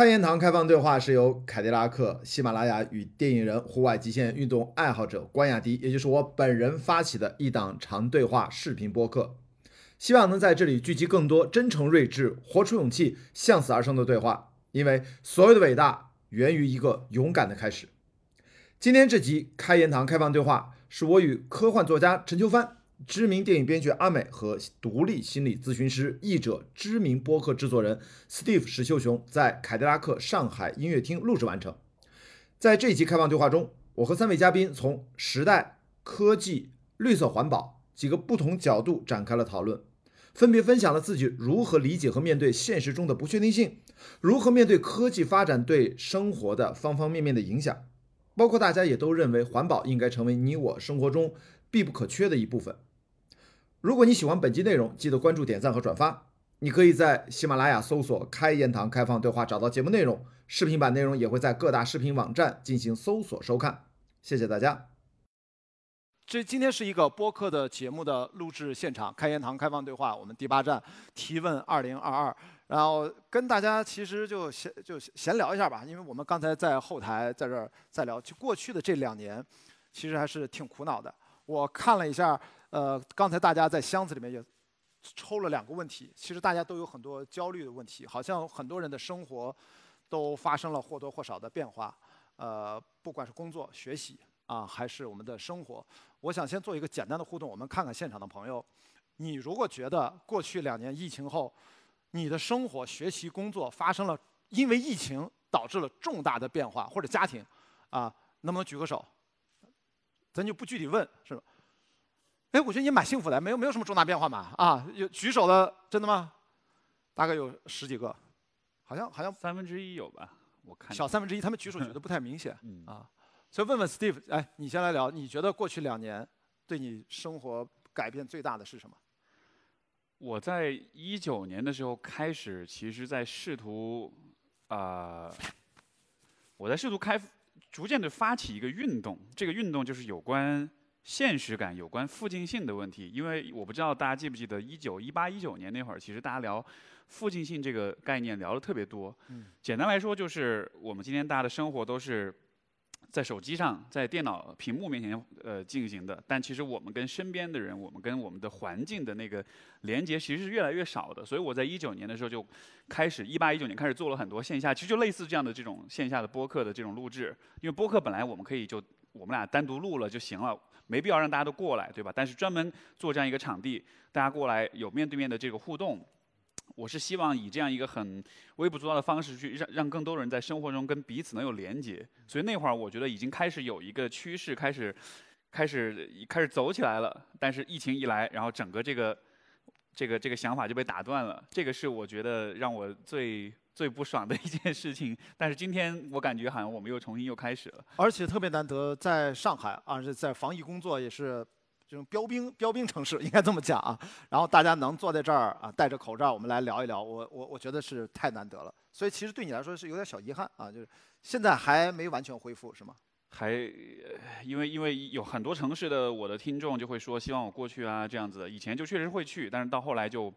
开言堂开放对话是由凯迪拉克、喜马拉雅与电影人、户外极限运动爱好者关雅迪，也就是我本人发起的一档长对话视频播客，希望能在这里聚集更多真诚、睿智、活出勇气、向死而生的对话，因为所有的伟大源于一个勇敢的开始。今天这集开言堂开放对话是我与科幻作家陈秋帆。知名电影编剧阿美和独立心理咨询师、译者、知名播客制作人 Steve 石秀雄在凯迪拉克上海音乐厅录制完成。在这一期开放对话中，我和三位嘉宾从时代、科技、绿色环保几个不同角度展开了讨论，分别分享了自己如何理解和面对现实中的不确定性，如何面对科技发展对生活的方方面面的影响，包括大家也都认为环保应该成为你我生活中必不可缺的一部分。如果你喜欢本期内容，记得关注、点赞和转发。你可以在喜马拉雅搜索“开言堂开放对话”找到节目内容，视频版内容也会在各大视频网站进行搜索收看。谢谢大家。这今天是一个播客的节目的录制现场，开言堂开放对话，我们第八站提问二零二二，然后跟大家其实就闲就闲聊一下吧，因为我们刚才在后台在这儿在聊，就过去的这两年，其实还是挺苦恼的。我看了一下。呃，刚才大家在箱子里面也抽了两个问题，其实大家都有很多焦虑的问题，好像很多人的生活都发生了或多或少的变化，呃，不管是工作、学习啊，还是我们的生活。我想先做一个简单的互动，我们看看现场的朋友，你如果觉得过去两年疫情后，你的生活、学习、工作发生了因为疫情导致了重大的变化，或者家庭，啊，能不能举个手？咱就不具体问，是吧？哎，我觉得你蛮幸福的，没有没有什么重大变化嘛？啊，有举手的，真的吗？大概有十几个，好像好像三分之一有吧？我看小三分之一，他们举手举的不太明显 啊。所以问问 Steve，哎，你先来聊，你觉得过去两年对你生活改变最大的是什么？我在一九年的时候开始，其实在试图啊，我在试图开，逐渐的发起一个运动，这个运动就是有关。现实感有关附近性的问题，因为我不知道大家记不记得一九一八一九年那会儿，其实大家聊附近性这个概念聊的特别多。嗯，简单来说就是我们今天大家的生活都是在手机上、在电脑屏幕面前呃进行的，但其实我们跟身边的人、我们跟我们的环境的那个连接其实是越来越少的。所以我在一九年的时候就开始一八一九年开始做了很多线下，其实就类似这样的这种线下的播客的这种录制，因为播客本来我们可以就我们俩单独录了就行了。没必要让大家都过来，对吧？但是专门做这样一个场地，大家过来有面对面的这个互动，我是希望以这样一个很微不足道的方式去让让更多人在生活中跟彼此能有连接。所以那会儿我觉得已经开始有一个趋势，开始开始开始走起来了。但是疫情一来，然后整个这个这个这个想法就被打断了。这个是我觉得让我最。最不爽的一件事情，但是今天我感觉好像我们又重新又开始了，而且特别难得，在上海啊，是在防疫工作也是这种标兵标兵城市，应该这么讲啊。然后大家能坐在这儿啊，戴着口罩，我们来聊一聊，我我我觉得是太难得了。所以其实对你来说是有点小遗憾啊，就是现在还没完全恢复，是吗？还因为因为有很多城市的我的听众就会说希望我过去啊这样子，以前就确实会去，但是到后来就。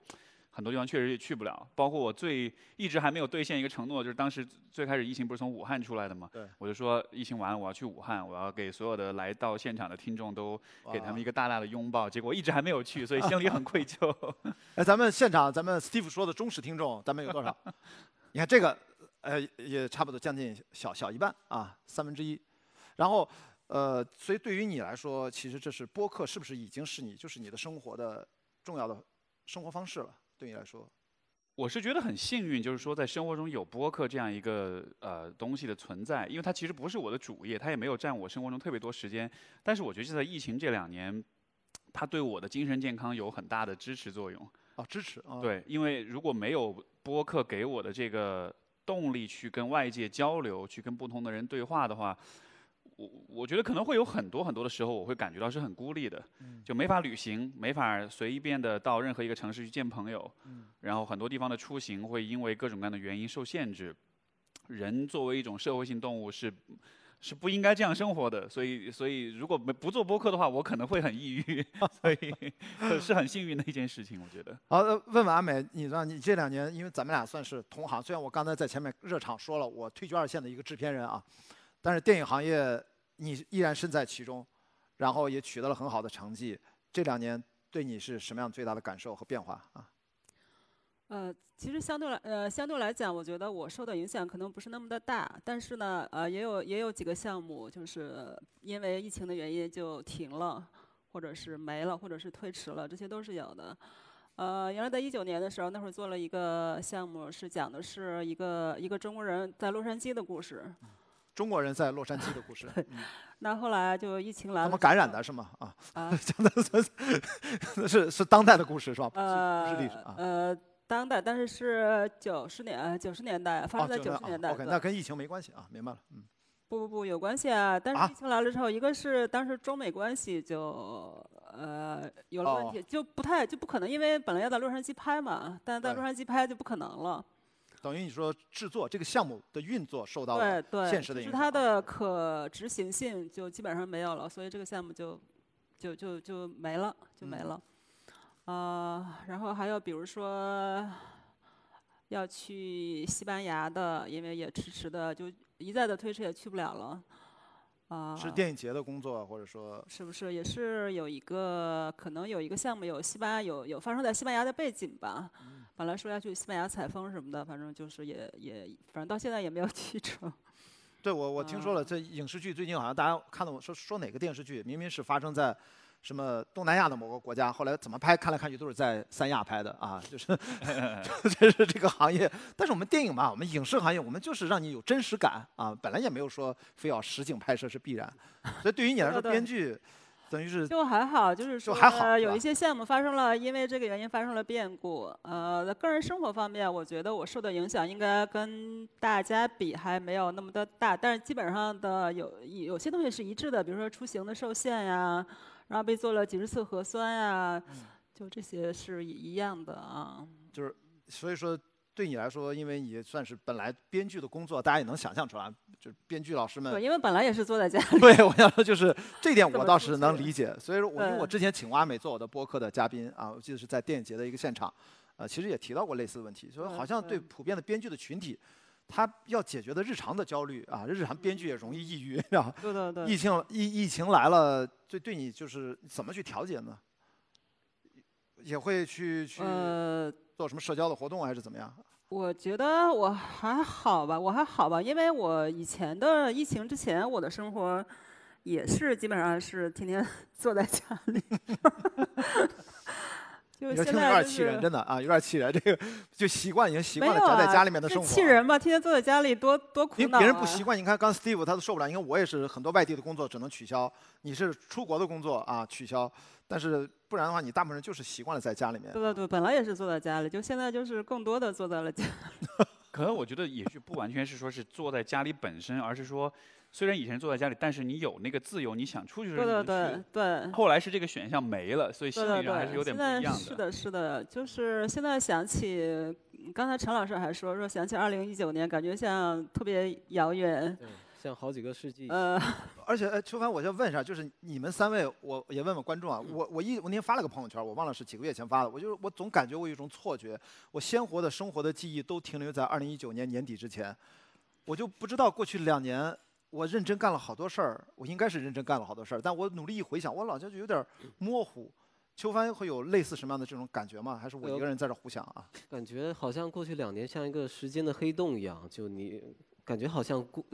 很多地方确实也去不了，包括我最一直还没有兑现一个承诺，就是当时最开始疫情不是从武汉出来的嘛？对，我就说疫情完了我要去武汉，我要给所有的来到现场的听众都给他们一个大大的拥抱。结果一直还没有去，所以心里很愧疚。哎，咱们现场咱们 Steve 说的忠实听众，咱们有多少？你看这个，呃，也差不多将近小小一半啊，三分之一。然后，呃，所以对于你来说，其实这是播客，是不是已经是你就是你的生活的重要的生活方式了？对你来说，我是觉得很幸运，就是说在生活中有播客这样一个呃东西的存在，因为它其实不是我的主业，它也没有占我生活中特别多时间。但是我觉得就在疫情这两年，它对我的精神健康有很大的支持作用。哦，支持啊。对，因为如果没有播客给我的这个动力去跟外界交流，去跟不同的人对话的话。我我觉得可能会有很多很多的时候，我会感觉到是很孤立的，就没法旅行，没法随意便的到任何一个城市去见朋友，然后很多地方的出行会因为各种各样的原因受限制。人作为一种社会性动物是是不应该这样生活的，所以所以如果没不做播客的话，我可能会很抑郁，所以是很幸运的一件事情，我觉得。好，呃问问阿美，你知道你这两年，因为咱们俩算是同行，虽然我刚才在前面热场说了，我退居二线的一个制片人啊，但是电影行业你依然身在其中，然后也取得了很好的成绩。这两年对你是什么样最大的感受和变化啊？呃，其实相对来呃相对来讲，我觉得我受的影响可能不是那么的大，但是呢，呃，也有也有几个项目就是因为疫情的原因就停了，或者是没了，或者是推迟了，这些都是有的。呃，原来在一九年的时候，那会儿做了一个项目，是讲的是一个一个中国人在洛杉矶的故事。中国人在洛杉矶的故事，那后来就疫情来了，他们感染的是吗？啊啊，讲的 是是是当代的故事是吧？呃，是历史啊。呃，当代，但是是九十年九十年代，发生在九十年代。OK，那跟疫情没关系啊，明白了，嗯。不不不，有关系啊！但是疫情来了之后，一个是当时中美关系就呃有了问题，就不太就不可能，因为本来要在洛杉矶拍嘛，但在洛杉矶拍就不可能了。等于你说制作这个项目的运作受到了现实的影响，就是它的可执行性就基本上没有了，所以这个项目就就就就没了，就没了。呃，然后还有比如说要去西班牙的，因为也迟迟的就一再的推迟，也去不了了。啊，是电影节的工作，或者说是不是也是有一个可能有一个项目有西班牙有有发生在西班牙的背景吧？本来说要去西班牙采风什么的，反正就是也也，反正到现在也没有 去成。对，我我听说了，这影视剧最近好像大家看到我说说哪个电视剧，明明是发生在什么东南亚的某个国家，后来怎么拍，看来看去都是在三亚拍的啊，就是 这是这个行业。但是我们电影嘛，我们影视行业，我们就是让你有真实感啊，本来也没有说非要实景拍摄是必然。所以对于你来说，编剧。等于是就还好，就是说有一些项目发生了，因为这个原因发生了变故。呃，个人生活方面，我觉得我受的影响应该跟大家比还没有那么的大，但是基本上的有有些东西是一致的，比如说出行的受限呀，然后被做了几十次核酸呀，就这些是一样的啊。就是所以说。对你来说，因为你算是本来编剧的工作，大家也能想象出来，就是编剧老师们。对，因为本来也是坐在家 里。对，我想说就是这点，我倒是能理解。所以说，我因为我之前请阿美做我的播客的嘉宾啊，我记得是在电影节的一个现场，呃，其实也提到过类似的问题，所以好像对普遍的编剧的群体，他要解决的日常的焦虑啊，日常编剧也容易抑郁，是吧？对对对。疫情疫疫情来了，对对你就是怎么去调节呢？也会去去。呃。做什么社交的活动还是怎么样？我觉得我还好吧，我还好吧，因为我以前的疫情之前，我的生活也是基本上是天天 坐在家里。就现在有点气人，真的啊，有点气人。这个 就习惯，已经习惯了宅在家里面的生活。气人吧？天天坐在家里多多苦恼。因为别人不习惯，你看刚 Steve 他都受不了。你看我也是很多外地的工作只能取消，你是出国的工作啊取消。但是不然的话，你大部分人就是习惯了在家里面。对对对，本来也是坐在家里，就现在就是更多的坐在了家。可能我觉得也许不完全是说是坐在家里本身，而是说，虽然以前坐在家里，但是你有那个自由，你想出去的时候对对对对。后来是这个选项没了，所以心理上还是有点不一样的。是的，是的，就是现在想起，刚才陈老师还说说想起二零一九年，感觉像特别遥远。像好几个世纪。呃，而且，呃，秋凡，我先问一下，就是你们三位，我也问问观众啊。我我一我那天发了个朋友圈，我忘了是几个月前发的。我就我总感觉我有一种错觉，我鲜活的生活的记忆都停留在二零一九年年底之前，我就不知道过去两年我认真干了好多事儿。我应该是认真干了好多事儿，但我努力一回想，我老觉就有点模糊。秋帆会有类似什么样的这种感觉吗？还是我一个人在这胡想啊？感觉好像过去两年像一个时间的黑洞一样，就你感觉好像过。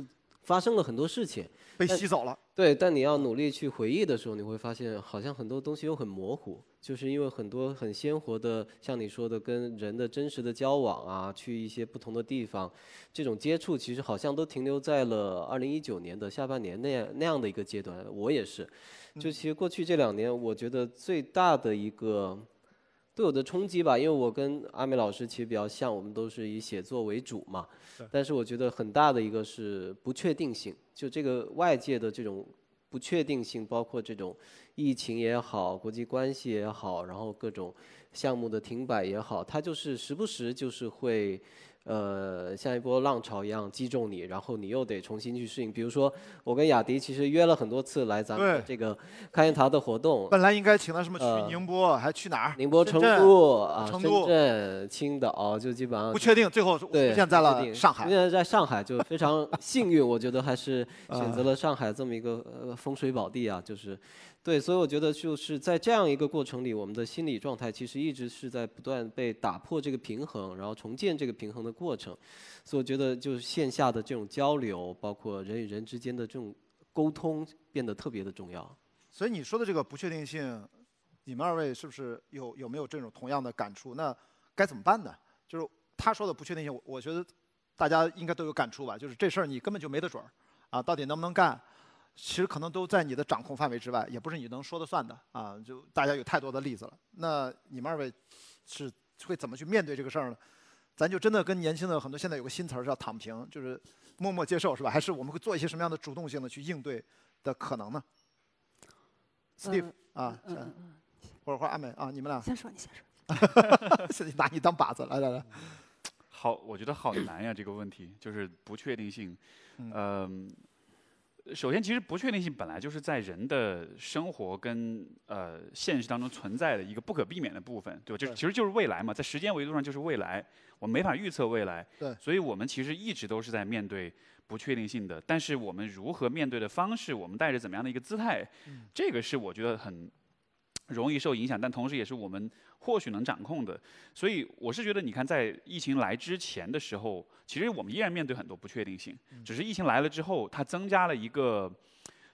发生了很多事情，被吸走了。对，但你要努力去回忆的时候，你会发现好像很多东西又很模糊，就是因为很多很鲜活的，像你说的跟人的真实的交往啊，去一些不同的地方，这种接触其实好像都停留在了二零一九年的下半年那样那样的一个阶段。我也是，就其实过去这两年，我觉得最大的一个。对我的冲击吧，因为我跟阿美老师其实比较像，我们都是以写作为主嘛。但是我觉得很大的一个是不确定性，就这个外界的这种不确定性，包括这种疫情也好，国际关系也好，然后各种项目的停摆也好，它就是时不时就是会呃，像一波浪潮一样击中你，然后你又得重新去适应。比如说，我跟雅迪其实约了很多次来咱们这个开元堂的活动，本来应该请他什么去呃宁波，还去哪儿？宁波、成都啊、深成都圳、青岛，就基本上不确定，最后对出现在了上海出。现在在上海就非常幸运，我觉得还是 选啊择了上海这么一个呃风水宝地啊，就是对，所以我觉得就是在这样一个过程里，我们的心理状态其实一直是在不断被打破这个平衡，然后重建这个平衡的的过程。所以我觉得就是线下的这种交流，包括人与人之间的这种沟通，变得特别的重要。所以你说的这个不确定性，你们二位是不是有有没有这种同样的感触？那该怎么办呢？就是他说的不确定性，我觉得大家应该都有感触吧。就是这事儿你根本就没得准儿啊，到底能不能干，其实可能都在你的掌控范围之外，也不是你能说的算的啊。就大家有太多的例子了。那你们二位是会怎么去面对这个事儿呢？咱就真的跟年轻的很多现在有个新词儿叫躺平，就是默默接受是吧？还是我们会做一些什么样的主动性的去应对的可能呢？Steve 啊，者或者阿美啊，你们俩先说你先说。是拿你当靶子，来来来，好，我觉得好难呀，这个问题就是不确定性。嗯嗯，首先，其实不确定性本来就是在人的生活跟呃现实当中存在的一个不可避免的部分，对吧？就对其实就是未来嘛，在时间维度上就是未来，我们没法预测未来。对所以我们其实一直都是在面对不确定性的，但是我们如何面对的方式，我们带着怎么样的一个姿态，嗯这个是我觉得很容易受影响，但同时也是我们或许能掌控的。所以我是觉得，你看，在疫情来之前的时候，其实我们依然面对很多不确定性，嗯只是疫情来了之后，它增加了一个，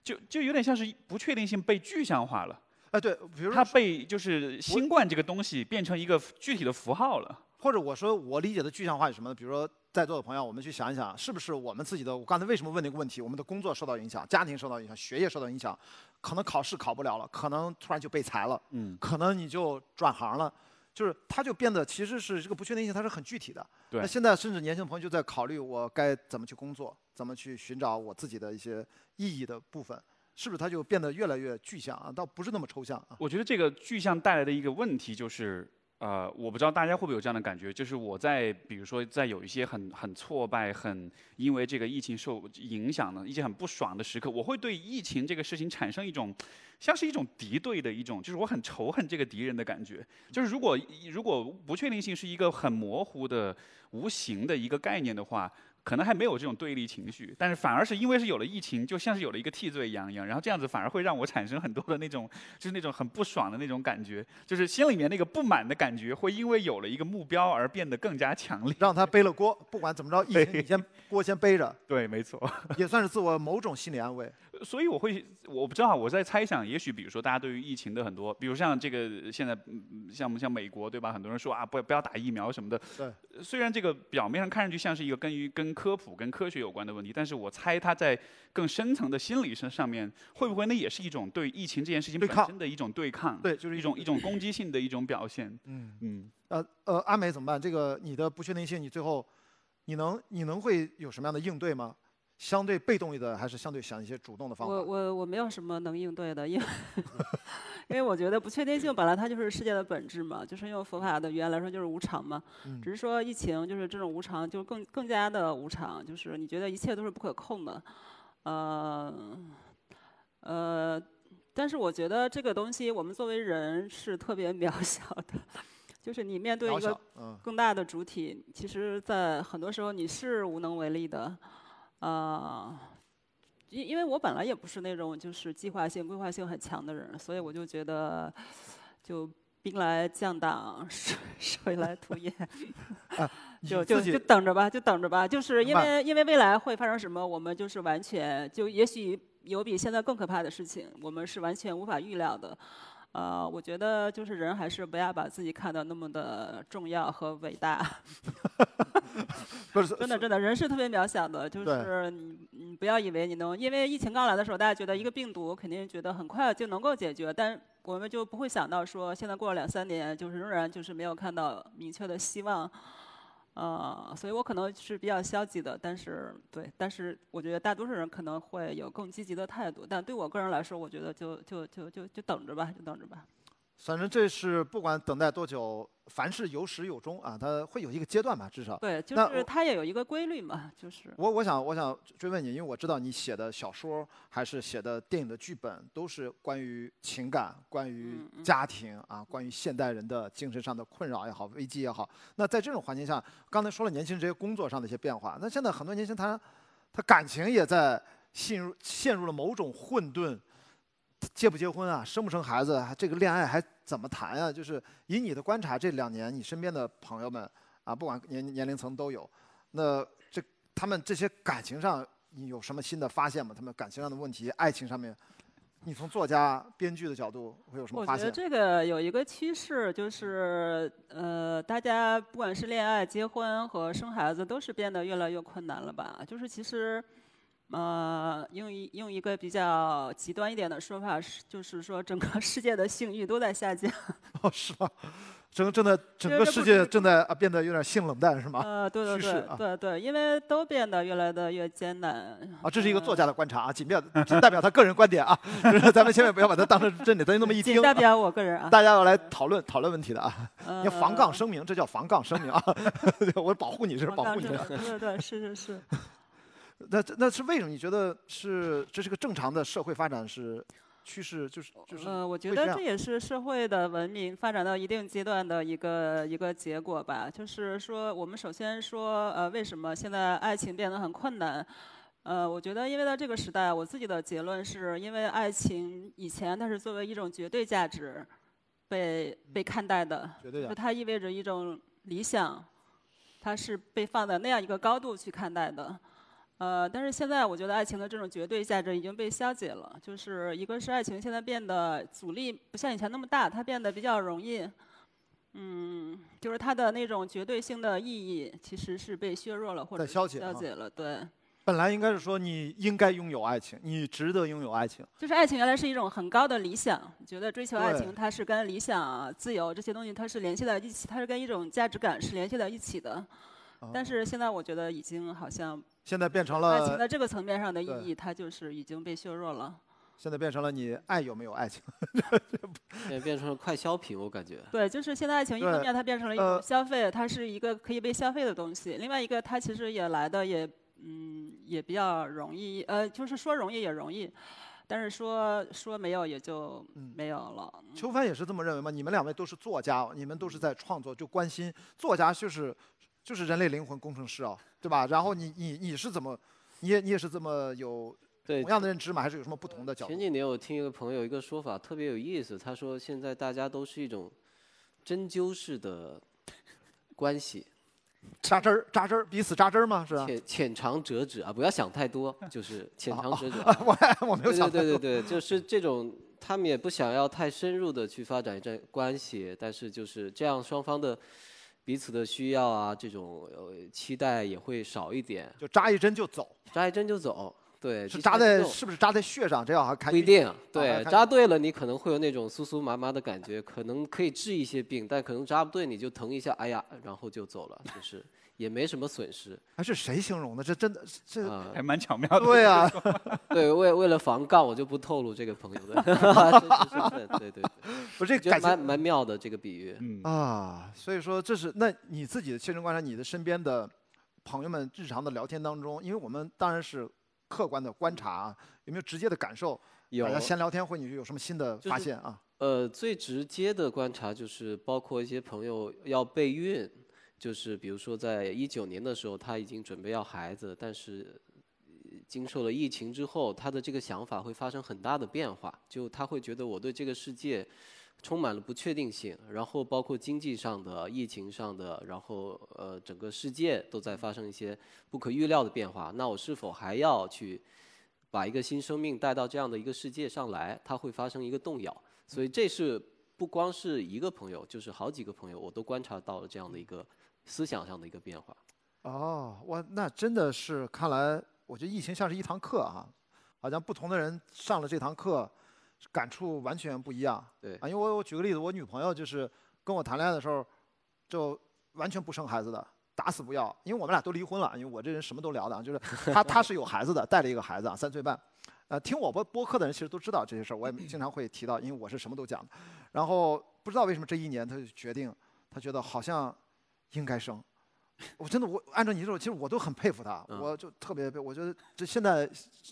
就就有点像是不确定性被具象化了，哎对，比如说它被就是新冠这个东西变成一个具体的符号了。或者我说我理解的具象化是什么呢？比如说在座的朋友，我们去想一想，是不是我们自己的？我刚才为什么问那个问题？我们的工作受到影响，家庭受到影响，学业受到影响，可能考试考不了了，可能突然就被裁了，嗯，可能你就转行了。就是它就变得其实是这个不确定性，它是很具体的。对那现在甚至年轻朋友就在考虑我该怎么去工作，怎么去寻找我自己的一些意义的部分，是不是它就变得越来越具象啊？倒不是那么抽象啊。我觉得这个具象带来的一个问题就是，呃，我不知道大家会不会有这样的感觉，就是我在比如说在有一些很很挫败、很因为这个疫情受影响的一些很不爽的时刻，我会对疫情这个事情产生一种像是一种敌对的一种，就是我很仇恨这个敌人的感觉。就是如果如果不确定性是一个很模糊的、无形的一个概念的话。可能还没有这种对立情绪，但是反而是因为是有了疫情，就像是有了一个替罪羊一样，然后这样子反而会让我产生很多的那种，就是那种很不爽的那种感觉，就是心里面那个不满的感觉，会因为有了一个目标而变得更加强烈。让他背了锅，不管怎么着，疫情你先锅先背着，对，没错。也算是自我某种心理安慰。所以我会，我不知道，我在猜想，也许比如说大家对于疫情的很多，比如像这个现在，嗯像像美国对吧？很多人说啊，不不要打疫苗什么的。对。虽然这个表面上看上去像是一个跟于跟科普、跟科学有关的问题，但是我猜它在更深层的心理上上面，会不会那也是一种对疫情这件事情本身的一种对抗？对，就是一种一种攻击性的一种表现。嗯嗯。呃呃，阿美怎么办？这个你的不确定性，你最后你能你能会有什么样的应对吗？相对被动一点，还是相对想一些主动的方我法？我我我没有什么能应对的，因为 因为我觉得不确定性本来它就是世界的本质嘛，就是用佛法的语言来说就是无常嘛。嗯只是说疫情就是这种无常，就更更加的无常，就是你觉得一切都是不可控的，呃呃，但是我觉得这个东西我们作为人是特别渺小的，就是你面对一个更大的主体，其实，在很多时候你是无能为力的，啊、因因为我本来也不是那种就是计划性、规划性很强的人，所以我就觉得，就兵来将挡，水 水来土掩，你就就就等着吧，就等着吧，就是因为因为未来会发生什么，我们就是完全就也许有比现在更可怕的事情，我们是完全无法预料的。呃，我觉得就是人还是不要把自己看得那么的重要和伟大。不是真的，真的，人是特别渺小的，就是你你不要以为你能，因为疫情刚来的时候，大家觉得一个病毒肯定觉得很快就能够解决，但我们就不会想到说，现在过了两三年，就是仍然就是没有看到明确的希望。呃，所以我可能是比较消极的，但是对，但是我觉得大多数人可能会有更积极的态度，但对我个人来说，我觉得就就就就就等着吧，就等着吧。反正这是不管等待多久，凡事有始有终啊，它会有一个阶段吧，至少。对，就是它也有一个规律嘛，就是我我想我想追问你，因为我知道你写的小说还是写的电影的剧本，都是关于情感、关于家庭啊，关于现代人的精神上的困扰也好、危机也好。那在这种环境下，刚才说了年轻人这些工作上的一些变化，那现在很多年轻人他他感情也在陷入陷入了某种混沌。结不结婚啊？生不生孩子？还这个恋爱还怎么谈啊？就是以你的观察，这两年你身边的朋友们啊，不管年年龄层都有，那这他们这些感情上，你有什么新的发现吗？他们感情上的问题，爱情上面，你从作家、编剧的角度会有什么发现？我觉得这个有一个趋势，就是呃，大家不管是恋爱、结婚和生孩子，都是变得越来越困难了吧？就是其实，呃，用一用一个比较极端一点的说法是，就是说整个世界的性欲都在下降。哦，是吗？整个正在整个世界正在啊变得有点性冷淡，是吗？呃，对对对啊对对，因为都变得越来的越艰难。啊，这是一个呃作家的观察啊，仅代仅代表他个人观点啊，就是咱们千万不要把它当成真理，咱就那么一听仅。代表我个人啊。大家要来讨论讨论问题的啊，呃你要防杠声明，这叫防杠声明啊！我保护你，这是保护你的。对对对，是是是。那这那是为什么？你觉得是这是个正常的社会发展是趋势？就是就是呃，我觉得这也是社会的文明发展到一定阶段的一个一个结果吧。就是说，我们首先说，呃，为什么现在爱情变得很困难？呃，我觉得，因为在这个时代，我自己的结论是因为爱情以前它是作为一种绝对价值被被看待的，绝对的。就它意味着一种理想，它是被放在那样一个高度去看待的。呃，但是现在我觉得爱情的这种绝对价值已经被消解了，就是一个是爱情现在变得阻力不像以前那么大，它变得比较容易，嗯，就是它的那种绝对性的意义其实是被削弱了或者消解了，对。本来应该是说你应该拥有爱情，你值得拥有爱情。就是爱情原来是一种很高的理想，觉得追求爱情它是跟理想啊、自由这些东西它是联系在一起，它是跟一种价值感是联系在一起的。但啊是现在我觉得已经好像现在变成了爱情了，在这个层面上的意义，它就是已经被削弱了。现在变成了你爱有没有爱情？现在变成了快消品，我感觉。对，就是现在爱情一方面它变成了一呃种消费，它是一个可以被消费的东西；另外一个它其实也来的也嗯也比较容易，呃，就是说容易也容易，但是说说没有也就嗯没有了。邱帆也是这么认为吗？你们两位都是作家，你们都是在创作，就关心作家就是就是人类灵魂工程师啊，对吧？然后你你你是怎么，你也你也是这么有对同，样的认知吗？还是有什么不同的角度？前几年我听一个朋友一个说法特别有意思，他说现在大家都是一种针灸式的关系，扎针儿扎针儿，彼此扎针儿吗？是吧？浅浅尝辄止啊，不要想太多，就是浅尝辄止。啊，我没有对想对对对，就是这种，他们也不想要太深入的去发展这关系，但是就是这样，双方的彼此的需要啊，这种呃期待也会少一点，就扎一针就走，扎一针就走，对，是扎在是不是扎在血上？这样还看不一定，对，扎对了你可能会有那种酥酥麻麻的感觉，可能可以治一些病，但可能扎不对你就疼一下，哎呀，然后就走了，就是也没什么损失还是谁形容的？这真的这啊。还蛮巧妙的。对啊，对，为为了防杠，我就不透露这个朋友的真实身份。对对对，我这 感蛮蛮妙的这个比喻。嗯，啊，所以说这是那你自己的切身观察，你的身边的朋友们日常的聊天当中，因为我们当然是客观的观察啊，有没有直接的感受？有大家闲聊天会，你有什么新的就是发现啊？呃，最直接的观察就是包括一些朋友要备孕，就是比如说在一九年的时候，他已经准备要孩子，但是经受了疫情之后，他的这个想法会发生很大的变化，就他会觉得我对这个世界充满了不确定性，然后包括经济上的、疫情上的，然后呃整个世界都在发生一些不可预料的变化，那我是否还要去把一个新生命带到这样的一个世界上来？它会发生一个动摇。所以这是不光是一个朋友，就是好几个朋友，我都观察到了这样的一个思想上的一个变化。哦，我那真的是看来，我觉得疫情像是一堂课啊，好像不同的人上了这堂课，感触完全不一样。对啊，因为我我举个例子，我女朋友就是跟我谈恋爱的时候，就完全不生孩子的，打死不要，因为我们俩都离婚了，因为我这人什么都聊的啊，就是 他他是有孩子的，带了一个孩子啊，三岁半。呃，听我播播客的人其实都知道这些事儿，我也 经常会提到，因为我是什么都讲的。然后不知道为什么这一年他就决定，他觉得好像应该生。我真的我按照你这种，其实我都很佩服他，嗯我就特别佩，我觉得这现在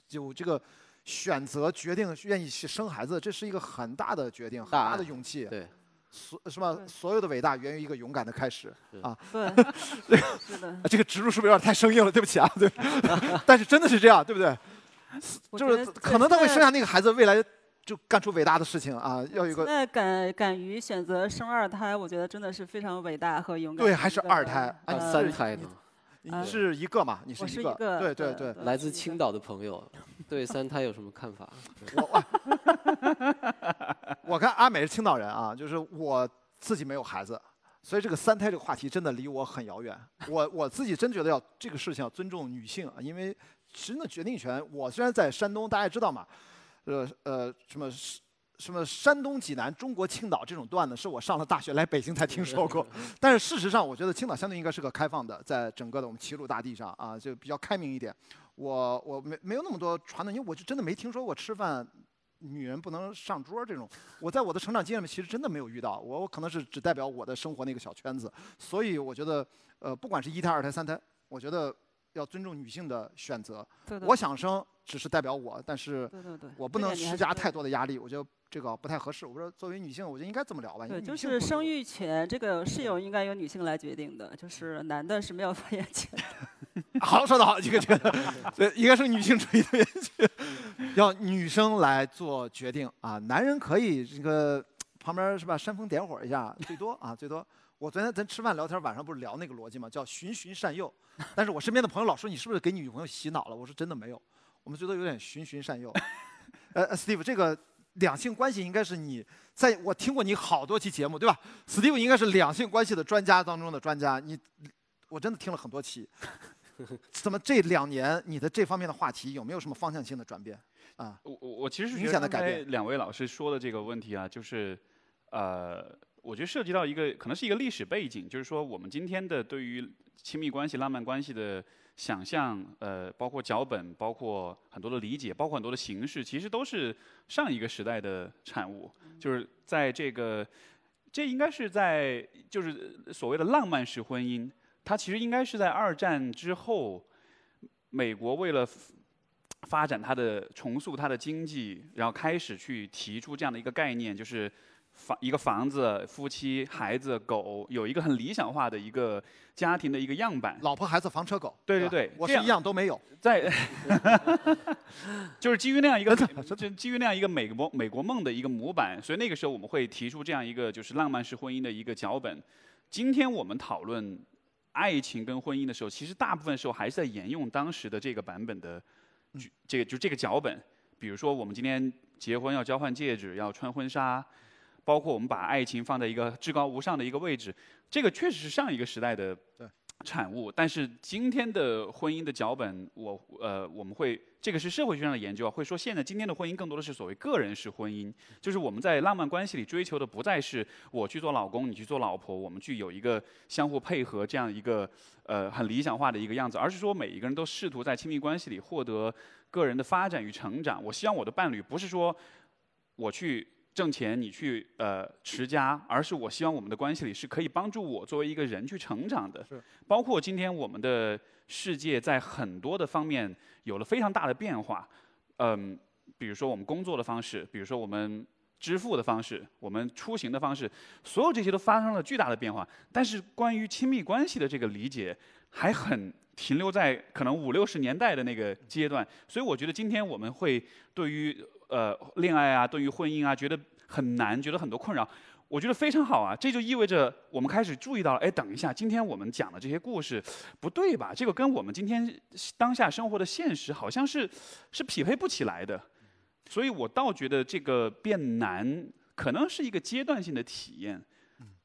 有这个选择决定愿意去生孩子，这是一个很大的决定，很大的勇气。对，所什么？所有的伟大源于一个勇敢的开始 啊！对，是的，啊这个植入是不是有点太生硬了？对不起啊，对。但是真的是这样，对不对？就是可能他会生。下那个孩子，未来就干出伟大的事情啊！要有一个那敢敢于选择生二胎，我觉得真的是非常伟大和勇敢。对还是二胎啊，呃三胎呢，你呃是一个嘛？你是一个，是一个，对对对。来自青岛的朋友，对三胎有什么看法？我我 我看阿美是青岛人啊，就是我自己没有孩子，所以这个三胎这个话题真的离我很遥远。我我自己真觉得要这个事情要尊重女性啊，因为真的决定权，我虽然在山东，大家知道嘛，呃呃什么。什么山东济南、中国青岛这种段子，是我上了大学来北京才听说过。但是事实上，我觉得青岛相对应该是个开放的，在整个的我们齐鲁大地上啊，就比较开明一点。我我没没有那么多传统，因为我就真的没听说过吃饭女人不能上桌这种。我在我的成长经验里面其实真的没有遇到，我我可能是只代表我的生活那个小圈子，所以我觉得呃，不管是一胎、二胎、三胎，我觉得要尊重女性的选择。对对我想生只是代表我，但是对对对，我不能施加太多的压力，我觉得这个不太合适。我说作为女性，我觉得应该这么聊吧。对，就是生育权这个是有应该由女性来决定的，就是男的是没有发言权的。好，说得好，这个这个，对，应该是女性主义的 要女生来做决定啊，男人可以这个旁边是吧，煽风点火一下，最多啊，最多。我昨天咱吃饭聊天，晚上不是聊那个逻辑吗，叫循循善诱。但是我身边的朋友老说你是不是给你女朋友洗脑了？我说真的没有，我们觉得有点循循善诱。呃呃，Steve，这个两性关系应该是你在我听过你好多期节目，对吧？Steve 应该是两性关系的专家当中的专家，你我真的听了很多期。怎么这两年你的这方面的话题有没有什么方向性的转变？啊，我我我其实是明显的改变两位老师说的这个问题啊，就是呃，我觉得涉及到一个可能是一个历史背景，就是说我们今天的对于亲密关系、浪漫关系的想象，呃，包括脚本，包括很多的理解，包括很多的形式，其实都是上一个时代的产物。就是在这个，这应该是在就是所谓的浪漫式婚姻，它其实应该是在二战之后，美国为了发展它的重塑它的经济，然后开始去提出这样的一个概念，就是房一个房子、夫妻、孩子、狗，有一个很理想化的一个家庭的一个样板。老婆、孩子、房车、狗。对对对我是一样都没有。在，就是基于那样一个，就基于那样一个美国美国梦的一个模板，所以那个时候我们会提出这样一个就是浪漫式婚姻的一个脚本。今天我们讨论爱情跟婚姻的时候，其实大部分时候还是在沿用当时的这个版本的，这个就这个脚本。比如说我们今天结婚要交换戒指，要穿婚纱，包括我们把爱情放在一个至高无上的一个位置，这个确实是上一个时代的对产物。但是今天的婚姻的脚本，我呃我们会这个是社会学上的研究啊，会说现在今天的婚姻更多的是所谓个人式婚姻，就是我们在浪漫关系里追求的不再是我去做老公，你去做老婆，我们去有一个相互配合这样一个呃很理想化的一个样子，而是说每一个人都试图在亲密关系里获得个人的发展与成长。我希望我的伴侣不是说我去挣钱，你去呃持家，而是我希望我们的关系里是可以帮助我作为一个人去成长的。是包括今天我们的世界在很多的方面有了非常大的变化，嗯，比如说我们工作的方式，比如说我们支付的方式，我们出行的方式，所有这些都发生了巨大的变化。但是关于亲密关系的这个理解，还很停留在可能五六十年代的那个阶段。所以我觉得今天我们会对于呃恋爱啊，对于婚姻啊，觉得很难，觉得很多困扰。我觉得非常好啊，这就意味着我们开始注意到了，哎，等一下，今天我们讲的这些故事不对吧？这个跟我们今天当下生活的现实好像是是匹配不起来的。所以我倒觉得这个变难可能是一个阶段性的体验，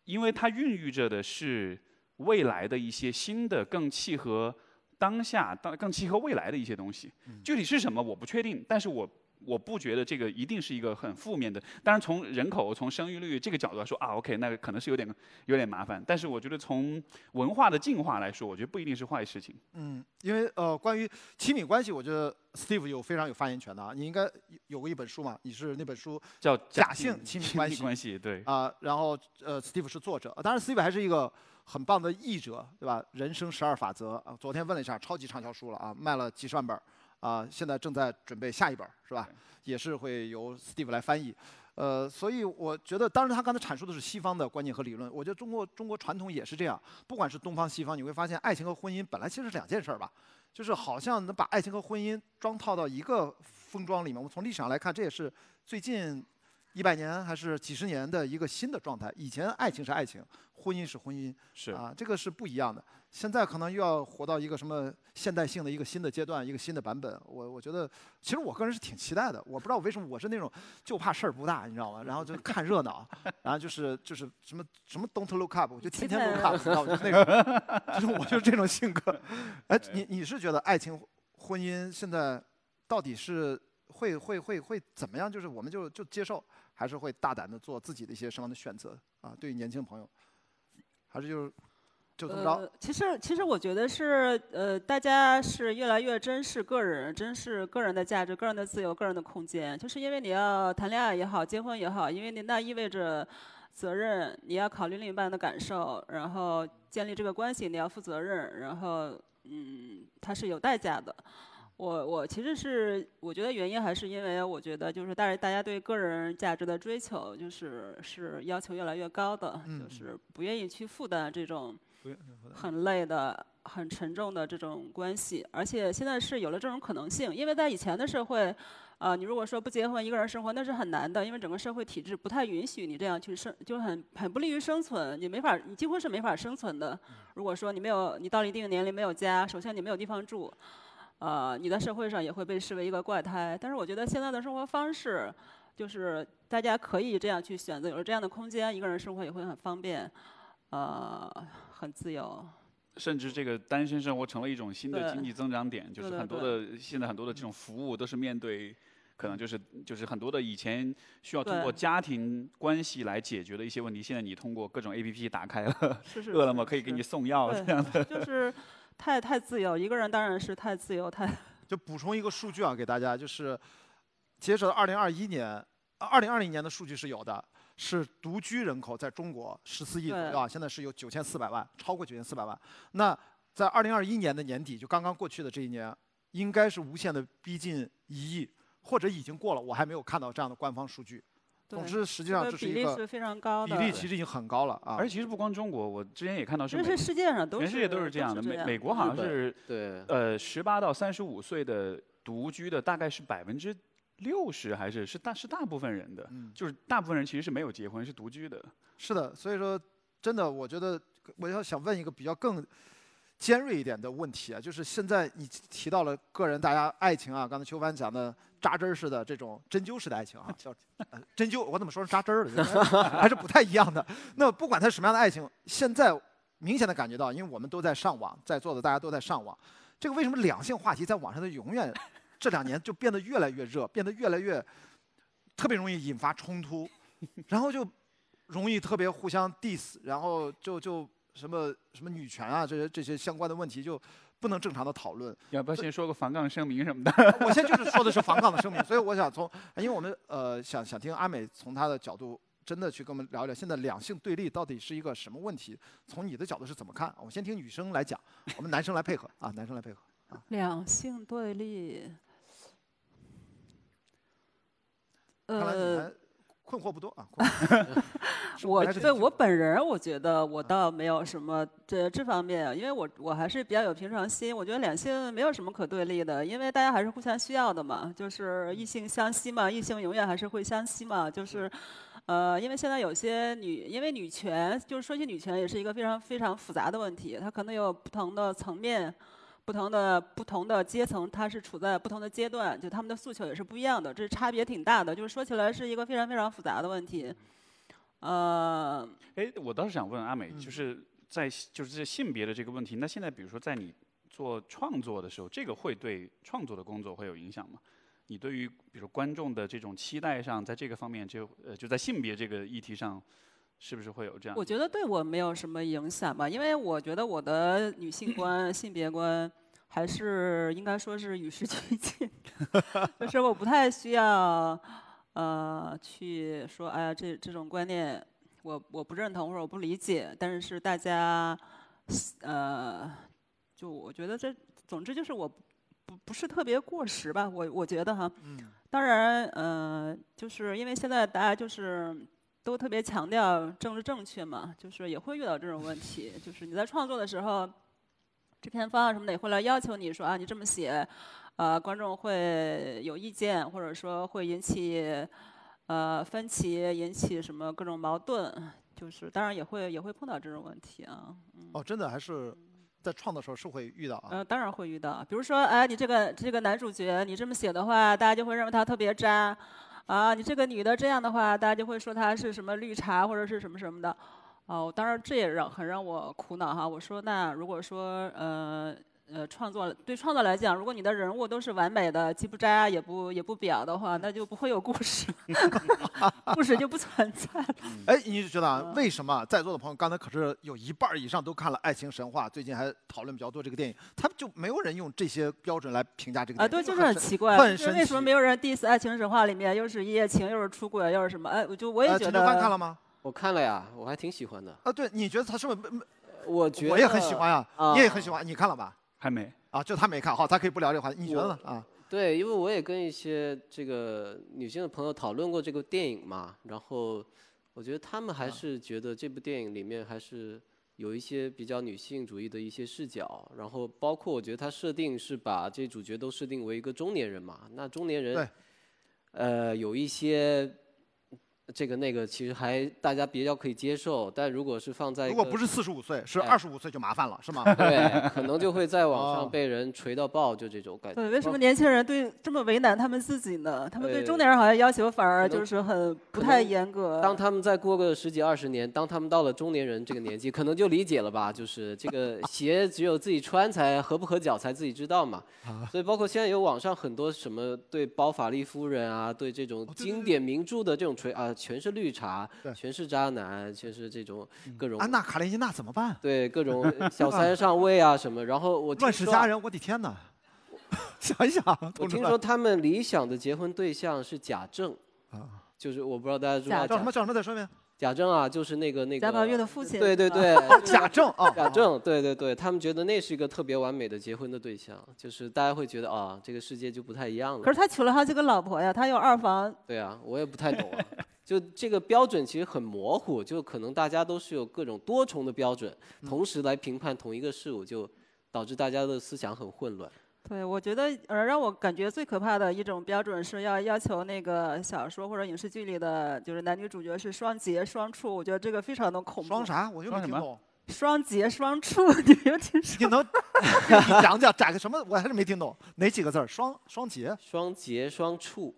因为它孕育着的是未来的一些新的、更契合当下、当更契合未来的一些东西。具体是什么我不确定，但是我我不觉得这个一定是一个很负面的。当然，从人口、从生育率这个角度来说啊，OK，那个可能是有点有点麻烦。但是我觉得从文化的进化来说，我觉得不一定是坏事情。嗯，因为呃，关于亲密关系，我觉得 Steve 有非常有发言权的啊。你应该有有过一本书嘛？你是那本书叫假性亲密关系密关系，对。啊、然后呃，Steve 是作者，当然 Steve 还是一个很棒的译者，对吧？人生十二法则啊，昨天问了一下，超级畅销书了啊，卖了几十万本儿啊，现在正在准备下一本儿，是吧？也是会由 Steve 来翻译。呃，所以我觉得，当然他刚才阐述的是西方的观念和理论，我觉得中国中国传统也是这样，不管是东方西方，你会发现爱情和婚姻本来其实是两件事儿吧，就是好像能把爱情和婚姻装套到一个封装里面。我们从历史上来看，这也是最近一百年还是几十年的一个新的状态。以前爱情是爱情，婚姻是婚姻，是啊，这个是不一样的。现在可能又要活到一个什么现代性的一个新的阶段，一个新的版本。我我觉得，其实我个人是挺期待的。我不知道为什么我是那种就怕事儿不大，你知道吗？然后就看热闹，然后就是就是什么什么 don't look up，我就天天 look up，你知道吗？就那种，就是我就是这种性格。哎，你你是觉得爱情婚姻现在到底是会会会会怎么样？就是我们就就接受，还是会大胆的做自己的一些什么样的选择啊？对于年轻朋友，还是就是就这么着？呃，其实其实我觉得是呃，大家是越来越珍视个人，珍视个人的价值、个人的自由、个人的空间。就是因为你要谈恋爱也好，结婚也好，因为你那意味着责任，你要考虑另一半的感受，然后建立这个关系，你要负责任，然后嗯，它是有代价的。我我其实是我觉得原因还是因为我觉得就是大大家对个人价值的追求就是是要求越来越高的，嗯就是不愿意去负担这种很累的、很沉重的这种关系，而且现在是有了这种可能性，因为在以前的社会，呃，你如果说不结婚一个人生活，那是很难的，因为整个社会体制不太允许你这样去生，就很很不利于生存，你没法，你几乎是没法生存的。如果说你没有，你到了一定年龄没有家，首先你没有地方住，呃，你在社会上也会被视为一个怪胎。但是我觉得现在的生活方式，就是大家可以这样去选择，有了这样的空间，一个人生活也会很方便，呃，很自由。甚至这个单身生活成了一种新的经济增长点，就是很多的现在很多的这种服务都是面对，可能就是就是很多的以前需要通过家庭关系来解决的一些问题，现在你通过各种 A P P 打开了，是是 饿了么可以给你送药对这样的。就是太太自由，一个人当然是太自由，太 就补充一个数据啊，给大家，就是截止到二零二一年，二零二零年的数据是有的，是独居人口在中国十四亿左右啊，现在是有九千四百万，超过九千四百万。那在二零二一年的年底，就刚刚过去的这一年，应该是无限的逼近一亿，或者已经过了，我还没有看到这样的官方数据。总之，实际上这是一个比例是非常高比，例，其实已经很高了啊。而且其实不光中国，我之前也看到是是世界上都是全世界都是这样的。美美国好像是对，呃十八到三十五岁的独居的大概是百分之六十，还是是大是大部分人的，嗯就是大部分人其实是没有结婚，是独居的。是的，所以说真的，我觉得我要想问一个比较更尖锐一点的问题啊，就是现在你提到了个人大家爱情啊，刚才邱帆讲的扎针儿式的这种针灸式的爱情啊，叫、呃、针灸，我怎么说是扎针儿了？还是不太一样的。那不管它是什么样的爱情，现在明显的感觉到，因为我们都在上网，在座的大家都在上网，这个为什么两性话题在网上的永远这两年就变得越来越热，变得越来越特别容易引发冲突，然后就容易特别互相 diss，然后就就什么什么女权啊这些这些相关的问题就不能正常的讨论。要不要先说个反杠声明什么的？我现在就是说的是防杠的声明，所以我想从，因为我们呃想想听阿美从她的角度。真的去跟我们聊一聊，现在两性对立到底是一个什么问题？从你的角度是怎么看？我们先听女生来讲，我们男生来配合啊，男生来配合啊。两性对立。看来你呃，还困惑不多啊。困 我对我本人，我觉得我倒没有什么这这方面，因为我我还是比较有平常心。我觉得两性没有什么可对立的，因为大家还是互相需要的嘛，就是异性相吸嘛，异性永远还是会相吸嘛，就是。呃，因为现在有些女，因为女权，就是说起女权也是一个非常非常复杂的问题，它可能有不同的层面，不同的不同的阶层，它是处在不同的阶段，就他们的诉求也是不一样的，这差别挺大的。就是说起来是一个非常非常复杂的问题。呃，哎，我倒是想问阿美，嗯就是在就是这性别的这个问题，那现在比如说在你做创作的时候，这个会对创作的工作会有影响吗？你对于比如观众的这种期待上，在这个方面就呃就在性别这个议题上，是不是会有这样？我觉得对我没有什么影响吧，因为我觉得我的女性观、性别观还是应该说是与时俱进，就是我不太需要呃去说，哎呀，这这种观念我我不认同或者我不理解，但是大家呃，就我觉得这总之就是我不不是特别过时吧，我我觉得哈。嗯当然，呃，就是因为现在大家就是都特别强调政治正确嘛，就是也会遇到这种问题，就是你在创作的时候，制片方啊什么的也会来要求你说啊，你这么写，呃，观众会有意见，或者说会引起呃分歧，引起什么各种矛盾，就是当然也会也会碰到这种问题啊。哦，真的还是在创的时候是会遇到啊。呃，当然会遇到，比如说，哎，你这个这个男主角，你这么写的话，大家就会认为他特别渣，啊，你这个女的这样的话，大家就会说她是什么绿茶或者是什么什么的，哦，当然这也让很让我苦恼哈。我说那如果说呃呃创作对创作来讲，如果你的人物都是完美的，既不渣也不也不婊的话，那就不会有故事，故事就不存在了。哎，你就觉得啊，嗯为什么在座的朋友刚才可是有一半以上都看了《爱情神话》，最近还讨论比较多这个电影，他们就没有人用这些标准来评价这个啊，电影，啊对，就是很奇怪，很神就是为什么没有人 diss《爱情神话》里面又是一夜情，又是出轨，又是什么？哎，我就我也呃，觉陈秋帆看，了吗？我看了呀，我还挺喜欢的。啊，对，你觉得他是不是？我觉得我也很喜欢呀，啊你也很喜欢，你看了吧？还没。啊，就他没看，好，他可以不聊这个话题，你觉得呢？啊，对，因为我也跟一些这个女性的朋友讨论过这个电影嘛，然后我觉得他们还是觉得这部电影里面还是有一些比较女性主义的一些视角，然后包括我觉得它设定是把这主角都设定为一个中年人嘛，那中年人，呃，有一些。这个那个其实还大家比较可以接受，但如果是放在如果不是四十五岁，是哎二十五岁就麻烦了，是吗？对，可能就会在网哦上被人锤到爆，就这种感觉。对，为什么年轻人对这么为难他们自己呢？他们对呃中年人好像要求反而就是很不太严格。当他们再过个十几二十年，当他们到了中年人这个年纪，可能就理解了吧？就是这个 鞋只有自己穿才合不合脚才自己知道嘛。啊所以包括现在有网上很多什么对包法利夫人啊，对这种经典名著的这种锤啊，全是绿茶，全是渣男，全是这种各种安娜卡列尼娜怎么办？对各种 小三上位啊什么。然后我听乱世佳人，我的天哪！想一想，我听说他们理想的结婚对象是贾政，啊，就是我不知道大家知道贾叫什么叫什么？再说一遍。贾政啊，就是那个那个贾宝玉的父亲对对对，贾政啊，贾政，对对对，他们觉得那是一个特别完美的结婚的对象，就是大家会觉得啊，这个世界就不太一样了可。是他娶了好几个老婆呀，他有二房，对啊，我也不太懂啊，就这个标准其实很模糊，就可能大家都是有各种多重的标准，同时来评判同一个事物，就导致大家的思想很混乱。对，我觉得呃，让我感觉最可怕的一种标准是要要求那个小说或者影视剧里的，就是男女主角是双节双处，我觉得这个非常的恐怖。双？啥？我就听懂。双节双处，你没有听说？你能 你讲讲展个什么？我还是没听懂哪几个字儿？双双节。双节双处，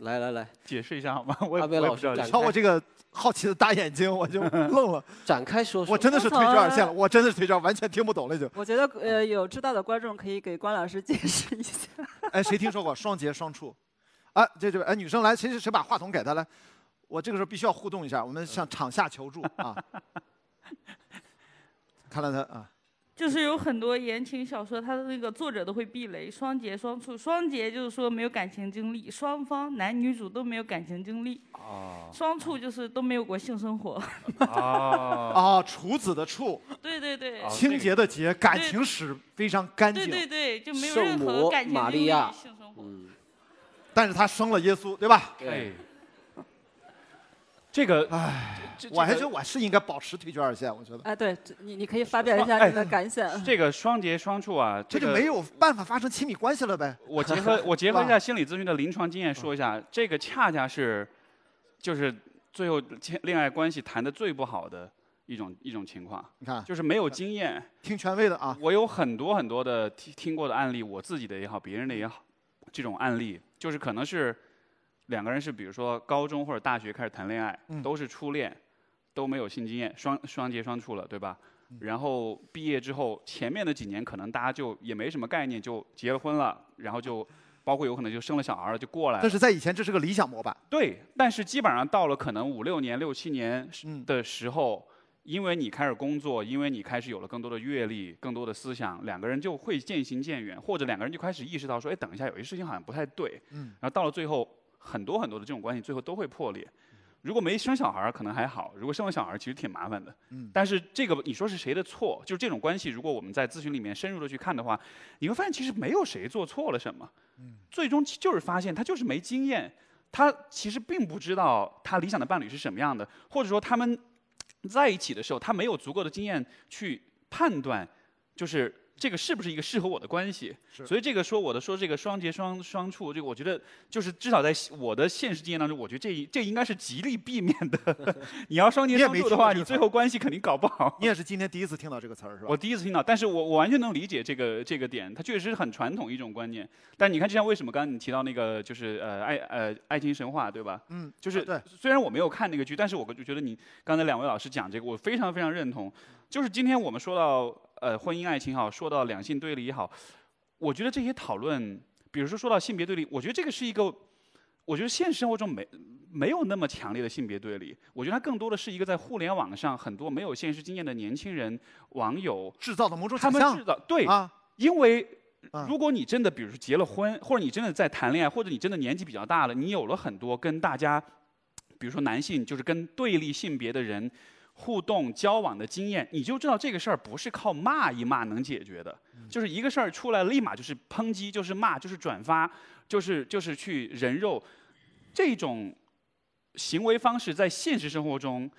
来来来，解释一下好吗？我也阿贝老我也不知道这个师瞧我这个好奇的大眼睛，我就 愣了。展开说说。我真的是退居二线了，我真的是退居二，完全听不懂了已经。我觉得呃，有知道的观众可以给关老师解释一下。哎，谁听说过双节双处？啊，这这哎，女生来，谁谁谁把话筒给她来？我这个时候必须要互动一下，我们向场下求助啊。看来他啊，就是有很多言情小说，它的那个作者都会避雷，双节双处。双节就是说没有感情经历，双方男女主都没有感情经历；哦双处就是都没有过性生活。哦，哦，处子的处，对对对，哦清洁的洁，感情史非常干净。对对对，就没有任何感情经历、性生活。嗯，但是他生了耶稣，对吧？对哎，这个唉，这我还这个觉得我是应该保持退居二线，我觉得哎，对，你你可以发表一下哎你的感想。这个双节双处啊，个这就没有办法发生亲密关系了呗。我结合 我结合一下心理咨询的临床经验说一下，这个恰恰是，就是最后恋恋爱关系谈的最不好的一种一种情况，你看，就是没有经验。听权威的啊，我有很多很多的听听过的案例，我自己的也好，别人的也好，这种案例就是可能是两个人是比如说高中或者大学开始谈恋爱，嗯都是初恋，都没有性经验，双双结双处了，对吧？嗯然后毕业之后，前面的几年可能大家就也没什么概念，就结了婚了，然后就包括有可能就生了小孩了就过来了。但是在以前这是个理想模板。对，但是基本上到了可能五六年、六七年嗯的时候，因为你开始工作，因为你开始有了更多的阅历、更多的思想，两个人就会渐行渐远，或者两个人就开始意识到说，哎，等一下，有些事情好像不太对。嗯。然后到了最后，很多很多的这种关系最后都会破裂。如果没生小孩儿可能还好，如果生了小孩儿其实挺麻烦的。嗯但是这个你说是谁的错？就是这种关系，如果我们在咨询里面深入的去看的话，你会发现其实没有谁做错了什么。嗯最终就是发现他就是没经验，他其实并不知道他理想的伴侣是什么样的，或者说他们在一起的时候，他没有足够的经验去判断，就是这个是不是一个适合我的关系。是所以这个说我的说这个双节双双处，这个我觉得就是至少在我的现实经验当中，我觉得这一这应该是极力避免的。你要双节你也没双处的话，你最后关系肯定搞不好。你也是今天第一次听到这个词儿是吧？我第一次听到，但是我我完全能理解这个这个点，它确实是很传统一种观念。但你看，就像为什么刚刚你提到那个就是呃爱呃爱情神话，对吧？嗯，就是啊对虽然我没有看那个剧，但是我就觉得你刚才两位老师讲这个，我非常非常认同。就是今天我们说到呃婚姻爱情也好，说到两性对立也好，我觉得这些讨论，比如说说到性别对立，我觉得这个是一个，我觉得现实生活中没没有那么强烈的性别对立，我觉得它更多的是一个在互联网上很多没有现实经验的年轻人网友，制造的某种他们制造对，啊，因为啊如果你真的比如说结了婚，或者你真的在谈恋爱，或者你真的年纪比较大了，你有了很多跟大家，比如说男性就是跟对立性别的人互动交往的经验，你就知道这个事儿不是靠骂一骂能解决的，就是一个事儿出来立马就是抨击，就是骂，就是转发，就是就是去人肉，这种行为方式在现实生活中。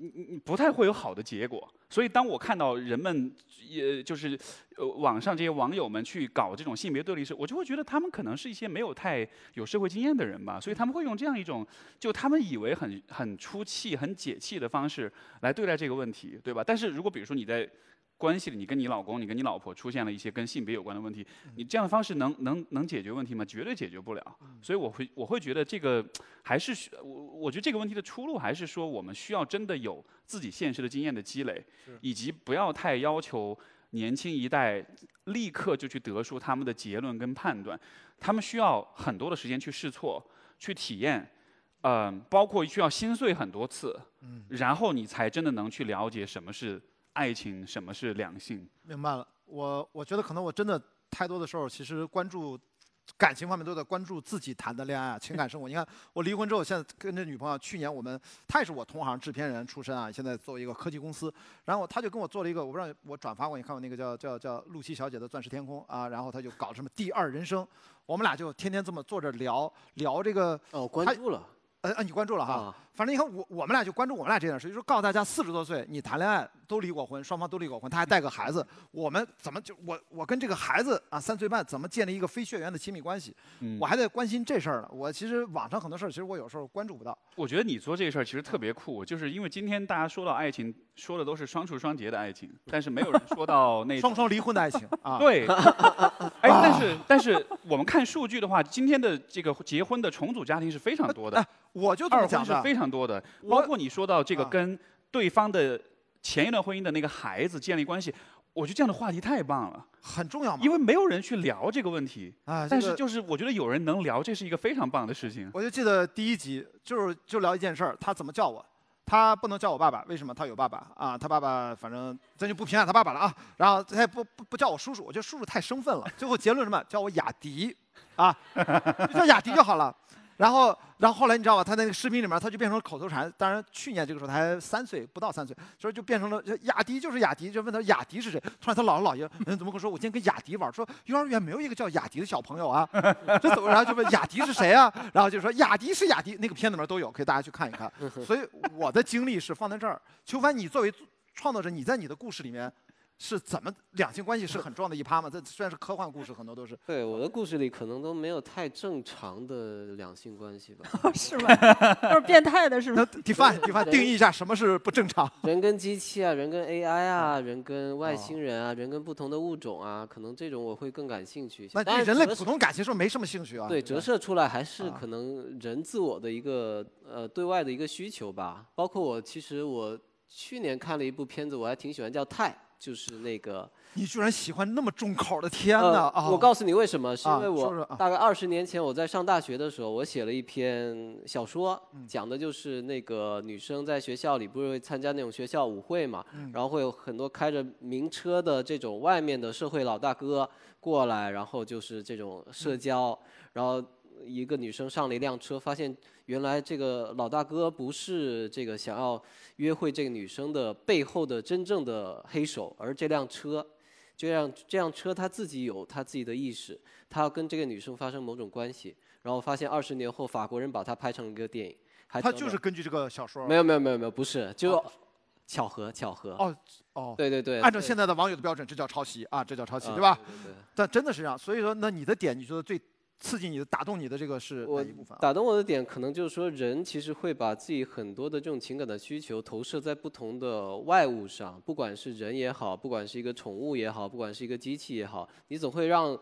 你你你不太会有好的结果，所以当我看到人们也就是呃网上这些网友们去搞这种性别对立时，我就会觉得他们可能是一些没有太有社会经验的人吧，所以他们会用这样一种就他们以为很很出气、很解气的方式来对待这个问题，对吧？但是如果比如说你在关系里，你跟你老公、你跟你老婆出现了一些跟性别有关的问题，你这样的方式能能能解决问题吗？绝对解决不了。所以我会我会觉得这个还是需我我觉得这个问题的出路还是说我们需要真的有自己现实的经验的积累，以及不要太要求年轻一代立刻就去得出他们的结论跟判断，他们需要很多的时间去试错、去体验。嗯、包括需要心碎很多次，嗯然后你才真的能去了解什么是爱情，什么是两性。明白了。我我觉得可能我真的太多的时候，其实关注感情方面都在关注自己谈的恋爱啊，情感生活。你看我离婚之后，现在跟这女朋友，去年我们她也是我同行制片人出身啊，现在做一个科技公司，然后她就跟我做了一个，我不知道我转发过，你看过那个叫叫叫露西小姐的钻石天空啊，然后她就搞什么第二人生，我们俩就天天这么坐着聊聊这个，哦，关注了呃呃，你关注了哈。啊，反正你看我我们俩就关注我们俩这件事，就是告诉大家四十多岁你谈恋爱都离过婚，双方都离过婚，他还带个孩子，我们怎么就我我跟这个孩子啊三岁半怎么建立一个非血缘的亲密关系？嗯我还在关心这事儿呢。我其实网上很多事儿，其实我有时候关注不到。我觉得你做这事儿其实特别酷，就是因为今天大家说到爱情，说的都是双处双结的爱情，但是没有人说到那 双双离婚的爱情啊，对，哎，但是但是我们看数据的话，今天的这个结婚的重组家庭是非常多的哎，我就这二婚是么讲的。非常多的，包括你说到这个啊跟对方的前一段婚姻的那个孩子建立关系，我觉得这样的话题太棒了，很重要嘛因。为没有人去聊这个问题，啊，但是就是我觉得有人能聊，这是一个非常棒的事情。我就记得第一集就是就聊一件事儿，他怎么叫我。他不能叫我爸爸，为什么？他有爸爸啊，他爸爸反正咱就不评价他爸爸了啊。然后他也不不不叫我叔叔，我觉得叔叔太生分了。最后结论什么？叫我雅迪，啊，就叫雅迪就好了。然后，然后后来你知道吧？他那个视频里面，他就变成了口头禅。当然，去年这个时候他还三岁，不到三岁，所以就变成了雅迪就是雅迪，就问他雅迪是谁。突然他姥姥姥爷，嗯，怎么跟我说？我今天跟雅迪玩，说幼儿园没有一个叫雅迪的小朋友啊。这怎么？然后就问雅迪是谁啊？然后就说雅迪是雅迪，那个片子里面都有，可以大家去看一看。所以我的经历是放在这儿。邱凡，你作为创作者，你在你的故事里面是怎么两性关系是很重要的一趴吗？这虽然是科幻故事，很多都是。对我的故事里可能都没有太正常的两性关系吧。是吗？都是变态的，是那吗？define define 定义一下什么是不正常？人跟机器啊，人跟 AI 啊，人跟外星人啊，人跟不同的物种啊，可能这种我会更感兴趣一些。那人类普通感情是不是没什么兴趣啊？对，折射出来还是啊可能人自我的一个呃对外的一个需求吧。包括我，其实我去年看了一部片子，我还挺喜欢，叫《钛》，就是那个。你居然喜欢那么重口的？天哪！呃，我告诉你为什么，是因为我大概二十年前我在上大学的时候，我写了一篇小说，嗯讲的就是那个女生在学校里不是会参加那种学校舞会嘛，嗯然后会有很多开着名车的这种外面的社会老大哥过来，然后就是这种社嗯交，然后一个女生上了一辆车，发现原来这个老大哥不是这个想要约会这个女生的背后的真正的黑手，而这辆车。这辆这辆车他自己有他自己的意识，他要跟这个女生发生某种关系，然后发现二十年后法国人把它拍成了一个电影，还他就是根据这个小说。没有没有没有没有不是就哦巧合巧合哦哦，对对对，按照现在的网友的标准，这叫抄袭啊，这叫抄袭，啊对吧？对对对但真的是这样，所以说，那你的点，你觉得最刺激你的、打动你的这个是哪我一部分啊？打动我的点，可能就是说，人其实会把自己很多的这种情感的需求投射在不同的外物上，不管是人也好，不管是一个宠物也好，不管是一个机器也好，你总会让，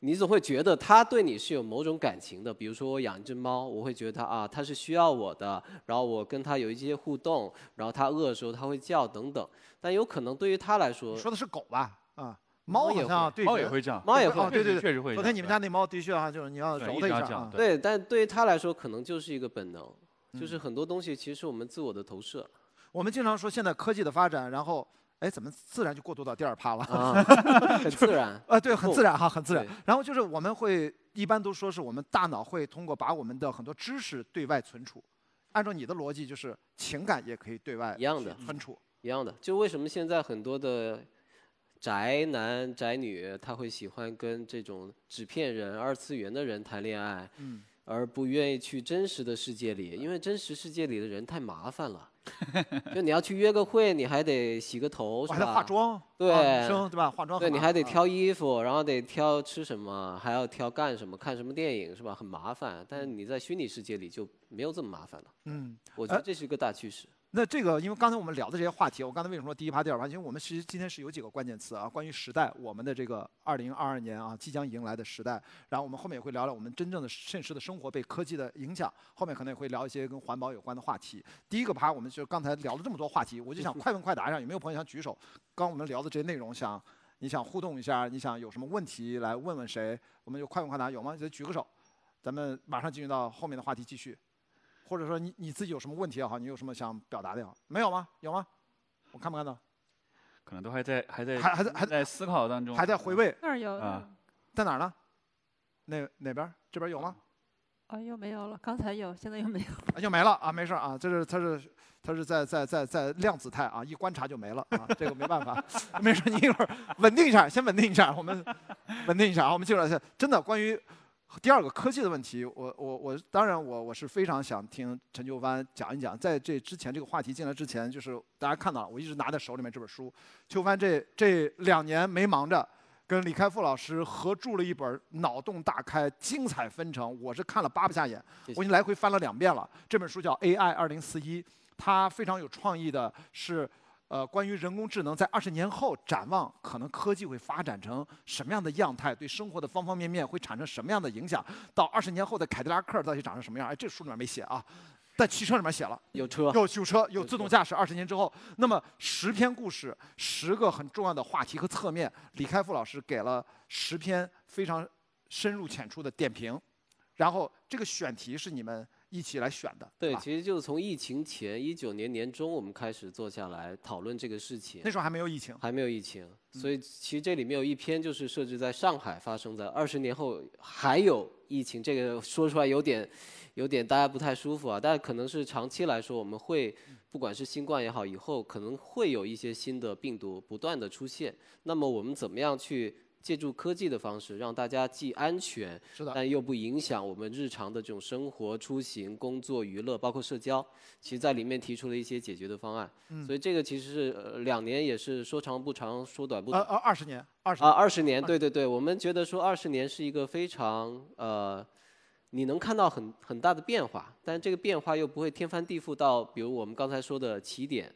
你总会觉得它对你是有某种感情的。比如说我养一只猫，我会觉得它啊，它是需要我的，然后我跟它有一些互动，然后它饿的时候它会叫等等。但有可能对于它来说，说的是狗吧？啊，猫也会像对猫也会这样，猫也会哦，对对对，确实会这样。昨天你们家那猫的确啊，就是你要对揉它一下。对，但对于它来说，可能就是一个本能，嗯就是很多东西其实是我们自我的投射。我们经常说现在科技的发展，然后哎，怎么自然就过渡到第二趴了？啊，很自然。啊，对，很自然哈，很自然。然后就是我们会一般都说是我们大脑会通过把我们的很多知识对外存储，按照你的逻辑，就是情感也可以对外一样的存储。一样的，就为什么现在很多的宅男宅女他会喜欢跟这种纸片人、二次元的人谈恋爱，嗯，而不愿意去真实的世界里，因为真实世界里的人太麻烦了。就你要去约个会，你还得洗个头，还得化？妆，对啊女生对吧？化妆对，你还得挑衣服，然后得挑吃什么，还要挑干什么，看什么电影，是吧？很麻烦。但是你在虚拟世界里就没有这么麻烦了。嗯。我觉得这是一个大趋势。那这个，因为刚才我们聊的这些话题，我刚才为什么说第一趴、第二趴？因为我们其实今天是有几个关键词啊，关于时代，我们的这个二零二二年啊即将迎来的时代。然后我们后面也会聊聊我们真正的现实的生活被科技的影响，后面可能也会聊一些跟环保有关的话题。第一个趴，我们就刚才聊了这么多话题，我就想快问快答一下，有没有朋友想举手？刚我们聊的这些内容，想你想互动一下，你想有什么问题来问问谁？我们就快问快答，有吗？就举个手，咱们马上进入到后面的话题继续。或者说你你自己有什么问题也好，你有什么想表达的也好，没有吗？有吗？我看没看到？可能都还在还在还还在还在思考当中，还在回味，那儿有啊在哪儿呢？哪哪边？这边有吗？啊，又没有了，刚才有，现在又没有。啊，又没了啊，没事啊，这是它是它是在在在在量子态啊，一观察就没了啊，这个没办法，没事，你一会儿稳定一下，先稳定一下，我们稳定一下啊，我们进入到真的关于第二个科技的问题，我我我当然我我是非常想听陈秋帆讲一讲，在这之前这个话题进来之前，就是大家看到了，我一直拿在手里面这本书，秋帆这这两年没忙着。跟李开复老师合著了一本《脑洞大开，精彩纷呈》，我是看了扒不下眼，我已经来回翻了两遍了。这本书叫《AI 二零四一》，它非常有创意的是，呃，关于人工智能在二十年后展望，可能科技会发展成什么样的样态，对生活的方方面面会产生什么样的影响，到二十年后的凯迪拉克到底长成什么样？哎，这书里面没写啊，在汽车里面写了。有车，有有车，有自动驾驶。二十年之后，那么十篇故事，十个很重要的话题和侧面，李开复老师给了十篇非常深入浅出的点评。然后这个选题是你们一起来选的，对，吧其实就是从疫情前一九年年中，我们开始坐下来讨论这个事情那，时候还没有疫情。还没有疫情，所以其实这里面有一篇就是设置在上海发生在，二十年后还有疫情，这个说出来有点有点大家不太舒服啊，但可能是长期来说，我们会不管是新冠也好，以后可能会有一些新的病毒不断的出现，那么我们怎么样去？借助科技的方式，让大家既安全，是的，但又不影响我们日常的这种生活、出行、工作、娱乐，包括社交。其实，在里面提出了一些解决的方案。嗯所以这个其实是呃两年也是说长不长，说短不呃短。呃，二十年，二十啊，二十年，对对对，我们觉得说二十年是一个非常呃，你能看到很很大的变化，但这个变化又不会天翻地覆到，比如我们刚才说的起点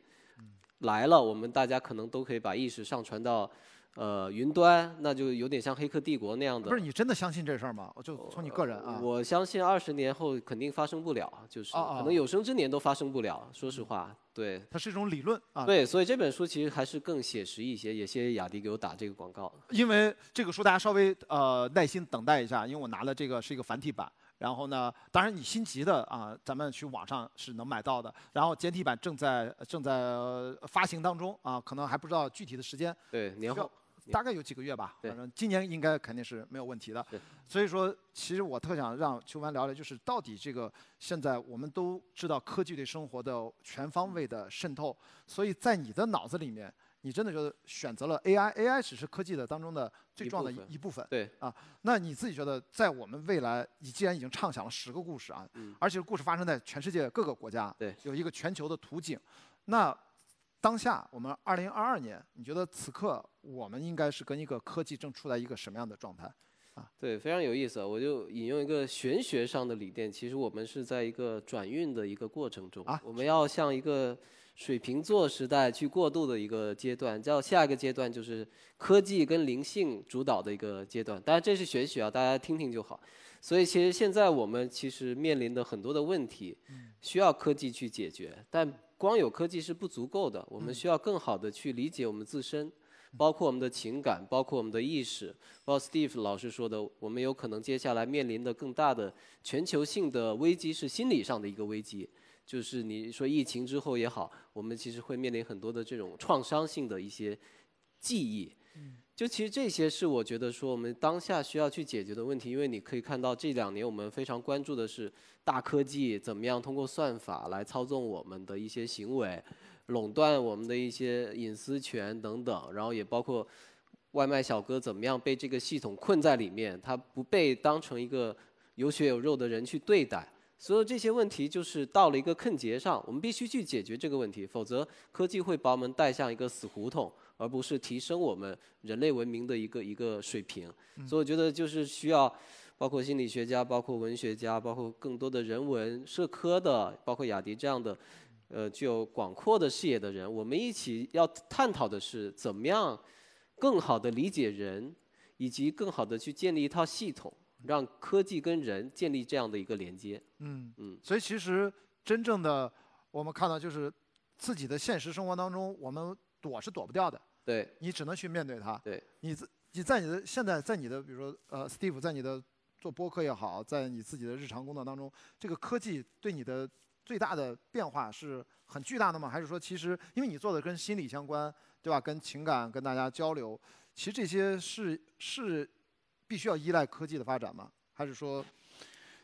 来了，我们大家可能都可以把意识上传到呃云端，那就有点像《黑客帝国》那样的。不是你真的相信这事儿吗？我就从你个人啊，我相信二十年后肯定发生不了，就是可能有生之年都发生不了。说实话，对它是一种理论啊。对，所以这本书其实还是更写实一些。也谢谢雅迪给我打这个广告。因为这个书大家稍微呃耐心等待一下，因为我拿的这个是一个繁体版。然后呢，当然你心急的啊，咱们去网上是能买到的。然后简体版正在正在呃发行当中啊，可能还不知道具体的时间，对，年后大概有几个月吧。反正今年应该肯定是没有问题的。所以说，其实我特想让秋凡聊聊，就是到底这个现在我们都知道科技对生活的全方位的渗透，所以在你的脑子里面，你真的觉得选择了 AI，AI 只是科技的当中的最重要的一部分一一部分。对啊，那你自己觉得，在我们未来，你既然已经畅想了十个故事啊，嗯而且故事发生在全世界各个国家，对，有一个全球的图景，那当下我们二零二二年，你觉得此刻我们应该是跟一个科技正处在一个什么样的状态？啊对，非常有意思。我就引用一个玄学上的理念，其实我们是在一个转运的一个过程中，啊我们要向一个水瓶座时代去过渡的一个阶段，叫下一个阶段就是科技跟灵性主导的一个阶段。当然这是玄学啊，大家听听就好。所以其实现在我们其实面临的很多的问题，需要科技去解决，但光有科技是不足够的，我们需要更好的去理解我们自身。包括我们的情感，包括我们的意识，包括 Steve 老师说的，我们有可能接下来面临的更大的全球性的危机是心理上的一个危机，就是你说疫情之后也好，我们其实会面临很多的这种创伤性的一些记忆。就其实这些是我觉得说我们当下需要去解决的问题，因为你可以看到这两年我们非常关注的是大科技怎么样通过算法来操纵我们的一些行为。垄断我们的一些隐私权等等，然后也包括外卖小哥怎么样被这个系统困在里面，他不被当成一个有血有肉的人去对待。所有这些问题就是到了一个坑节上，我们必须去解决这个问题，否则科技会把我们带向一个死胡同，而不是提升我们人类文明的一个一个水平。所以我觉得就是需要。包括心理学家，包括文学家，包括更多的人文社科的，包括雅迪这样的，呃，具有广阔的视野的人，我们一起要探讨的是怎么样更好的理解人，以及更好的去建立一套系统，让科技跟人建立这样的一个连接。嗯嗯，所以其实真正的我们看到就是自己的现实生活当中，我们躲是躲不掉的，对你只能去面对它。对，你自你在你的现在在你的比如说呃，Steve 在你的做播客也好，在你自己的日常工作当中，这个科技对你的最大的变化是很巨大的吗？还是说其实因为你做的跟心理相关，对吧？跟情感跟大家交流，其实这些是是必须要依赖科技的发展吗？还是说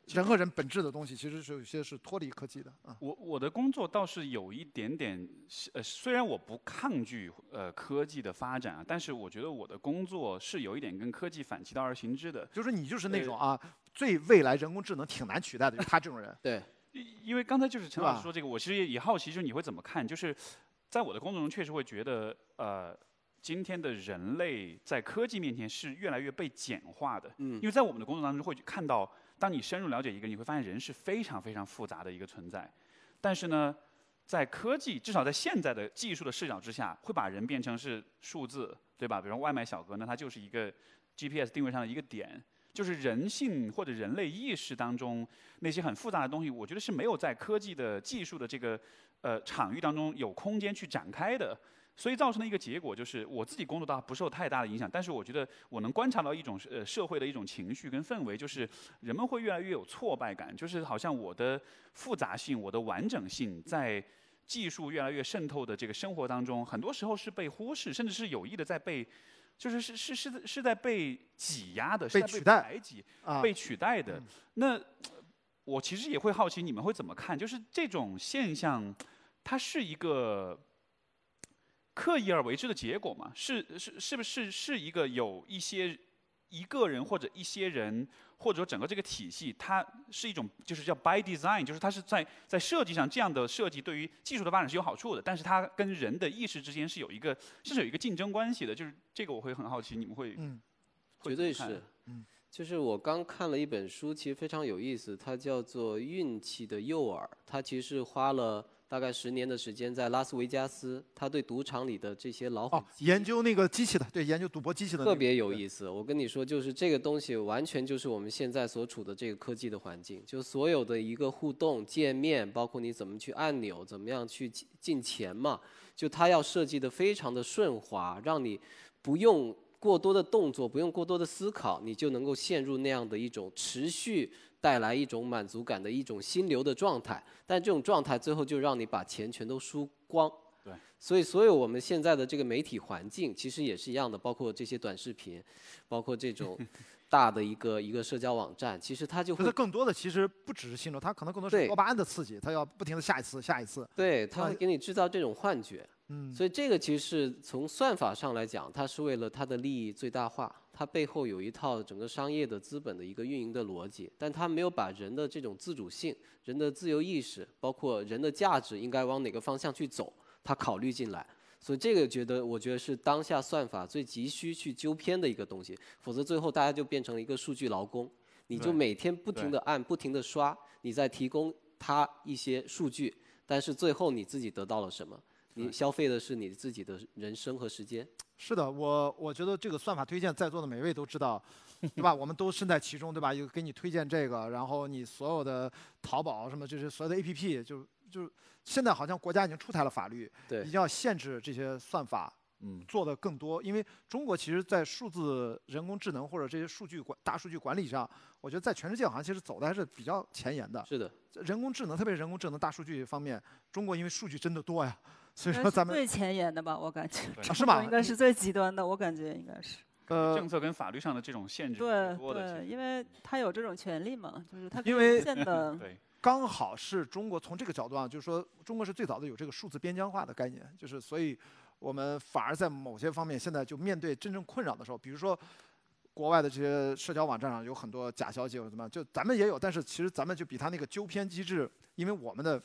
人和人本质的东西其实是有些是脱离科技的啊？我我的工作倒是有一点点，呃，虽然我不抗拒呃科技的发展啊，但是我觉得我的工作是有一点跟科技反其道而行之的。就是你就是那种啊，最未来人工智能挺难取代的，就是他这种人。对，因因为刚才就是陈老师说这个，我其实也也好奇，就是你会怎么看？就是在我的工作中，确实会觉得，呃，今天的人类在科技面前是越来越被简化的。嗯因为在我们的工作当中会看到，当你深入了解一个，你会发现人是非常非常复杂的一个存在。但是呢，在科技，至少在现在的技术的视角之下，会把人变成是数字，对吧？比如外卖小哥，那他就是一个 GPS 定位上的一个点。就是人性或者人类意识当中那些很复杂的东西，我觉得是没有在科技的技术的这个呃场域当中有空间去展开的。所以造成的一个结果就是，我自己工作倒不受太大的影响，但是我觉得我能观察到一种呃社会的一种情绪跟氛围，就是人们会越来越有挫败感，就是好像我的复杂性、我的完整性在技术越来越渗透的这个生活当中，很多时候是被忽视，甚至是有意的在被，就是是是是是在被挤压的，是在被被取代排挤、啊，被取代的嗯。那我其实也会好奇你们会怎么看，就是这种现象，它是一个刻意而为之的结果嘛？是是是不是是一个有一些一个人或者一些人，或者说整个这个体系，它是一种就是叫 by design，就是它是在在设计上这样的设计对于技术的发展是有好处的，但是它跟人的意识之间是有一个是有一个竞争关系的，就是这个我会很好奇，你们会嗯绝对是。嗯就是我刚看了一本书，其实非常有意思，它叫做《运气的诱饵》，它其实是花了大概十年的时间在拉斯维加斯，他对赌场里的这些老虎哦，研究那个机器的，对，研究赌博机器的那个，特别有意思。我跟你说，就是这个东西完全就是我们现在所处的这个科技的环境，就所有的一个互动界面，包括你怎么去按钮，怎么样去进进钱嘛，就它要设计的非常的顺滑，让你不用过多的动作，不用过多的思考，你就能够陷入那样的一种持续带来一种满足感的一种心流的状态。但这种状态最后就让你把钱全都输光。对。所以，所有我们现在的这个媒体环境其实也是一样的，包括这些短视频，包括这种大的一个 一个社交网站，其实它就会它更多的其实不只是心流，它可能更多是对多巴胺的刺激，它要不停的下一次下一次。对，它给你制造这种幻觉。嗯，所以这个其实是从算法上来讲，它是为了它的利益最大化，它背后有一套整个商业的资本的一个运营的逻辑，但它没有把人的这种自主性、人的自由意识，包括人的价值应该往哪个方向去走，它考虑进来。所以这个觉得，我觉得是当下算法最急需去纠偏的一个东西，否则最后大家就变成了一个数据劳工，你就每天不停的按、不停的刷，你在提供它一些数据，但是最后你自己得到了什么？你消费的是你自己的人生和时间。是的，我我觉得这个算法推荐，在座的每位都知道，对吧？我们都身在其中，对吧？有给你推荐这个，然后你所有的淘宝什么，就是所有的 APP，就就现在好像国家已经出台了法律，对一定要限制这些算法嗯，做的更多，因为中国其实，在数字人工智能或者这些数据管大数据管理上，我觉得在全世界好像其实走的还是比较前沿的。是的，人工智能，特别是人工智能大数据方面，中国因为数据真的多呀，所以应该是说咱们最前沿的吧，我感觉。啊是吗应？该是最极端的，我感觉应该是。呃政，策跟法律上的这种限制对是多的，对，因为他有这种权利嘛，就是他因为无限的 对刚好是中国从这个角度啊，就是说中国是最早的有这个数字边疆化的概念，就是所以我们反而在某些方面现在就面对真正困扰的时候，比如说国外的这些社交网站上有很多假消息或者怎么样，就咱们也有，但是其实咱们就比他那个纠偏机制，因为我们的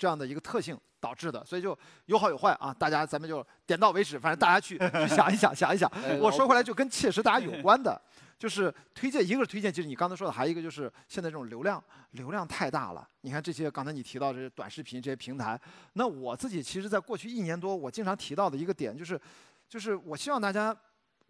这样的一个特性导致的，所以就有好有坏啊，大家咱们就点到为止，反正大家去 去想一想，想一想。呃我说回来就跟切实大家有关的，就是推荐，一个是推荐，就是你刚才说的，还有一个就是现在这种流量，流量太大了。你看这些刚才你提到这些短视频这些平台，那我自己其实在过去一年多，我经常提到的一个点就是，就是我希望大家。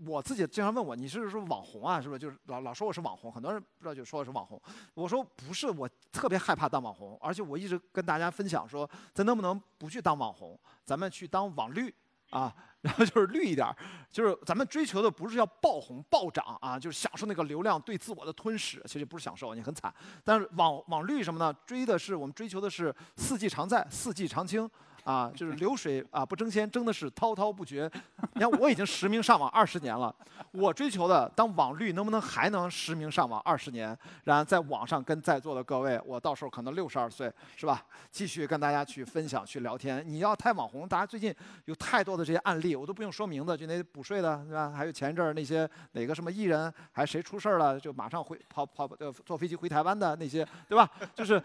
我自己经常问我，你是不是网红啊？是不是就是老老说我是网红？很多人不知道就说我是网红。我说不是，我特别害怕当网红，而且我一直跟大家分享说，咱能不能不去当网红，咱们去当网绿啊？然后就是绿一点儿，就是咱们追求的不是要爆红暴涨啊，就是享受那个流量对自我的吞噬，其实不是享受，你很惨。但是网网绿什么呢？追的是我们追求的是四季常在，四季常青。啊，就是流水啊不争先，争的是滔滔不绝。你看我已经实名上网二十年了，我追求的当网绿能不能还能实名上网二十年，然后在网上跟在座的各位，我到时候可能六十二岁是吧？继续跟大家去分享去聊天。你要太网红，大家最近有太多的这些案例，我都不用说名字，就那补税的对吧？还有前一阵儿那些哪个什么艺人，还谁出事儿了，就马上回跑跑呃坐飞机回台湾的那些，对吧？就是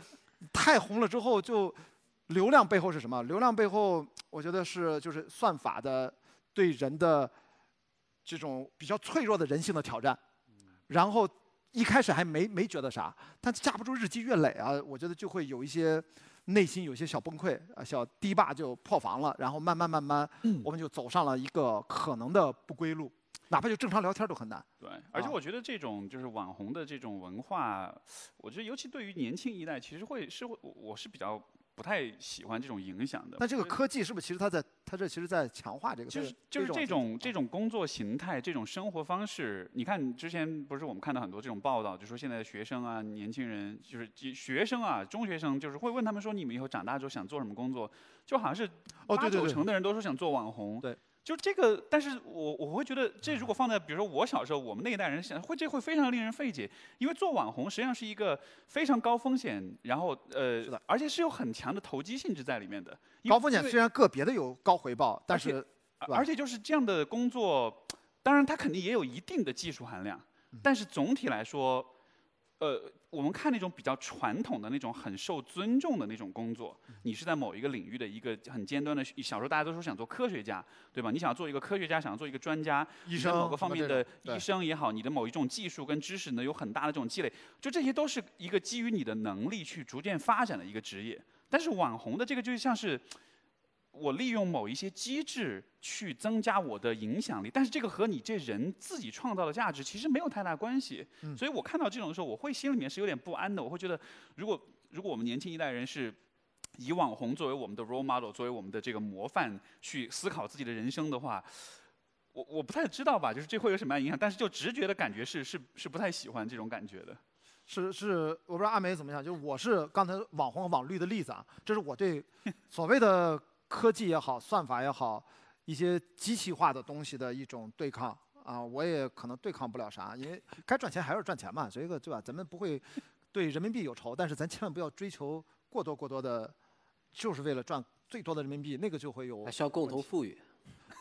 太红了之后就。流量背后是什么？流量背后，我觉得是就是算法的对人的这种比较脆弱的人性的挑战。然后一开始还没没觉得啥，但架不住日积月累啊，我觉得就会有一些内心有些小崩溃啊，小堤坝就破防了，然后慢慢慢慢，我们就走上了一个可能的不归路，哪怕就正常聊天都很难。对，而且啊我觉得这种就是网红的这种文化，我觉得尤其对于年轻一代，其实会是会，我我是比较不太喜欢这种影响的。那这个科技是不是其实它在它这其实在强化这个？就是就是这种这种工作形态，这种生活方式，你看之前不是我们看到很多这种报道，就说现在的学生啊、年轻人，就是学生啊、中学生，就是会问他们说，你们以后长大之后想做什么工作？就好像是哦，八九成的人都说想做网红。对。就这个，但是我我会觉得，这如果放在比如说我小时候，我们那一代人想，会这会非常令人费解，因为做网红实际上是一个非常高风险，然后呃而且是有很强的投机性质在里面的。高风险虽然个别的有高回报，但是而且就是这样的工作，当然它肯定也有一定的技术含量，嗯但是总体来说，呃，我们看那种比较传统的那种很受尊重的那种工作，嗯你是在某一个领域的一个很尖端的，小时候大家都说想做科学家，对吧？你想要做一个科学家，想要做一个专家，医生某个方面的医生也好，你的某一种技术跟知识呢有很大的这种积累，就这些都是一个基于你的能力去逐渐发展的一个职业。但是网红的这个就像是我利用某一些机制去增加我的影响力，但是这个和你这人自己创造的价值其实没有太大关系。嗯所以我看到这种的时候，我会心里面是有点不安的。我会觉得，如果如果我们年轻一代人是以网红作为我们的 role model，作为我们的这个模范去思考自己的人生的话，我我不太知道吧，就是这会有什么样影响，但是就直觉的感觉是是是不太喜欢这种感觉的。是是，我不知道阿梅怎么想，就是我是刚才网红和网绿的例子啊，这是我对所谓的科技也好、算法也好，一些机器化的东西的一种对抗啊，我也可能对抗不了啥，因为该赚钱还是赚钱嘛，所以个对吧？咱们不会对人民币有仇，但是咱千万不要追求过多过多的，就是为了赚最多的人民币，那个就会有还需要共同富裕。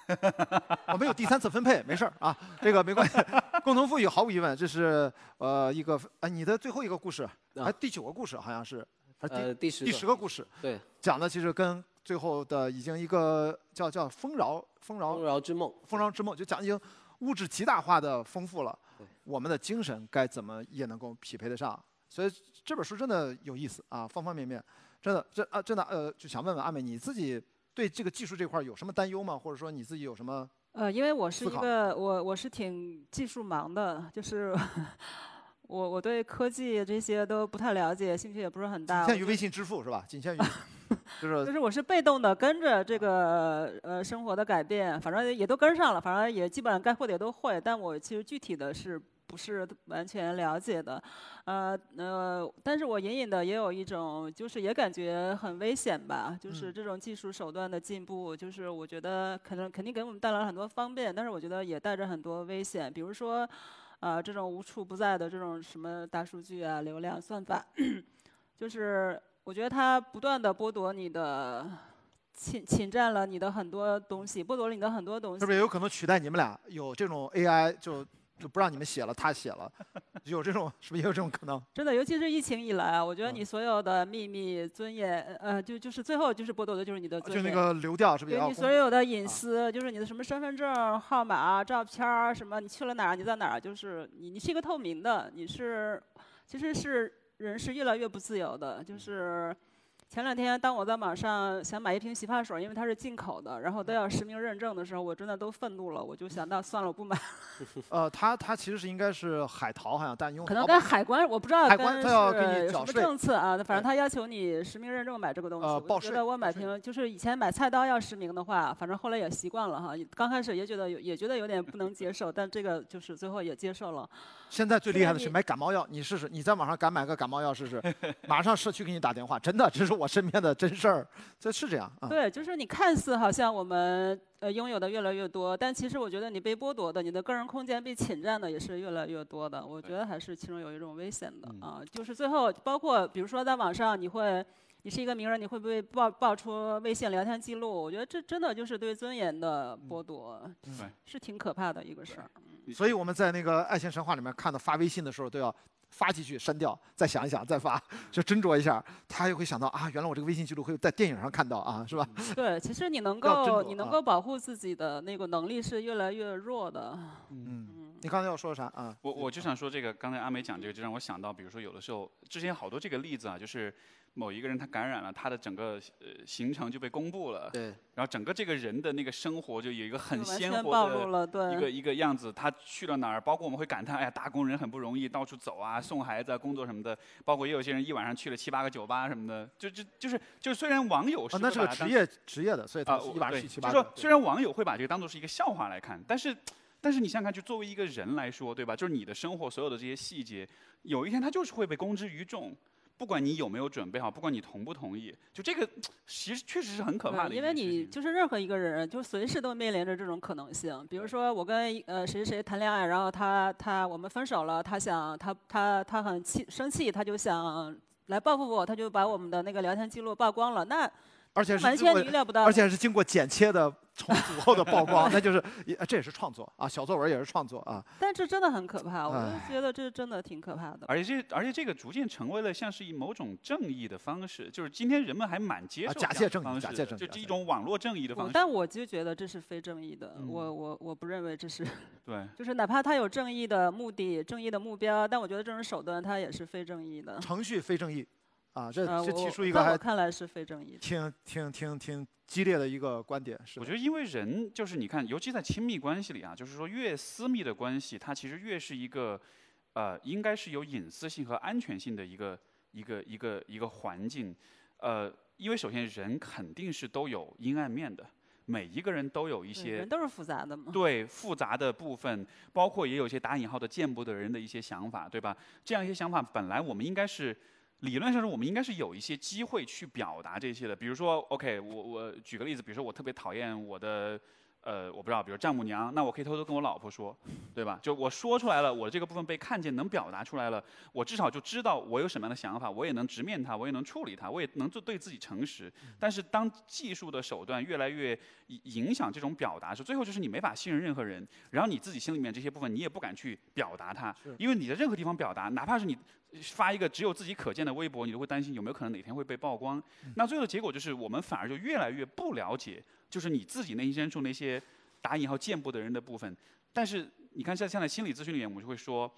我们有第三次分配，没事儿啊，这个没关系。共同富裕毫无疑问，这是呃一个呃你的最后一个故事，还第九个故事好像是，还是第、呃，第十第十个故事，对，讲的其实跟最后的已经一个叫叫丰饶丰饶丰饶之梦，丰饶之梦，就讲已经物质极大化的丰富了对，我们的精神该怎么也能够匹配得上。所以这本书真的有意思啊，方方面面，真的这啊真的呃，就想问问阿美，你自己对这个技术这块有什么担忧吗？或者说你自己有什么？呃，因为我是一个我我是挺技术盲的，就是 我我对科技这些都不太了解，兴趣也不是很大。仅限于微信支付是吧？仅限于 就是就是我是被动的跟着这个呃生活的改变，反正也都跟上了，反正也基本上该会的也都会，但我其实具体的是不是完全了解的，呃呃，但是我隐隐的也有一种就是也感觉很危险吧，就是嗯这种技术手段的进步，就是我觉得可能肯定给我们带来了很多方便，但是我觉得也带着很多危险，比如说。呃，这种无处不在的这种什么大数据啊、流量算法，就是我觉得它不断的剥夺你的侵侵占了你的很多东西，剥夺了你的很多东西。是不是也有可能取代你们俩？有这种 AI 就就不让你们写了，他写了，有这种是不是也有这种可能？真的，尤其是疫情以来啊，我觉得嗯你所有的秘密、尊严，呃，就就是最后就是剥夺的就是你的尊严。就那个流调是不是也对你所有的隐啊私，就是你的什么身份证号码、照片儿，什么你去了哪儿，你在哪儿，就是你你是一个透明的，你是其实是人是越来越不自由的，嗯就是。前两天，当我在网上想买一瓶洗发水，因为它是进口的，然后都要实名认证的时候，我真的都愤怒了。我就想到算了，我不买。呃，它它其实是应该是海淘，好像但用可能淘宝跟海关，我不知道海关他要给你什么缴税政策啊，反正对他要求你实名认证买这个东西。呃报税我就觉得我买瓶就是以前买菜刀要实名的话，反正后来也习惯了哈。刚开始也觉得有也觉得有点不能接受，但这个就是最后也接受了。现在最厉害的是买感冒药，你试试，你在网上敢买个感冒药试试，马上社区给你打电话，真的，这是我身边的真事儿，这是这样啊。对，就是你看似好像我们呃拥有的越来越多，但其实我觉得你被剥夺的，你的个人空间被侵占的也是越来越多的。我觉得还是其中有一种危险的嗯啊，就是最后包括比如说在网上你会。你是一个名人，你会不会爆爆出微信聊天记录？我觉得这真的就是对尊严的剥夺，对是挺可怕的一个事儿。所以我们在那个《爱情神话》里面看到发微信的时候都要发几句删掉，再想一想再发，就斟酌一下。他又会想到啊，原来我这个微信记录会在电影上看到啊，是吧？对，其实你能够你能够保护自己的那个能力是越来越弱的。嗯，嗯，你刚才要说啥啊？我我就想说这个，刚才阿美讲这个，就让我想到，比如说有的时候，之前好多这个例子啊，就是某一个人他感染了，他的整个呃行程就被公布了，对，然后整个这个人的那个生活就有一个很鲜活的。一个一个样子，他去了哪儿，包括我们会感叹，哎呀，打工人很不容易，到处走啊，送孩子啊，工作什么的，包括也有些人一晚上去了七八个酒吧什么的，就就就是就是虽然网友是啊，那是个职业职业的，所以他一晚上对去七八个。就说虽然网友会把这个当做是一个笑话来看，但是但是你想想看，就作为一个人来说，对吧？就是你的生活所有的这些细节，有一天它就是会被公之于众。不管你有没有准备好，不管你同不同意，就这个其实确实是很可怕的对，因为。你就是任何一个人，就随时都面临着这种可能性。比如说，我跟呃谁谁谈恋爱，然后他他我们分手了，他想他他他很气生气，他就想来报复我，他就把我们的那个聊天记录曝光了，那而且是完全经过你预料不到。而且是经过剪切的重组后的曝光，那就是也这也是创作啊，小作文也是创作啊。但这真的很可怕，我就觉得这真的挺可怕的。而且这而且这个逐渐成为了像是以某种正义的方式，就是今天人们还蛮接啊受假借正义的方式假借正义就是一种网络正义的方式。但我就觉得这是非正义的，嗯我我我不认为这是，对，就是哪怕他有正义的目的、正义的目标，但我觉得这种手段它也是非正义的。程序非正义，啊，这呃，这提出一个还看来是非正义的。挺挺挺挺激烈的一个观点，是我觉得，因为人就是你看，尤其在亲密关系里啊，就是说越私密的关系，它其实越是一个，呃，应该是有隐私性和安全性的一个一个一个一个环境，呃，因为首先人肯定是都有阴暗面的，每一个人都有一些人都是复杂的嘛。对复杂的部分，包括也有一些打引号的见不得人的一些想法，对吧？这样一些想法，本来我们应该是理论上说，我们应该是有一些机会去表达这些的。比如说，OK，我我举个例子，比如说我特别讨厌我的。呃，我不知道，比如丈母娘，那我可以偷偷跟我老婆说，对吧？就我说出来了，我这个部分被看见，能表达出来了，我至少就知道我有什么样的想法，我也能直面它，我也能处理它，我也能做对自己诚实。但是当技术的手段越来越影影响这种表达的时候，最后就是你没法信任任何人，然后你自己心里面这些部分你也不敢去表达它，因为你的任何地方表达，哪怕是你发一个只有自己可见的微博，你都会担心有没有可能哪天会被曝光。那最后的结果就是我们反而就越来越不了解，就是你自己内心深处那些打引号见不得人的部分。但是你看，像现在心理咨询里面，我们就会说，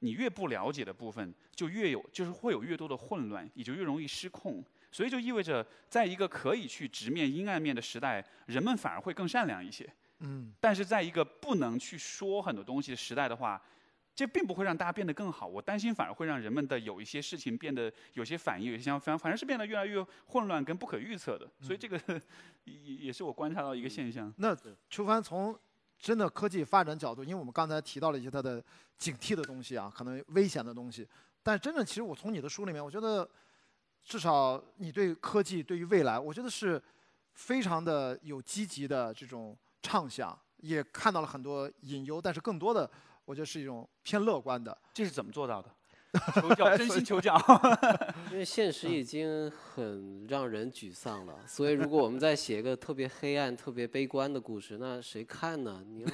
你越不了解的部分，就越有，就是会有越多的混乱，也就越容易失控。所以就意味着，在一个可以去直面阴暗面的时代，人们反而会更善良一些。嗯，但是在一个不能去说很多东西的时代的话，这并不会让大家变得更好。我担心反而会让人们的有一些事情变得有些反应，有些想法，反而是变得越来越混乱跟不可预测的。所以这个也也是我观察到一个现象。那邱帆从真的科技发展角度，因为我们刚才提到了一些它的警惕的东西啊，可能危险的东西，但真正其实我从你的书里面，我觉得至少你对科技对于未来，我觉得是非常的有积极的这种畅想，也看到了很多隐忧，但是更多的我觉得是一种偏乐观的。这是怎么做到的？求教，真心求教。因为现实已经很让人沮丧了，所以如果我们再写一个特别黑暗、特别悲观的故事，那谁看呢？你要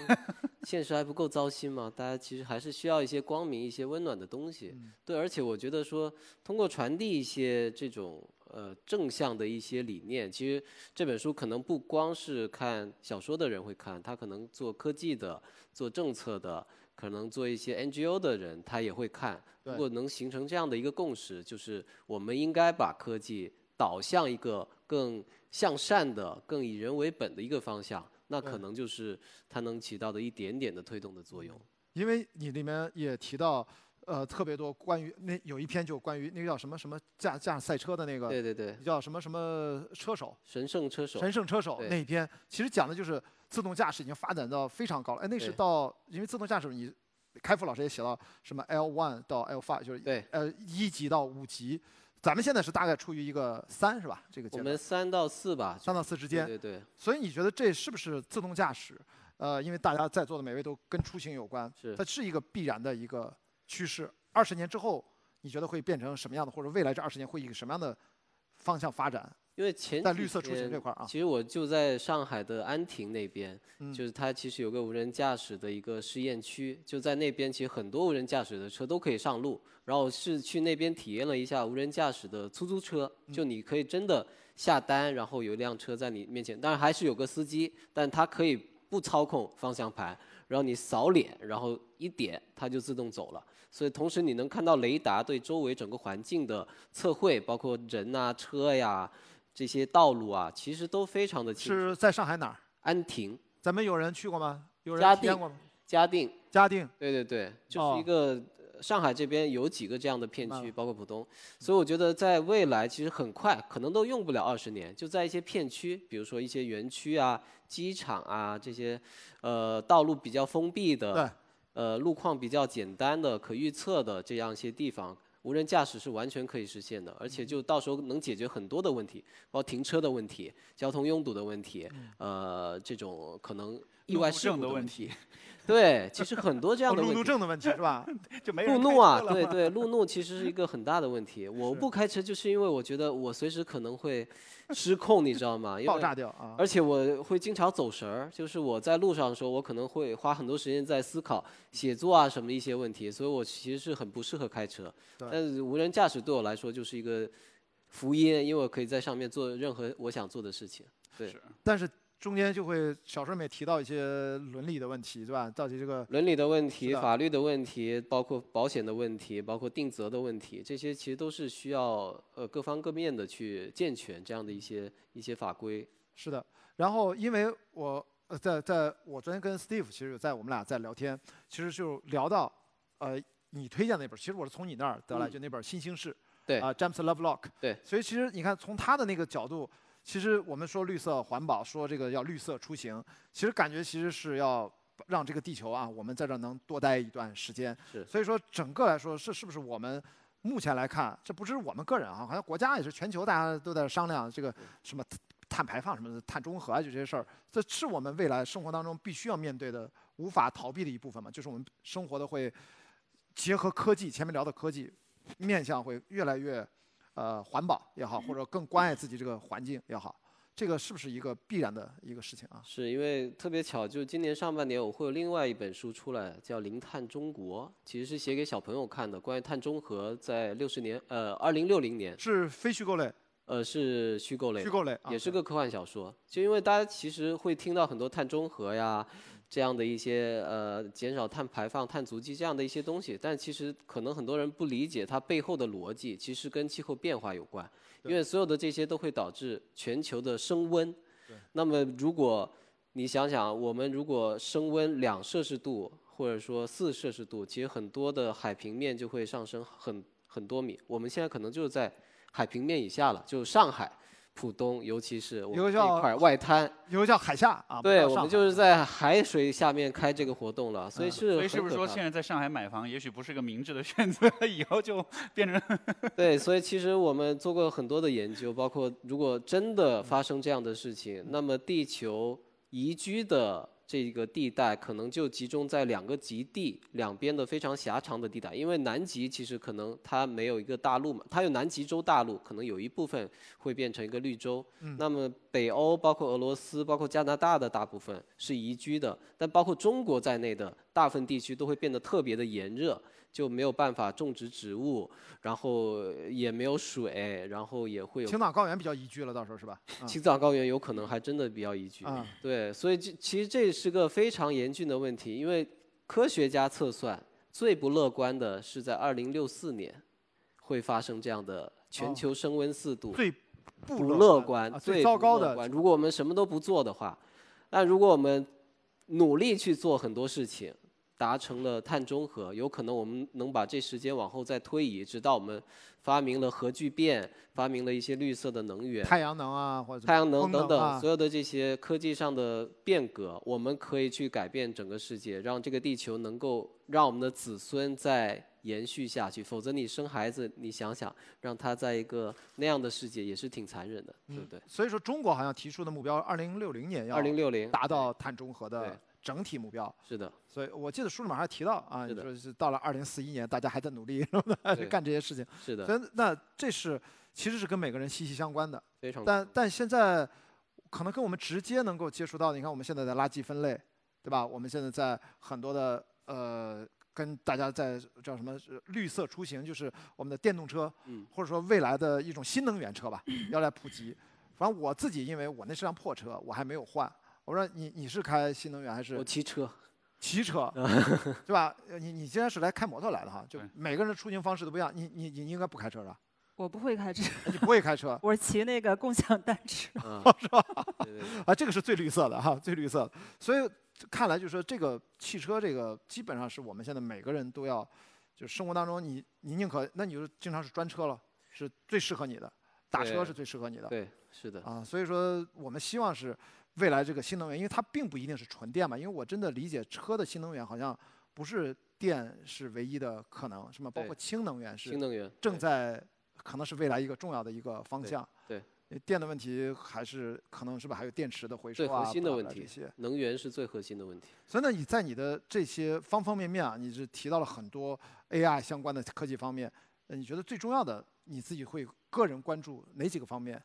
现实还不够糟心吗？大家其实还是需要一些光明、一些温暖的东西。对，而且我觉得说，通过传递一些这种呃正向的一些理念，其实这本书可能不光是看小说的人会看，他可能做科技的、做政策的。可能做一些 NGO 的人，他也会看。如果能形成这样的一个共识，就是我们应该把科技导向一个更向善的、更以人为本的一个方向，那可能就是它能起到的一点点的推动的作用。因为你里面也提到，呃，特别多关于那有一篇就关于那个叫什么什么驾驾赛车的那个，对对对，叫什么什么车手，神圣车手，神圣车手那一篇，其实讲的就是自动驾驶已经发展到非常高了。哎，那是到因为自动驾驶你。开复老师也写到什么 L one 到 L five，就是对，呃一级到五级，咱们现在是大概处于一个三是吧？这个阶段。我们三到四吧，三到四之间。对对。所以你觉得这是不是自动驾驶？呃，因为大家在座的每位都跟出行有关，是它是一个必然的一个趋势。二十年之后，你觉得会变成什么样的？或者未来这二十年会以什么样的方向发展？因为前在绿色出行这块啊，其实我就在上海的安亭那边，嗯、就是它其实有个无人驾驶的一个试验区，就在那边，其实很多无人驾驶的车都可以上路。然后是去那边体验了一下无人驾驶的出租车，就你可以真的下单，然后有一辆车在你面前，当然还是有个司机，但他可以不操控方向盘，然后你扫脸，然后一点它就自动走了。所以同时你能看到雷达对周围整个环境的测绘，包括人啊、车呀。这些道路啊，其实都非常的清楚。是在上海哪儿？安亭。咱们有人去过吗？有人体验过吗？嘉定。嘉定。对对对，就是一个上海这边有几个这样的片区，包括浦东。所以我觉得在未来其实很快，可能都用不了二十年，就在一些片区，比如说一些园区啊、机场啊这些，呃，道路比较封闭的，呃，路况比较简单的、可预测的这样一些地方。无人驾驶是完全可以实现的，而且就到时候能解决很多的问题，包括停车的问题、交通拥堵的问题，呃，这种可能意外事故的问题。对，其实很多这样的路怒症的问题是吧？就没 路怒啊，对对，路怒其实是一个很大的问题。我不开车就是因为我觉得我随时可能会失控，你知道吗？爆炸掉啊！而且我会经常走神儿，就是我在路上的时候，我可能会花很多时间在思考写作啊什么一些问题，所以我其实是很不适合开车。但是无人驾驶对我来说就是一个福音，因为我可以在上面做任何我想做的事情。对。但是。中间就会小说里面提到一些伦理的问题，对吧？到底这个伦理的问题、法律的问题，包括保险的问题，包括定责的问题，这些其实都是需要呃各方各面的去健全这样的一些一些法规。是的，然后因为我呃在在我昨天跟 Steve 其实有在我们俩在聊天，其实就聊到呃你推荐那本，其实我是从你那儿得来，嗯就那本《新兴市》，对啊、詹姆斯 Lovelock，对，所以其实你看从他的那个角度，其实我们说绿色环保，说这个要绿色出行，其实感觉其实是要让这个地球啊，我们在这儿能多待一段时间，是所以说整个来说是是不是我们。目前来看，这不只是我们个人啊，好像国家也是全球，大家都在商量这个什么碳排放什么的、碳中和啊，就这些事儿，这是我们未来生活当中必须要面对的、无法逃避的一部分嘛。就是我们生活的会结合科技，前面聊的科技面向会越来越呃环保也好，或者更关爱自己这个环境也好，这个是不是一个必然的一个事情啊？是因为特别巧，就今年上半年我会有另外一本书出来，叫《零碳中国》，其实是写给小朋友看的，关于碳中和在六十年呃二零六零年，是非虚构类、呃是虚构类，虚构类啊，也是个科幻小说。就因为大家其实会听到很多碳中和呀，这样的一些呃减少碳排放、碳足迹这样的一些东西，但其实可能很多人不理解它背后的逻辑，其实跟气候变化有关。因为所有的这些都会导致全球的升温。那么如果你想想，我们如果升温两摄氏度，或者说四摄氏度，其实很多的海平面就会上升很很多米。我们现在可能就是在海平面以下了，就上海、浦东，尤其是我有个叫们这一块外滩，有个叫海下啊，对我们就是。在海水下面开这个活动了，所以嗯是所以是不是说现在在上海买房，也许不是个明智的选择，以后就变成 对，所以其实我们做过很多的研究，包括如果真的发生这样的事情，那么地球宜居的这个地带可能就集中在两个极地两边的非常狭长的地带，因为南极其实可能它没有一个大陆嘛，它有南极洲大陆，可能有一部分会变成一个绿洲。那么北欧包括俄罗斯、包括加拿大的大部分是宜居的，但包括中国在内的大部分地区都会变得特别的炎热。就没有办法种植植物，然后也没有水，然后也会有青藏高原比较宜居了，到时候是吧？啊青藏高原有可能还真的比较宜居。啊对，所以这其实这是个非常严峻的问题，因为科学家测算最不乐观的是在二零六四年会发生这样的全哦球升温四度。最不不乐乐观，啊最最糟糕的。如果我们什么都不做的话，那如果我们努力去做很多事情，达成了碳中和，有可能我们能把这时间往后再推移，直到我们发明了核聚变，发明了一些绿色的能源。太阳能啊，或者太阳能等等，啊所有的这些科技上的变革，我们可以去改变整个世界，让这个地球能够让我们的子孙再延续下去。否则，你生孩子，你想想，让他在一个那样的世界，也是挺残忍的，对不对？所以说中国好像提出的目标，二零六零年要二零六零达到碳中和对的整体目标。是的，所以我记得书里面还提到啊，你是的说是到了二零四一年，大家还在努力，是吧？干这些事情。是的，所以那这是其实是跟每个人息息相关的。非常但但现在可能跟我们直接能够接触到的，你看我们现在的垃圾分类，对吧？我们现在在很多的呃，跟大家在叫什么呃绿色出行，就是我们的电动车，嗯或者说未来的一种新能源车吧，要来普及。反正我自己，因为我那是辆破车，我还没有换。我说你你是开新能源还是我骑车，骑车，对吧？呃你你既然是来开摩托来的哈，就每个人的出行方式都不一样。你你你应该不开车是吧？我不会开车，你不会开车我是骑那个共享单车。啊，是吧？对对对啊，这个是最绿色的哈，最绿色的。所以看来就是说，这个汽车这个基本上是我们现在每个人都要，就是生活当中你你宁可那你就经常是专车了，是最适合你的，打车是最适合你的对，是的，啊。所以说我们希望是未来这个新能源，因为它并不一定是纯电嘛，因为我真的理解车的新能源好像不是电是唯一的可能，是吗？包括氢能源是新能源正在可能是未来一个重要的一个方向。对电的问题还是可能是吧，还有电池的回收核心的问题。能源是最核心的问题。所以呢，你在你的这些方方面面啊，你是提到了很多 AI 相关的科技方面，呃你觉得最重要的你自己会个人关注哪几个方面？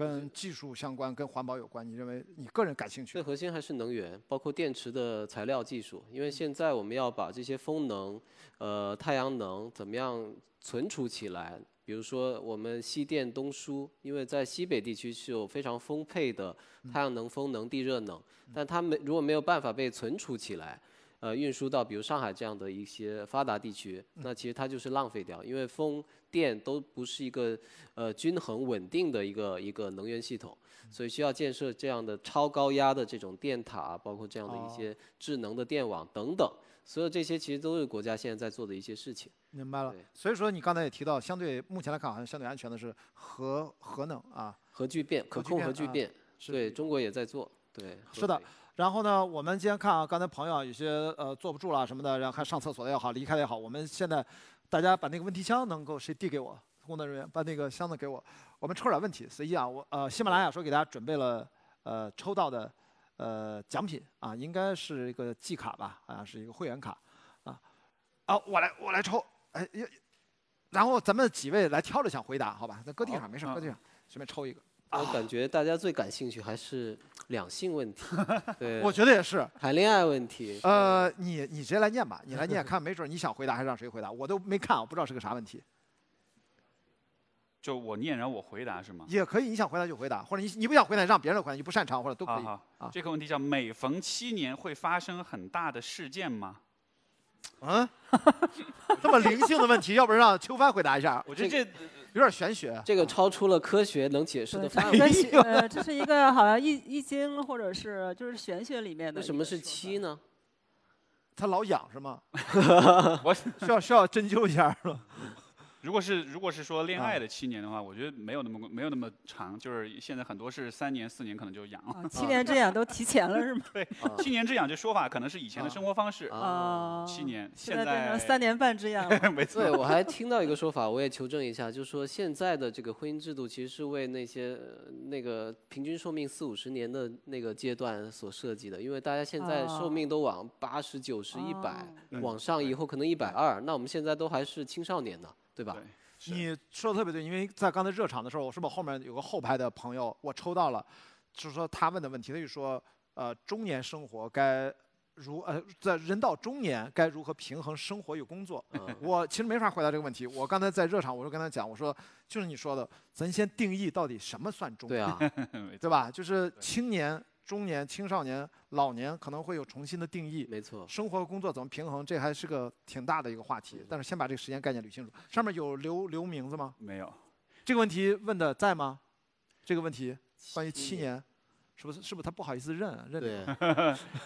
跟技术相关、跟环保有关，你认为你个人感兴趣最？核心还是能源，包括电池的材料技术。因为现在我们要把这些风能、呃太阳能怎么样存储起来，比比如说我们西电东输，因为在西北地区是有非常丰沛的太阳能、风能、地热能，但它没如果没有办法被存储起来，呃，运输到比如上海这样的一些发达地区，那其实它就是浪费掉，因为风电都不是一个呃均衡稳定的一个一个能源系统，所以需要建设这样的超高压的这种电塔，包括这样的一些智能的电网等等，所有这些其实都是国家现在在做的一些事情。明白了。所以说你刚才也提到，相对目前来看，好像相对安全的是核核能啊。核聚变，可控核聚变是对中国也在做，对。是的然后呢，我们今天看啊，刚才朋友有些呃坐不住了什么的，然后还上厕所的也好，离开的也好，我们现在大家把那个问题箱能够谁递给我？工作人员把那个箱子给我，我们抽点问题，随机啊。我呃，喜马拉雅说给大家准备了呃抽到的呃奖品啊，应该是一个季卡吧，好像是一个会员卡啊。啊，我来我来抽，哎呀，然后咱们几位来挑着想回答，好吧？那搁地上没事，搁地上随便抽一个。我感觉大家最感兴趣还是两性问题，对，我觉得也是。谈恋爱问题，呃，你你直接来念吧，你来念，看没准你想回答还是让谁回答，我都没看，我不知道是个啥问题。就我念，然后我回答是吗？也可以，你想回答就回答，或者你你不想回答让别人回答，你不擅长或者都可以。好好啊这个问题叫每逢七年会发生很大的事件吗？嗯，这么灵性的问题，要不然让秋帆回答一下，我觉得这有点玄学。这个超出了科学能解释，的范围。呃，这是一个好像易易经或者是就是玄学里面的。为什么是七？呢？他老痒是吗？我 需要需要针灸一下是吧？如果是如果是说恋啊爱的七年的话，我觉得没有那么没有那么长，就是现在很多是三年四年可能就养了。啊，七年之痒都提前了是吗？对七年之痒这说法可能是以前的生活方式，啊，啊，七年现现在变成三年半之痒了。没错对，我还听到一个说法，我也求证一下，就是说现在的这个婚姻制度其实是为那些呃那个平均寿命四五十年的那个阶段所设计的，因为大家现在寿命都往八十九十一百嗯往上，以后可能一百二，那我们现在都还是青少年呢，对吧？对你说的特别对，因为在刚才热场的时候，我是不是后面有个后排的朋友我抽到了，就是说他问的问题，他就说呃中年生活该如呃在人到中年该如何平衡生活与工作？嗯我其实没法回答这个问题。我刚才在热场，我就跟他讲，我说就是你说的，咱先定义到底什么算中年，对 吧？就是青年、中年、青少年、老年可能会有重新的定义。没错。生活和工作怎么平衡，这还是个挺大的一个话题。但是先把这个时间概念捋清楚。上面有留留名字吗？没有。这个问题问的在吗？这个问题关于七七年，是不是是不是他不好意思认啊？认对，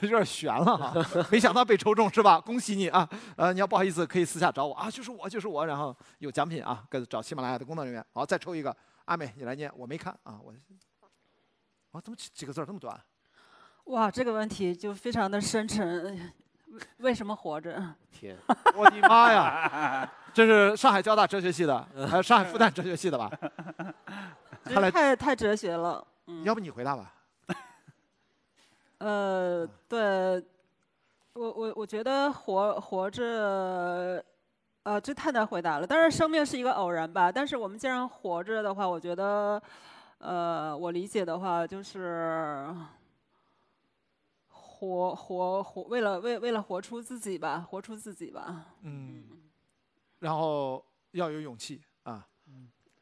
有点悬了哈，没想到被抽中是吧？恭喜你啊！呃，你要不好意思可以私下找我啊，就是我就是我，然后有奖品啊，跟找喜马拉雅的工作人员。好，再抽一个，阿美你来念，我没看啊，我。啊，怎么几几个字儿这么短？哇，这个问题就非常的深沉。为为什么活着？天，我的妈呀！这是上海交大哲学系的，还有上海复旦哲学系的吧？看来太太哲学了。嗯，要不你回答吧？呃，对，我我我觉得活活着，呃，这太难回答了。当然，生命是一个偶然吧。但是我们既然活着的话，我觉得，呃，我理解的话就是活活活，为了为为了活出自己吧，活出自己吧。嗯，然后要有勇气啊。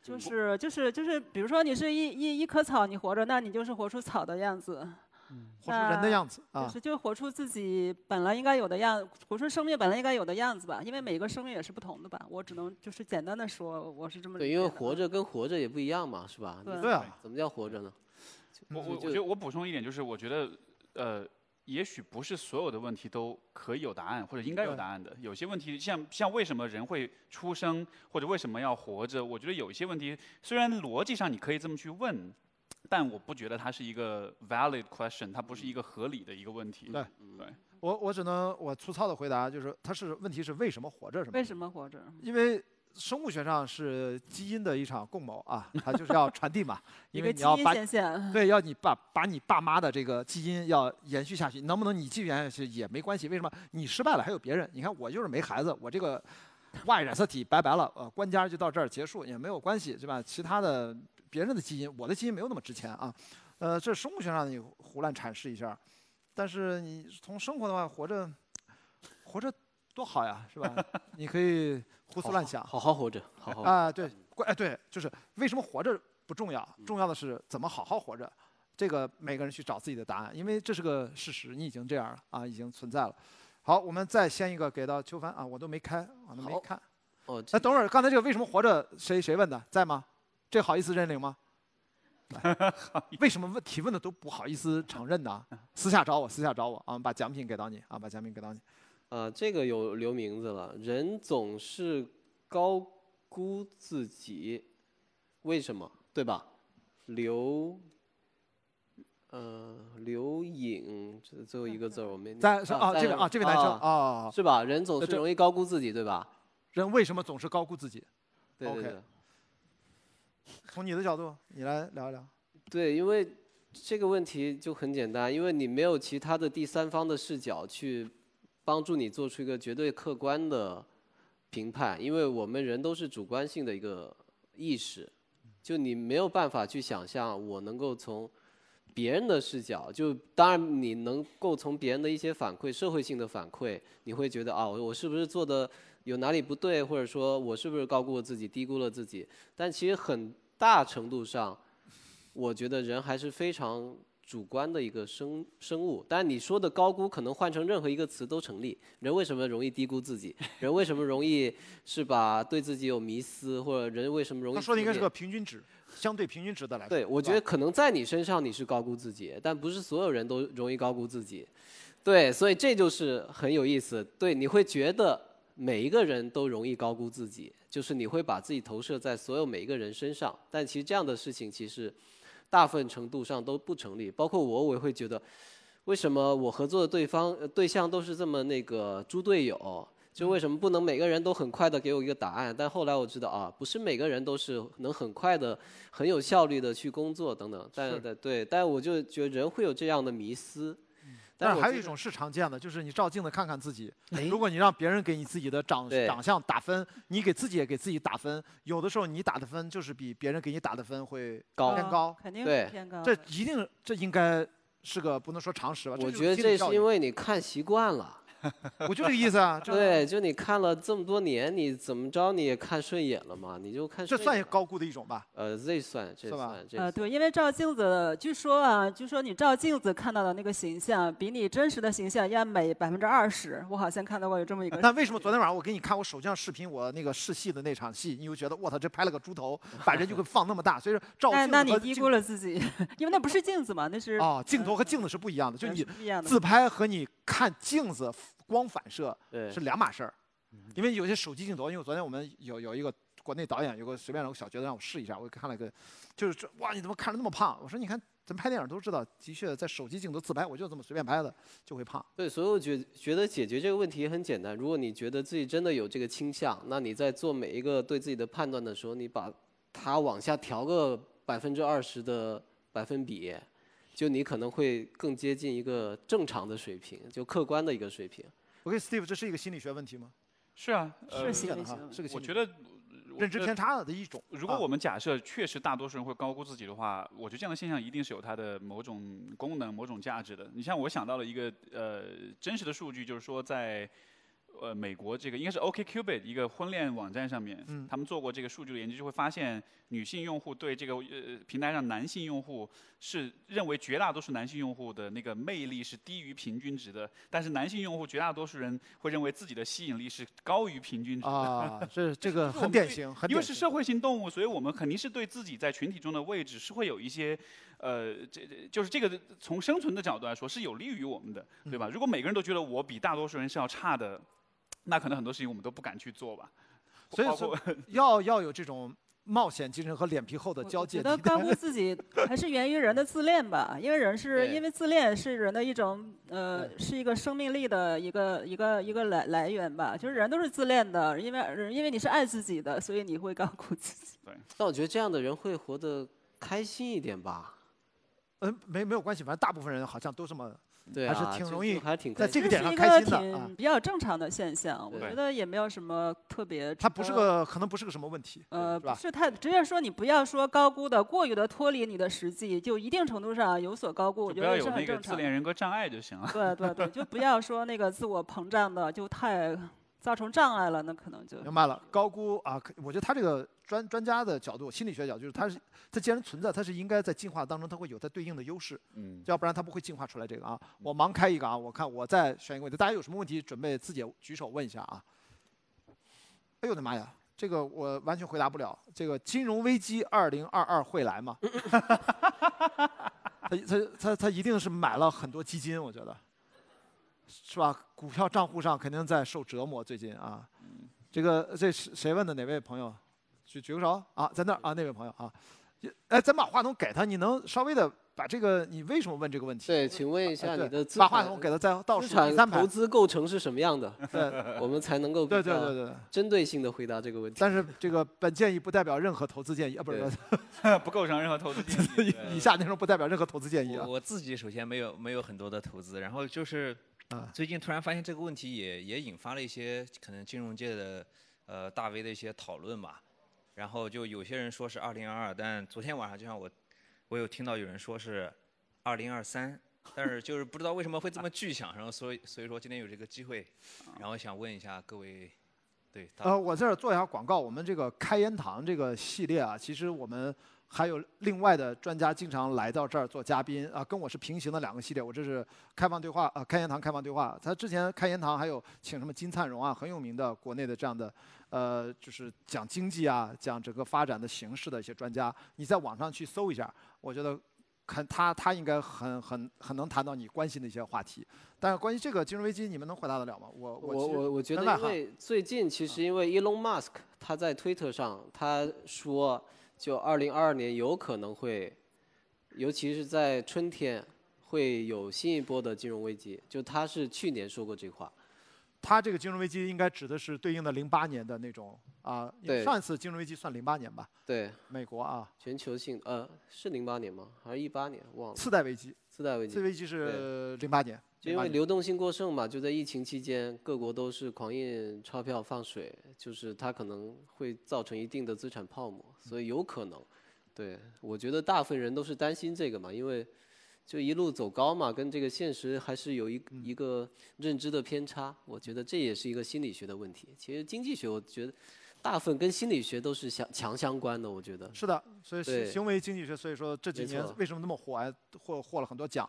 就是就是就是，比如说你是一一一棵草，你活着，那你就是活出草的样子。嗯活出人的样子啊就啊。是就活出自己本来应该有的样，活出生命本来应该有的样子吧。因为每个生命也是不同的吧。我只能就是简单的说，我是这么对，因为活着跟活着也不一样嘛，是吧？对啊，怎么叫活着呢？我我我就觉得我补充一点，就是我觉得，呃，也许不是所有的问题都可以有答案，或者应该有答案的。有些问题像像为什么人会出生，或者为什么要活着，我觉得有一些问题虽然逻辑上你可以这么去问，但我不觉得它是一个 valid question，它不是一个合理的一个问题。对对，我我只能我粗糙的回答，就是它是问题是为什么活着是吗？为什么活着？因为生物学上是基因的一场共谋啊，它就是要传递嘛，因为你要把。对要你把把你爸妈的这个基因要延续下去，能不能你继续延续下去也没关系。为什么？你失败了还有别人。你看我就是没孩子，我这个 Y 染色体拜拜了，呃，官家就到这儿结束也没有关系，对吧？其他的别人的基因，我的基因没有那么值钱啊。呃，这生物学上你胡乱阐释一下，但是你从生活的话，活着，活着多好呀，是吧？你可以胡思乱想好好活着，好好。啊，对，怪哎对，就是为什么活着不重要，重要的是怎么好好活着。这个每个人去找自己的答案，因为这是个事实，你已经这样了啊，已经存在了。好，我们再掀一个给到秋帆啊，我都没开，我都没好看。哦，哎，等会儿，刚才这个为什么活着？谁谁问的？在吗？这好意思认领吗？为什么问提问的都不好意思承认呢？私下找我，私下找我啊，把奖品给到你啊，把奖品给到你。啊，这个有留名字了。人总是高估自己，为什么？对吧？刘，呃，刘颖，这最后一个字我没在是啊，这位啊，这位男生啊啊，是吧？人总是容易高估自己，对吧？人为什么总是高估自己？对对 OK 对。从你的角度，你来聊一聊。对，因为这个问题就很简单，因为你没有其他的第三方的视角去帮助你做出一个绝对客观的评判，因为我们人都是主观性的一个意识，就你没有办法去想象我能够从别人的视角，就当然你能够从别人的一些反馈，社会性的反馈，你会觉得啊，我是不是做的有哪里不对，或者说我是不是高估了自己，低估了自己？但其实很大程度上，我觉得人还是非常主观的一个生生物。但你说的高估，可能换成任何一个词都成立。人为什么容易低估自己？人为什么容易是把？对自己有迷思，或者人为什么容易？他说的应该是个平均值，相对平均值的来说。对，我觉得可能在你身上你是高估自己，但不是所有人都容易高估自己。对，所以这就是很有意思。对，你会觉得每一个人都容易高估自己，就是你会把自己投射在所有每一个人身上，但其实这样的事情其实大部分程度上都不成立。包括我，我也会觉得，为什么我合作的对方呃对象都是这么那个猪队友？就为什么不能每个人都很快的给我一个答案？但后来我知道啊，不是每个人都是能很快的、很有效率的去工作等等。但对，但我就觉得人会有这样的迷思。但是还有一种是常见的，就是你照镜子看看自己。哎如果你让别人给你自己的长长相打分，你给自己也给自己打分，有的时候你打的分就是比别人给你打的分会高偏高。肯定偏高。这一定，这应该是个不能说常识吧？我觉得这是因为为你看习惯了。我就这个意思啊。就对，就你看了这么多年，你怎么着你也看顺眼了嘛？你就看这顺眼这算高估的一种吧？呃，这算这算这呃，算对，因为照镜子，据说啊，据说你照镜子看到的那个形象，比你真实的形象要美百分之二十。我好像看到过有这么一个。那为什么昨天晚上我给你看我手机上视频，我那个试戏的那场戏，你就觉得我操，这拍了个猪头，把人就会放那么大？所以说照那镜子那你低估了自己，因为那不是镜子嘛，那是哦，镜头和镜子是不一样的，就呃你。自拍和你看镜子光反射对是两码事儿，因为有些手机镜头，因为昨天我们有有一个国内导演有个随便有个小角色让我试一下，我看了个，就是这哇你怎么看着那么胖？我说你看咱拍电影都知道，的确在手机镜头自拍我就这么随便拍的就会胖。对，所以我觉觉得解决这个问题也很简单。如果你觉得自己真的有这个倾向，那你在做每一个对自己的判断的时候，你把它往下调个百分之二十的百分比，就你可能会更接近一个正常的水平，就客观的一个水平。OK，Steve，这是一个心理学问题吗？是啊，呃是心理学，是个心理我觉得认知偏差的一种。啊如果我们假设确实大多数人会高估自己的话，我觉得这样的现象一定是有它的某种功能、某种价值的。你像我想到了一个呃真实的数据，就是说在呃美国这个应该是 OKCupid 一个婚恋网站上面，嗯他们做过这个数据的研究，就会发现女性用户对这个呃平台上男性用户是认为绝大多数男性用户的那个魅力是低于平均值的，但是男性用户绝大多数人会认为自己的吸引力是高于平均值的。啊，这这个很典型，很典型。因为是社会性动物，所以我们肯定是对自己在群体中的位置是会有一些，呃，这这就是这个从生存的角度来说是有利于我们的，对吧？如果每个人都觉得我比大多数人是要差的，那可能很多事情我们都不敢去做吧。所以说要要有这种冒险精神和脸皮厚的交界我觉得高估自己还是源于人的自恋吧，因为人是因为自恋是人的一种呃，是一个生命力的一个一个一个来来源吧，就是人都是自恋的，因为因为你是爱自己的，所以你会 高估自己。对但我觉得这样的人会活得开心一点吧？嗯，没没有关系，反正大部分人好像都这么对还是啊，挺容易还挺在这个点上开个心的啊挺比较正常的现象，我觉得也没有什么特别。它不是个，可能不是个什么问题。呃，不是太，直接说你不要说高估的过于的脱离你的实际，就一定程度上有所高估，我就不要有觉得是很那个自正常的。恋人格障碍就行了。对对对，就不要说那个自我膨胀的，就太 造成障碍了，那可能就明白了，高估啊，可我觉得他这个专专家的角度，心理学角度，就是它是它既然存在，它是应该在进化当中它会有它对应的优势，嗯，要不然它不会进化出来这个啊。我盲开一个啊，我看我再选一个问题，大家有什么问题准备自己举手问一下啊？哎呦我的妈呀，这个我完全回答不了。这个金融危机二零二二会来吗？他他他他一定是买了很多基金，我觉得，是吧？股票账户上肯定在受折磨，最近啊。这个这是谁问的？哪位朋友？举举个手啊，在那儿啊，那位朋友啊。哎，咱把话筒给他，你能稍微的把这个你为什么问这个问题？对，请问一下你的资把话产筒给他在倒数第三排投。资构成是什么样的？对 我们才能够对对对对。针对性的回答这个问题。但是这个本建议不代表任何投资建议啊，不是 不构成任何投资建议。以下内容不代表任何投资建议啊我。我自己首先没有没有很多的投资，然后就是啊最近突然发现这个问题也也引发了一些可能金融界的呃大 V 的一些讨论吧。然后就有些人说是二零二二，但昨天晚上就像我我有听到有人说是二零二三，但是就是不知道为什么会这么具象，然后所以所以说今天有这个机会，然后想问一下各位，对，呃，我在这儿做一下广告，我们这个开言堂这个系列啊，其实我们还有另外的专家经常来到这儿做嘉宾啊，跟我是平行的两个系列。我这是开放对话啊，开言堂开放对话。他之前开言堂还有请什么金灿荣啊，很有名的国内的这样的呃，就是讲经济啊，讲整个发展的形势的一些专家，你在网上去搜一下，我觉得。看他，他应该很很很能谈到你关心的一些话题，但是关于这个金融危机，你们能回答得了吗？我我我我觉得，因为最近其实因为 Elon Musk 他在推特上他说，就二零二二年有可能会，尤其是在春天会有新一波的金融危机。就他是去年说过这话，它这个金融危机应该指的是对应的零八年的那种啊，对上一次金融危机算零八年吧，对，美国啊，全球性呃是零八年吗？还是一八年？忘了。次贷危机，次贷危机次。危机是零八年，08就因为流动性过剩嘛，就在疫情期间，各国都是狂印钞票放水，就是它可能会造成一定的资产泡沫，所以有可能。对，我觉得大部分人都是担心这个嘛，因为就一路走高嘛，跟这个现实还是有一嗯一个认知的偏差。我觉得这也是一个心理学的问题。其实经济学，我觉得大部分跟心理学都是相强相关的。我觉得是的，所以行为经济学，所以说这几年为什么那么火，还获获了很多奖。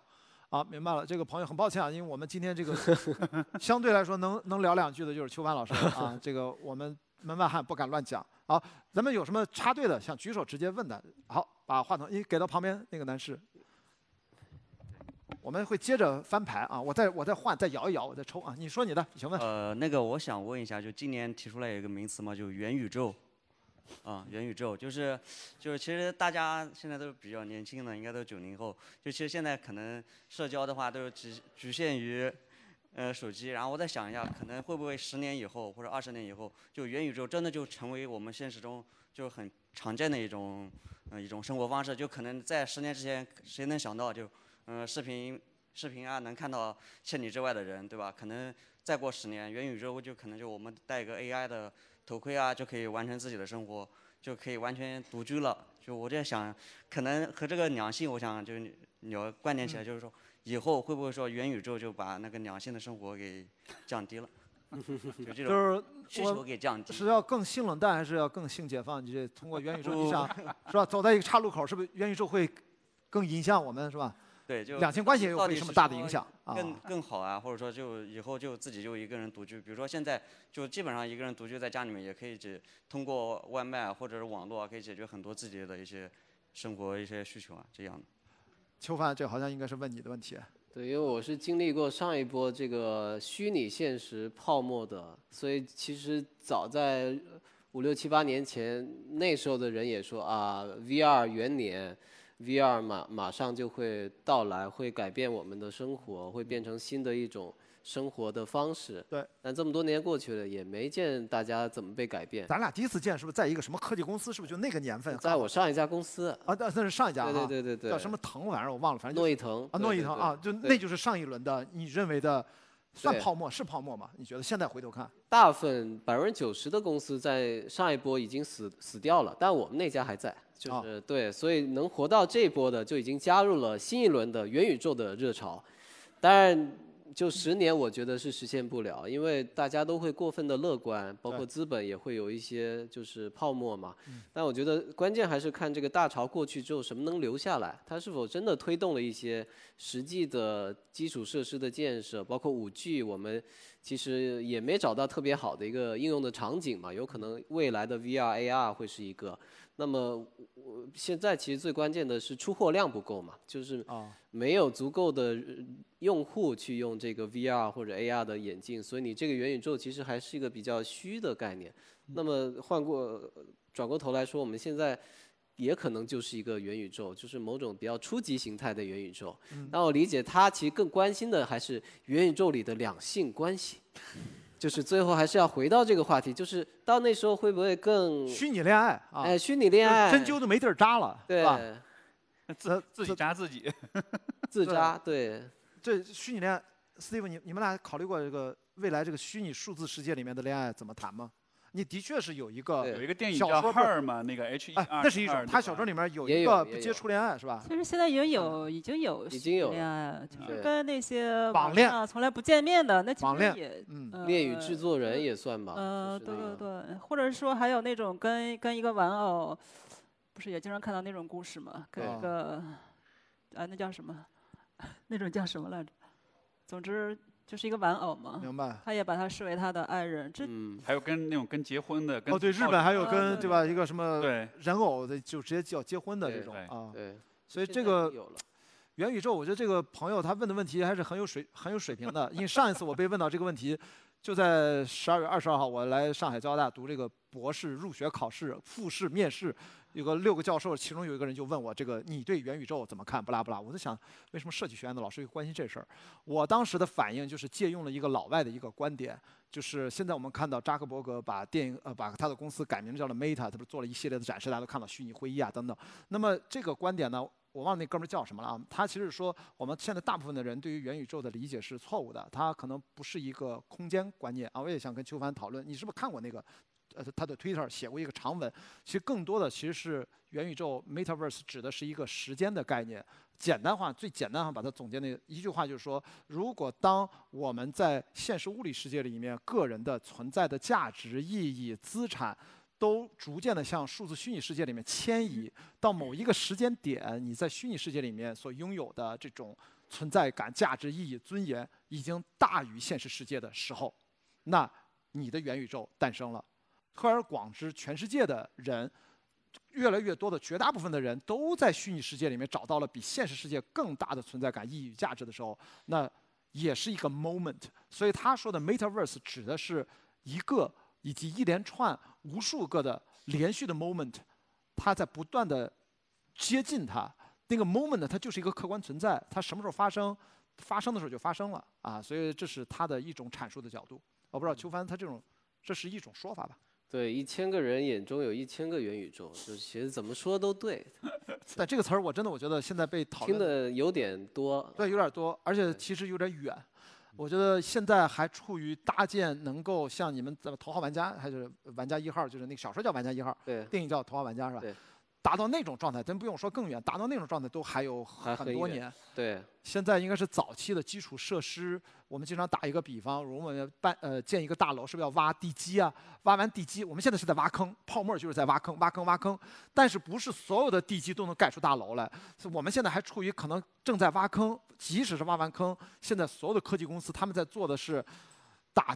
啊，明白了，这个朋友很抱歉啊，因为我们今天这个 相对来说能能聊两句的就是邱帆老师啊，这个我们门外汉不敢乱讲。好，咱们有什么插队的想举手直接问的，好，把话筒一给到旁边那个男士。我们会接着翻牌啊，我再我再换，再摇一摇，我再抽啊。你说你的，请问。呃，那个我想问一下，就今年提出来一个名词嘛，就元宇宙。啊、元宇宙就是就是其实大家现在都比较年轻的，应该都九零后。就其实现在可能社交的话都是只局限于呃手机，然后我再想一下，可能会不会十年以后或者二十年以后，就元宇宙真的就成为我们现实中就很常见的一种呃一种生活方式？就可能在十年之前，谁能想到就嗯、呃视频视频啊能看到千里之外的人，对吧？可能再过十年，元宇宙就可能就我们戴一个 AI 的头盔啊，就可以完成自己的生活，就可以完全独居了。就我在想，可能和这个两性，我想就是聊关联起来，就是说以后会不会说元宇宙就把那个两性的生活给降低了？就这是需求给降低。是要更性冷淡，还是要更性解放？你这通过元宇宙，你想 是吧？走在一个岔路口，是不是元宇宙会更影响我们，是吧？对，就两性关系到底什么大的影响啊？更更好啊，或者说就以后就自己就一个人独居，比如说现在就基本上一个人独居在家里面也可以解通过外卖啊或者是网络啊，可以解决很多自己的一些生活一些需求啊，这样的。秋帆，这好像应该是问你的问题。对，因为我是经历过上一波这个虚拟现实泡沫的，所以其实早在五六七八年前，那时候的人也说啊，VR 元年，VR 马马上就会到来，会改变我们的生活，会变成新的一种生活的方式。对。但这么多年过去了，也没见大家怎么被改变。咱俩第一次见是不是在一个什么科技公司？是不是就那个年份？在我上一家公司，啊，那那是上一家对啊，对对对对，叫什么腾玩意儿我忘了，反正就是诺一腾啊，诺一腾啊，就那就是上一轮的，你认为的算泡沫是泡沫吗？你觉得现在回头看？大部分百分之九十的公司在上一波已经死死掉了，但我们那家还在，就是、对，所以能活到这一波的就已经加入了新一轮的元宇宙的热潮。当然，就十年，我觉得是实现不了，因为大家都会过分的乐观，包括资本也会有一些就是泡沫嘛。嗯但我觉得关键还是看这个大潮过去之后什么能留下来，它是否真的推动了一些实际的基础设施的建设，包括五 G，我们其实也没找到特别好的一个应用的场景嘛，有可能未来的 VR、AR 会是一个。那么我现在其实最关键的是出货量不够嘛，就是啊，没有足够的呃用户去用这个 VR 或者 AR 的眼镜，所以你这个元宇宙其实还是一个比较虚的概念。那么换过转过头来说，我们现在也可能就是一个元宇宙，就是某种比较初级形态的元宇宙。那我理解他其实更关心的还是元宇宙里的两性关系。就是最后还是要回到这个话题，就是到那时候会不会更 虚拟恋爱啊，哎虚拟恋爱针灸都没地儿扎了，对吧？自 自己扎自己。自扎对这虚拟恋爱，Steve，你你们俩考虑过这个未来这个虚拟数字世界里面的恋爱怎么谈吗？你的确是有一个有一个电影叫小说不是 Her 嘛，那个 H E 哎，R，那是一种，他小说里面有一也有个不接触恋爱是吧？其实现在已经有已经有已经有恋爱，就是跟那些网恋啊从来不见面的，那其网恋实也嗯呃恋与制作人也算吧。呃，对对对，或者说还有那种跟跟一个玩偶，不是也经常看到那种故事吗？跟一个啊，那叫什么？那种叫什么来着？总之就是一个玩偶嘛，明白。他也把他视为他的爱人。这嗯，还有跟那种跟结婚的，跟哦，对，日本还有啊对跟对吧一个什么对人偶的，就直接叫结婚的这种啊。对，所以这个元宇宙，我觉得这个朋友他问的问题还是很有水很有水平的。因为上一次我被问到这个问题，就在十二月二十二号，我来上海交大读这个博士入学考试复试面试，有个六个教授，其中有一个人就问我这个你对元宇宙怎么看？不拉不拉，我在想为什么设计学院的老师会关心这事儿？我当时的反应就是借用了一个老外的一个观点。就是现在我们看到扎克伯格把电影呃把他的公司改名叫了 Meta，他不是做了一系列的展示，大家都看到虚拟会议啊等等。那么这个观点呢，我忘了那哥们儿叫什么了啊？他其实说我们现在大部分的人对于元宇宙的理解是错误的，它可能不是一个空间观念啊。我也想跟邱凡讨论，你是不是看过那个？呃，他的 Twitter 写过一个长文，其实更多的其实是元宇宙 （Metaverse） 指的是一个时间的概念。简单化，最简单化把它总结那一句话就是说，如果当我们在现实物理世界里面，个人的存在的价值、意义、资产，都逐渐的向数字虚拟世界里面迁移，到某一个时间点，你在虚拟世界里面所拥有的这种存在感、价值、意义、尊严，已经大于现实世界的时候，那你的元宇宙诞生了。推而广之，全世界的人，越来越多的绝大部分的人都在虚拟世界里面找到了比现实世界更大的存在感、意义与价值的时候，那也是一个 moment。所以他说的 metaverse 指的是一个以及一连串无数个的连续的 moment，它在不断的接近它。那个 moment，它就是一个客观存在，它什么时候发生，发生的时候就发生了啊。所以这是他的一种阐述的角度。我不知道邱帆他这种，这是一种说法吧？对，一千个人眼中有一千个元宇宙，就是其实怎么说都对，但这个词儿我真的我觉得现在被讨听论的有点多。对，有点多，而且其实有点远。我觉得现在还处于搭建能够像你们怎么《头号玩家》还是《玩家一号》，就是那个小说叫《玩家一号》，对，电影叫《头号玩家》是吧对？达到那种状态，咱不用说更远，达到那种状态都还有很很多年。对，现在应该是早期的基础设施。我们经常打一个比方，如果我们办呃建一个大楼，是不是要挖地基啊？挖完地基，我们现在是在挖坑，泡沫就是在挖坑，挖坑，挖坑。但是不是所有的地基都能盖出大楼来？我们现在还处于可能正在挖坑，即使是挖完坑，现在所有的科技公司他们在做的是打。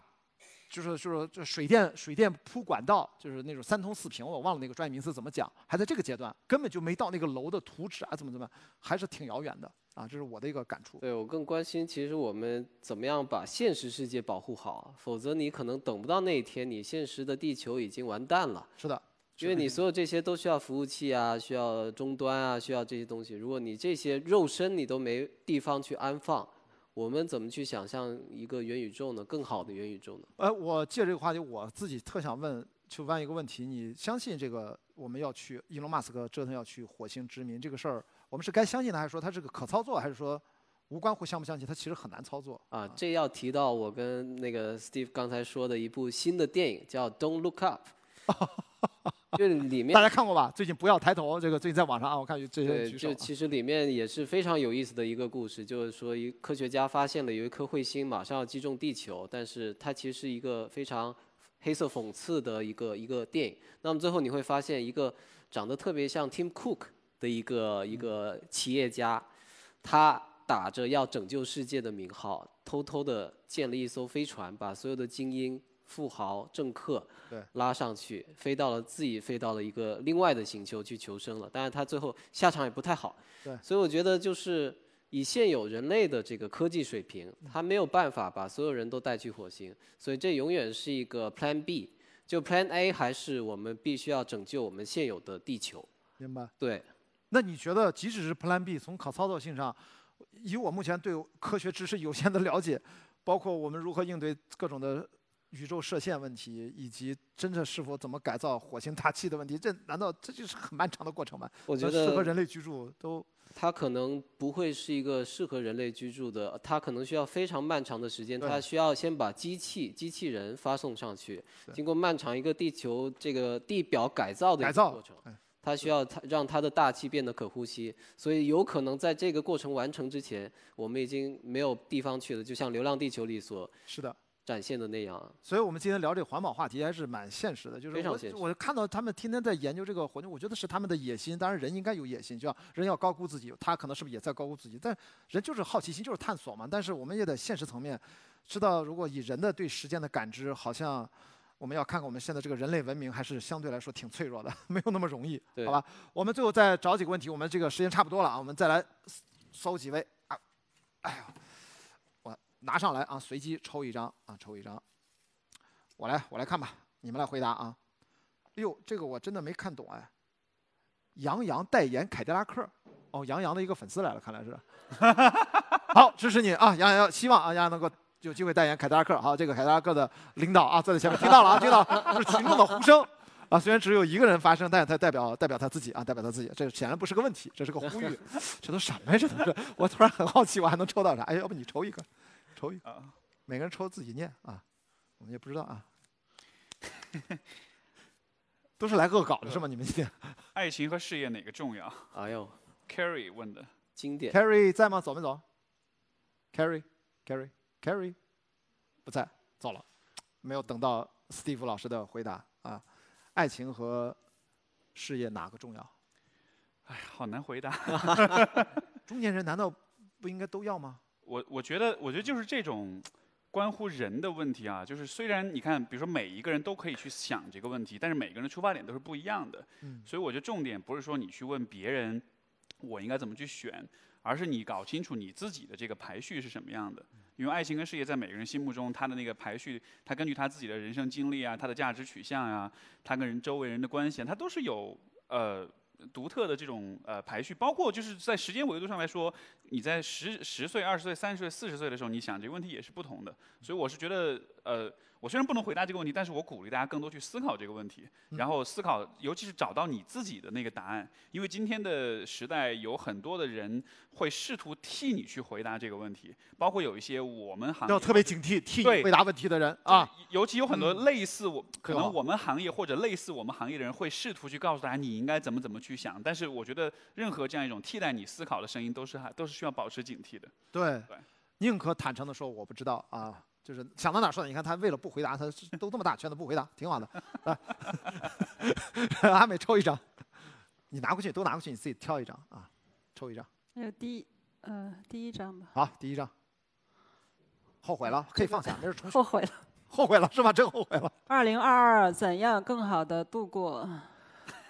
就是就是就水电水电铺管道，就是那种三通四平，我忘了那个专业名词怎么讲，还在这个阶段，根本就没到那个楼的图纸啊，怎么怎么样，还是挺遥远的啊，这是我的一个感触。对我更关心，其实我们怎么样把现实世界保护好，否则你可能等不到那一天，你现实的地球已经完蛋了。是的，因为你所有这些都需要服务器啊，需要终端啊，需要这些东西。如果你这些肉身你都没地方去安放，我们怎么去想象一个元宇宙呢？更好的元宇宙呢？呃，我借这个话题，我自己特想问邱帆一个问题：你相信这个我们要去伊隆马斯克折腾要去火星殖民这个事儿，我们是该相信呢，还是说它是个可操作，还是说无关乎相不相信，它其实很难操作？啊，这要提到我跟那个 Steve 刚才说的一部新的电影，叫《Don't Look Up》。就里面大家看过吧？最近不要抬头，这个最近在网上啊，我看有这些，举手啊。就其实里面也是非常有意思的一个故事，就是说一科学家发现了有一颗彗星马上要击中地球，但是它其实是一个非常黑色讽刺的一个一个电影。那么最后你会发现，一个长得特别像 Tim Cook 的一个一个企业家，他打着要拯救世界的名号，偷偷的建了一艘飞船，把所有的精英、富豪、政客对拉上去，飞到了自己飞到了一个另外的星球去求生了。但是他最后下场也不太好。对所以我觉得就是以现有人类的这个科技水平，他没有办法把所有人都带去火星，所以这永远是一个 Plan B。就 Plan A 还是我们必须要拯救我们现有的地球。明白。对，那你觉得，即使是 Plan B，从可操作性上，以我目前对科学知识有限的了解，包括我们如何应对各种的宇宙射线问题，以及真正是否怎么改造火星大气的问题，这难道这就是很漫长的过程吗？我觉得适合人类居住都它可能不会是一个适合人类居住的，它可能需要非常漫长的时间，对它需要先把机器、机器人发送上去，经过漫长一个地球这个地表改造的一个过程哎。它需要它让它的大气变得可呼吸，所以有可能在这个过程完成之前，我们已经没有地方去了，就像《流浪地球》里所是的。展现的那样。所以我们今天聊这个环保话题还是蛮现实的，就是我非常现实我看到他们天天在研究这个环境，我觉得是他们的野心。当然人应该有野心，就像人要高估自己，他可能是不是也在高估自己？但人就是好奇心，就是探索嘛。但是我们也得现实层面知道，如果以人的对时间的感知，好像我们要看看我们现在这个人类文明还是相对来说挺脆弱的，没有那么容易，好吧？我们最后再找几个问题，我们这个时间差不多了啊，我们再来搜几位啊，哎呀，我拿上来啊，随机抽一张啊，抽一张。我来，我来看吧，你们来回答啊。哎呦，这个我真的没看懂哎。杨洋代言凯迪拉克，哦，杨洋的一个粉丝来了，看来是。好，支持你啊，杨洋，希望啊，杨洋能够有机会代言凯迪拉克。好，这个凯迪拉克的领导啊，坐在前面听到了啊，听到了，这是群众的呼声啊。虽然只有一个人发声，但是他代表代表他自己啊，代表他自己，这显然不是个问题，这是个呼吁。这都什么呀？这都是，我突然很好奇，我还能抽到啥？哎，要不你抽一个，抽一个，每个人抽自己念啊。我们也不知道啊，都是来恶搞的是吗？你们今天爱情和事业哪个重要哎呦？Carrie 问的。经典。Carrie 在吗？走没走？Carrie，Carrie，Carrie，不在，走了，没有等到 Steve 老师的回答啊。爱情和事业哪个重要？哎，好难回答。中年人难道不应该都要吗？我我觉得，我觉得就是这种关乎人的问题啊，就是虽然你看，比如说每一个人都可以去想这个问题，但是每个人的出发点都是不一样的。嗯所以我觉得重点不是说你去问别人，我应该怎么去选，而是你搞清楚你自己的这个排序是什么样的。因为爱情跟事业在每个人心目中，他的那个排序，他根据他自己的人生经历啊，他的价值取向啊、他跟人周围人的关系啊，他都是有呃独特的这种呃排序，包括就是在时间维度上来说，你在十十岁、二十岁、三十岁、四十岁的时候，你想这个问题也是不同的。所以我是觉得，呃，我虽然不能回答这个问题，但是我鼓励大家更多去思考这个问题，然后思考，尤其是找到你自己的那个答案。因为今天的时代有很多的人会试图替你去回答这个问题，包括有一些我们行业要特别警惕替你回答问题的人啊。尤其有很多嗯类似我，可能我们行业或者类似我们行业的人会试图去告诉大家你应该怎么怎么去想，但是我觉得任何这样一种替代你思考的声音都是还都是需要保持警惕的。对对，宁可坦诚的说我不知道啊，就是想到哪儿说哪。你看他为了不回答，他都这么大圈子不回答，挺好的。来，阿美抽一张，你拿过去都拿过去，你自己挑一张啊，抽一张。还有第一呃第一张吧，好，第一张。后悔了，可以放下，没事重后悔了。后悔了是吧？真后悔了。二零二二怎样更好的度过？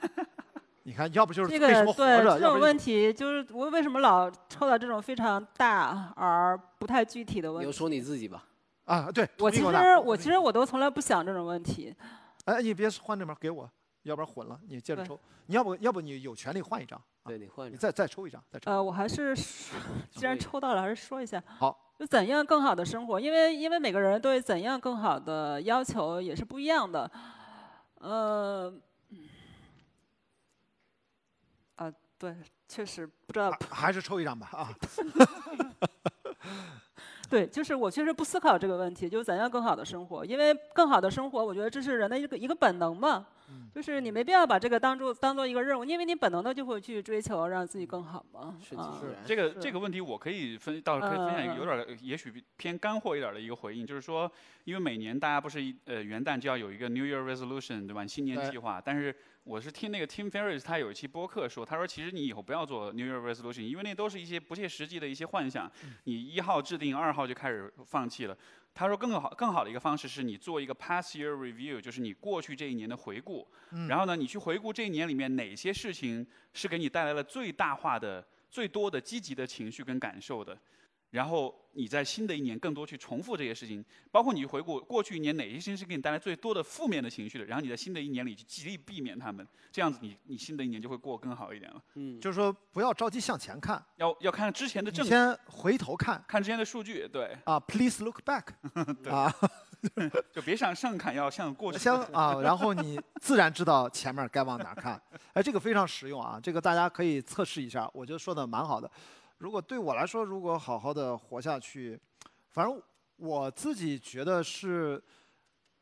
你看，要不就是这为什么活个对着，要不就这种问题，就是我为什么老抽到这种非常大而不太具体的问题？你就说你自己吧。啊，对，我其实我其实我都从来不想这种问题。哎，你别换这边给我，要不然混了。你接着抽，你要不要不你有权利换一张，对你换你再再抽一张，再抽。呃，我还是 既然抽到了，还是说一下。好。就怎样更好的生活，因为因为每个人对怎样更好的要求也是不一样的。呃，啊，对，确实不知道。还是抽一张吧啊。对，就是我确实不思考这个问题，就是怎样更好的生活，因为更好的生活，我觉得这是人的一个一个本能嘛。就是你没必要把这个当做当做一个任务，因为你本能的就会去追求让自己更好嘛。啊，这个这个问题我可以分，到时候可以分享一个有点儿也许偏干货一点儿的一个回应，就是说，因为每年大家不是呃元旦就要有一个 New Year Resolution 对吧？新年计划，但是我是听那个 Tim Ferriss 他有一期播客说，他说其实你以后不要做 New Year Resolution，因为那都是一些不切实际的一些幻想，你一号制定，二号就开始放弃了。他说更好更好的一个方式是你做一个 past year review，就是你过去这一年的回顾，嗯然后呢，你去回顾这一年里面哪些事情是给你带来了最大化的、最多的积极的情绪跟感受的，然后你在新的一年更多去重复这些事情，包括你去回顾过去一年哪些事情是给你带来最多的负面的情绪的，然后你在新的一年里去极力避免他们，这样子你你新的一年就会过更好一点了。嗯，就是说不要着急向前看，要要看之前的你证据，先回头看。看之前的数据，对，啊，please look back 对。啊，就别向上看，要向过去。先啊，然后你自然知道前面该往哪看。哎，这个非常实用啊，这个大家可以测试一下，我觉得说的蛮好的。如果对我来说，如果好好的活下去，反正我自己觉得是，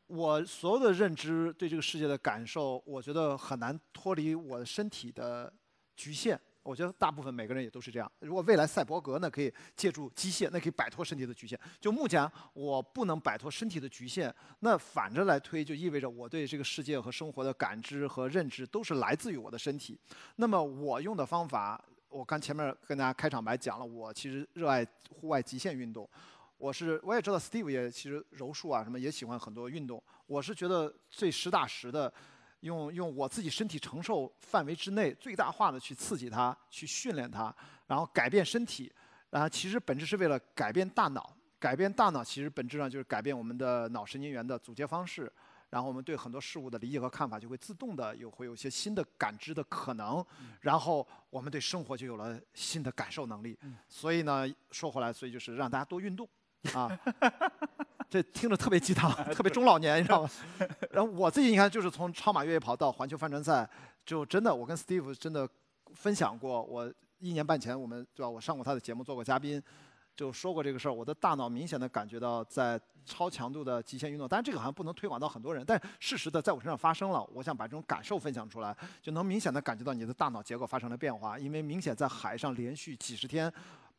我所有的认知对这个世界的感受，我觉得很难脱离我身体的局限。我觉得大部分每个人也都是这样。如果未来赛博格，呢可以借助机械，那可以摆脱身体的局限。就目前我不能摆脱身体的局限，那反着来推，就意味着我对这个世界和生活的感知和认知都是来自于我的身体。那么我用的方法，我刚前面跟大家开场白讲了，我其实热爱户外极限运动。我是我也知道 Steve 也其实柔术啊什么也喜欢很多运动。我是觉得最实打实的，用用我自己身体承受范围之内最大化的去刺激它，去训练它，然后改变身体，然后其实本质是为了改变大脑。改变大脑其实本质上就是改变我们的脑神经元的组接方式，然后我们对很多事物的理解和看法就会自动的有会有一些新的感知的可能，然后我们对生活就有了新的感受能力。所以呢，说回来，所以就是让大家多运动 啊。这听着特别鸡汤，特别中老年，你知道吗？然后我自己你看，就是从超马越野跑到环球帆船赛，就真的我跟 Steve 真的分享过，我一年半前我们对吧？我上过他的节目，做过嘉宾，就说过这个事儿。我的大脑明显的感觉到在超强度的极限运动，但是这个好像不能推广到很多人，但事实的在我身上发生了。我想把这种感受分享出来，就能明显的感觉到你的大脑结构发生了变化，因为明显在海上连续几十天。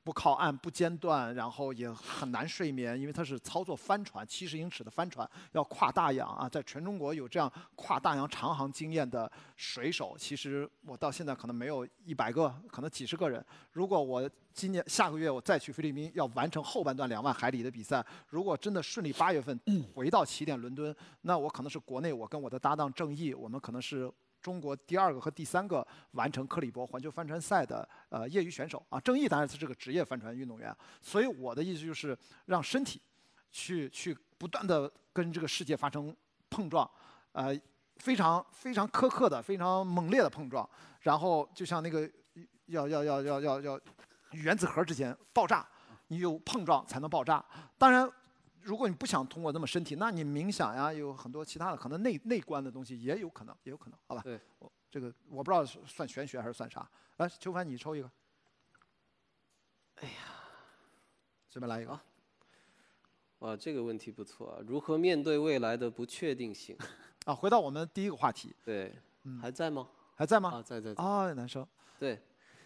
不靠岸不间断，然后也很难睡眠，因为它是操作帆船，七十英尺的帆船要跨大洋啊，在全中国有这样跨大洋长航经验的水手，其实我到现在可能没有一百个，可能几十个人。如果我今年下个月我再去菲律宾，要完成后半段两万海里的比赛，如果真的顺利八月份回到起点伦敦，那我可能是国内我跟我的搭档郑毅，我们可能是。中国第二个和第三个完成克里伯环球帆船赛的呃业余选手啊，郑毅当然是这个职业帆船运动员，所以我的意思就是让身体去去不断的跟这个世界发生碰撞，呃，非常非常苛刻的、非常猛烈的碰撞，然后就像那个要要要要要要原子核之间爆炸，你有碰撞才能爆炸。当然。如果你不想通过那么身体，那你冥想呀，有很多其他的可能内内观的东西也有可能，也有可能，好吧？对，我这个我不知道算玄学还是算啥。来，邱凡，你抽一个。哎呀，随便来一个。哇，这个问题不错啊！如何面对未来的不确定性？啊，回到我们第一个话题。对，嗯还在吗？还在吗？啊，在在在。啊，男生。对。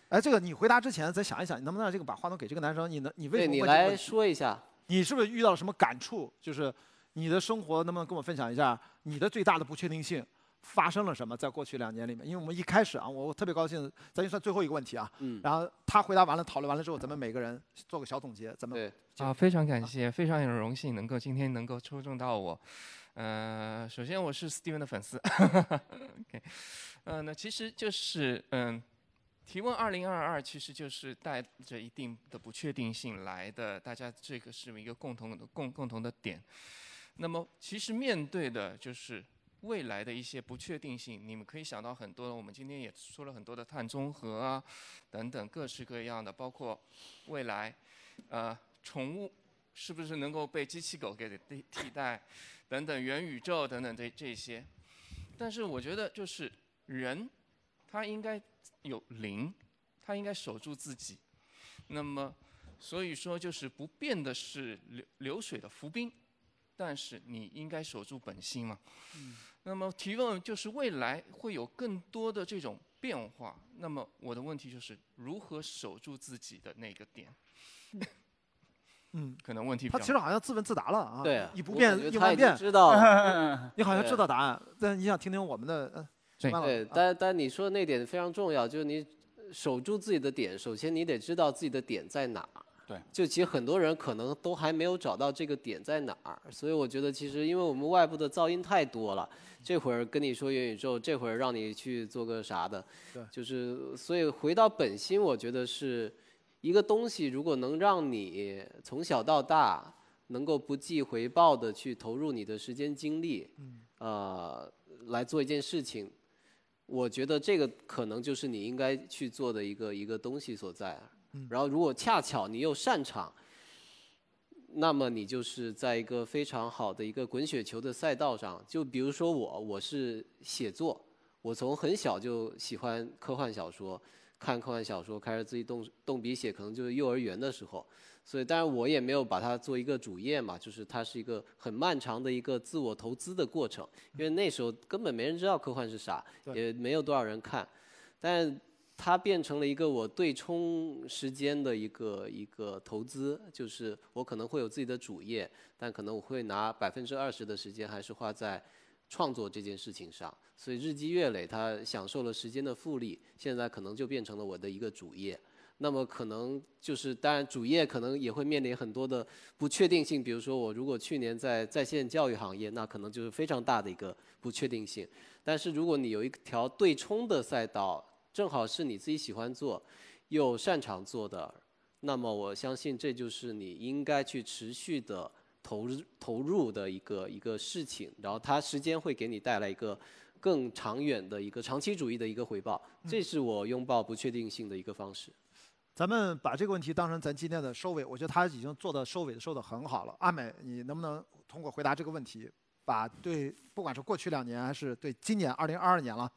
哎，这个你回答之前再想一想，你能不能让这个把话筒给这个男生？你能，你为什么对你来说一下。你是不是遇到了什么感触？就是你的生活能不能跟我分享一下你的最大的不确定性发生了什么？在过去两年里面，因为我们一开始啊，我我特别高兴，咱就算最后一个问题啊。嗯。然后他回答完了，讨论完了之后，咱们每个人做个小总结，咱们对啊，非常感谢，非常有荣幸能够今天能够抽中到我。呃，首先我是 Steven 的粉丝。OK，呃，那其实就是嗯。提问二零二二其实就是带着一定的不确定性来的，大家这个是一个共同的共共同的点。那么其实面对的就是未来的一些不确定性，你们可以想到很多。我们今天也说了很多的碳中和啊，等等各式各样的，包括未来，呃，宠物是不是能够被机器狗给替替代，等等元宇宙等等这这些。但是我觉得就是人，他应该。有灵，他应该守住自己。那么，所以说就是不变的是流流水的浮冰，但是你应该守住本心嘛。那么提问就是未来会有更多的这种变化，那么我的问题就是如何守住自己的那个点？嗯，可能问题比较他其实好像自问自答了啊，对啊以不变应万变，知道 你好像知道答案，但你想听听我们的，对，但但你说的那点非常重要，就是你守住自己的点，首先你得知道自己的点在哪儿。对，就其实很多人可能都还没有找到这个点在哪儿，所以我觉得其实因为我们外部的噪音太多了，这会儿跟你说元宇宙，这会儿让你去做个啥的，对。就是所以回到本心，我觉得是一个东西，如果能让你从小到大能够不计回报的去投入你的时间精力，嗯。呃，来做一件事情，我觉得这个可能就是你应该去做的一个一个东西所在。然后，如果恰巧你又擅长，那么你就是在一个非常好的一个滚雪球的赛道上。就比如说我，我是写作，我从很小就喜欢科幻小说，看科幻小说，开始自己动动笔写，可能就是幼儿园的时候。所以，当然我也没有把它做一个主业嘛，就是它是一个很漫长的一个自我投资的过程，因为那时候根本没人知道科幻是啥，也没有多少人看，但它变成了一个我对冲时间的一个一个投资，就是我可能会有自己的主业，但可能我会拿百分之二十的时间还是花在创作这件事情上，所以日积月累，它享受了时间的复利，现在可能就变成了我的一个主业。那么可能就是，当然主业可能也会面临很多的不确定性，比如说我如果去年在在线教育行业，那可能就是非常大的一个不确定性。但是如果你有一条对冲的赛道，正好是你自己喜欢做，又擅长做的，那么我相信这就是你应该去持续的投入投入的一个一个事情，然后它时间会给你带来一个更长远的一个长期主义的一个回报，这是我拥抱不确定性的一个方式。咱们把这个问题当成咱今天的收尾，我觉得他已经做的收尾收的很好了。阿美，你能不能通过回答这个问题，把对不管是过去两年还是对今年二零二二年了，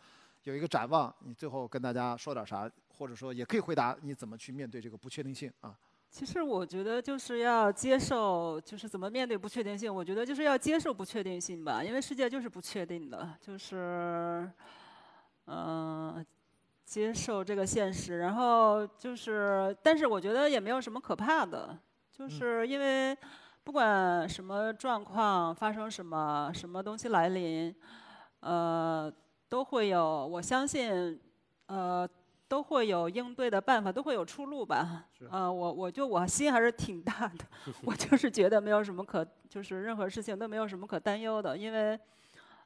有一个展望？你最后跟大家说点啥，或者说也可以回答你怎么去面对这个不确定性啊？其实我觉得就是要接受，就是怎么面对不确定性。我觉得就是要接受不确定性吧，因为世界就是不确定的，就是，嗯、接受这个现实。然后就是，但是我觉得也没有什么可怕的，就是因为不管什么状况发生什么，什么东西来临，呃，都会有，我相信，呃。都会有应对的办法，都会有出路吧。呃，我我就我心还是挺大的，我就是觉得没有什么可，就是任何事情都没有什么可担忧的，因为，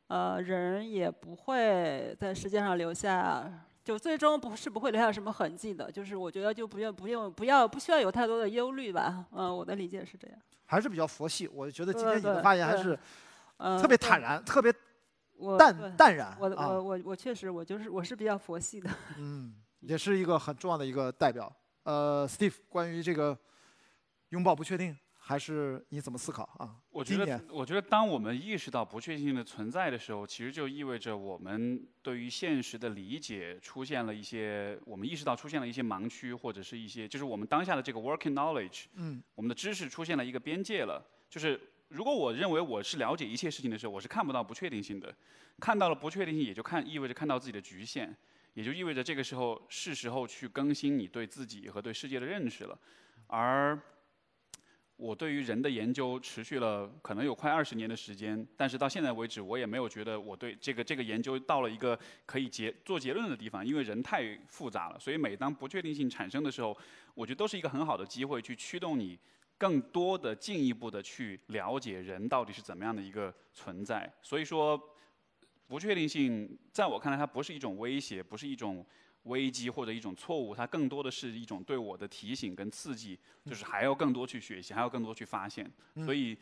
呃，人也不会在世界上留下，就最终不是不会留下什么痕迹的。就是我觉得就不用不用不要不需要有太多的忧虑吧。嗯、我的理解是这样。还是比较佛系。我觉得今天你的发言还是呃特别坦然，特别我淡淡然我我我确实我就是我是比较佛系的。嗯，也是一个很重要的一个代表。呃，Steve，关于这个拥抱不确定，还是你怎么思考啊？我觉得，我觉得当我们意识到不确定性的存在的时候，其实就意味着我们对于现实的理解出现了一些，我们意识到出现了一些盲区，或者是一些，就是我们当下的这个 working knowledge，嗯我们的知识出现了一个边界了。就是如果我认为我是了解一切事情的时候，我是看不到不确定性的。看到了不确定性，也就看意味着看到自己的局限，也就意味着这个时候是时候去更新你对自己和对世界的认识了。而我对于人的研究持续了可能有快二十年的时间，但是到现在为止，我也没有觉得我对这个这个研究到了一个可以结做结论的地方，因为人太复杂了。所以每当不确定性产生的时候，我觉得都是一个很好的机会去驱动你更多的进一步的去了解人到底是怎么样的一个存在。所以说，不确定性在我看来，它不是一种威胁，不是一种危机或者一种错误，它更多的是一种对我的提醒跟刺激，就是还要更多去学习，还要更多去发现。嗯所以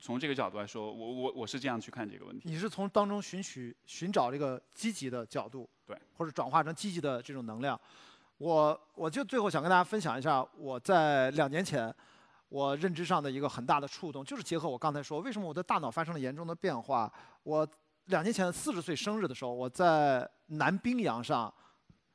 从这个角度来说，我我我是这样去看这个问题。你是从当中寻取寻找这个积极的角度，对，或者转化成积极的这种能量。我我就最后想跟大家分享一下，我在两年前我认知上的一个很大的触动，就是结合我刚才说，为什么我的大脑发生了严重的变化。我两年前四十岁生日的时候，我在南冰洋上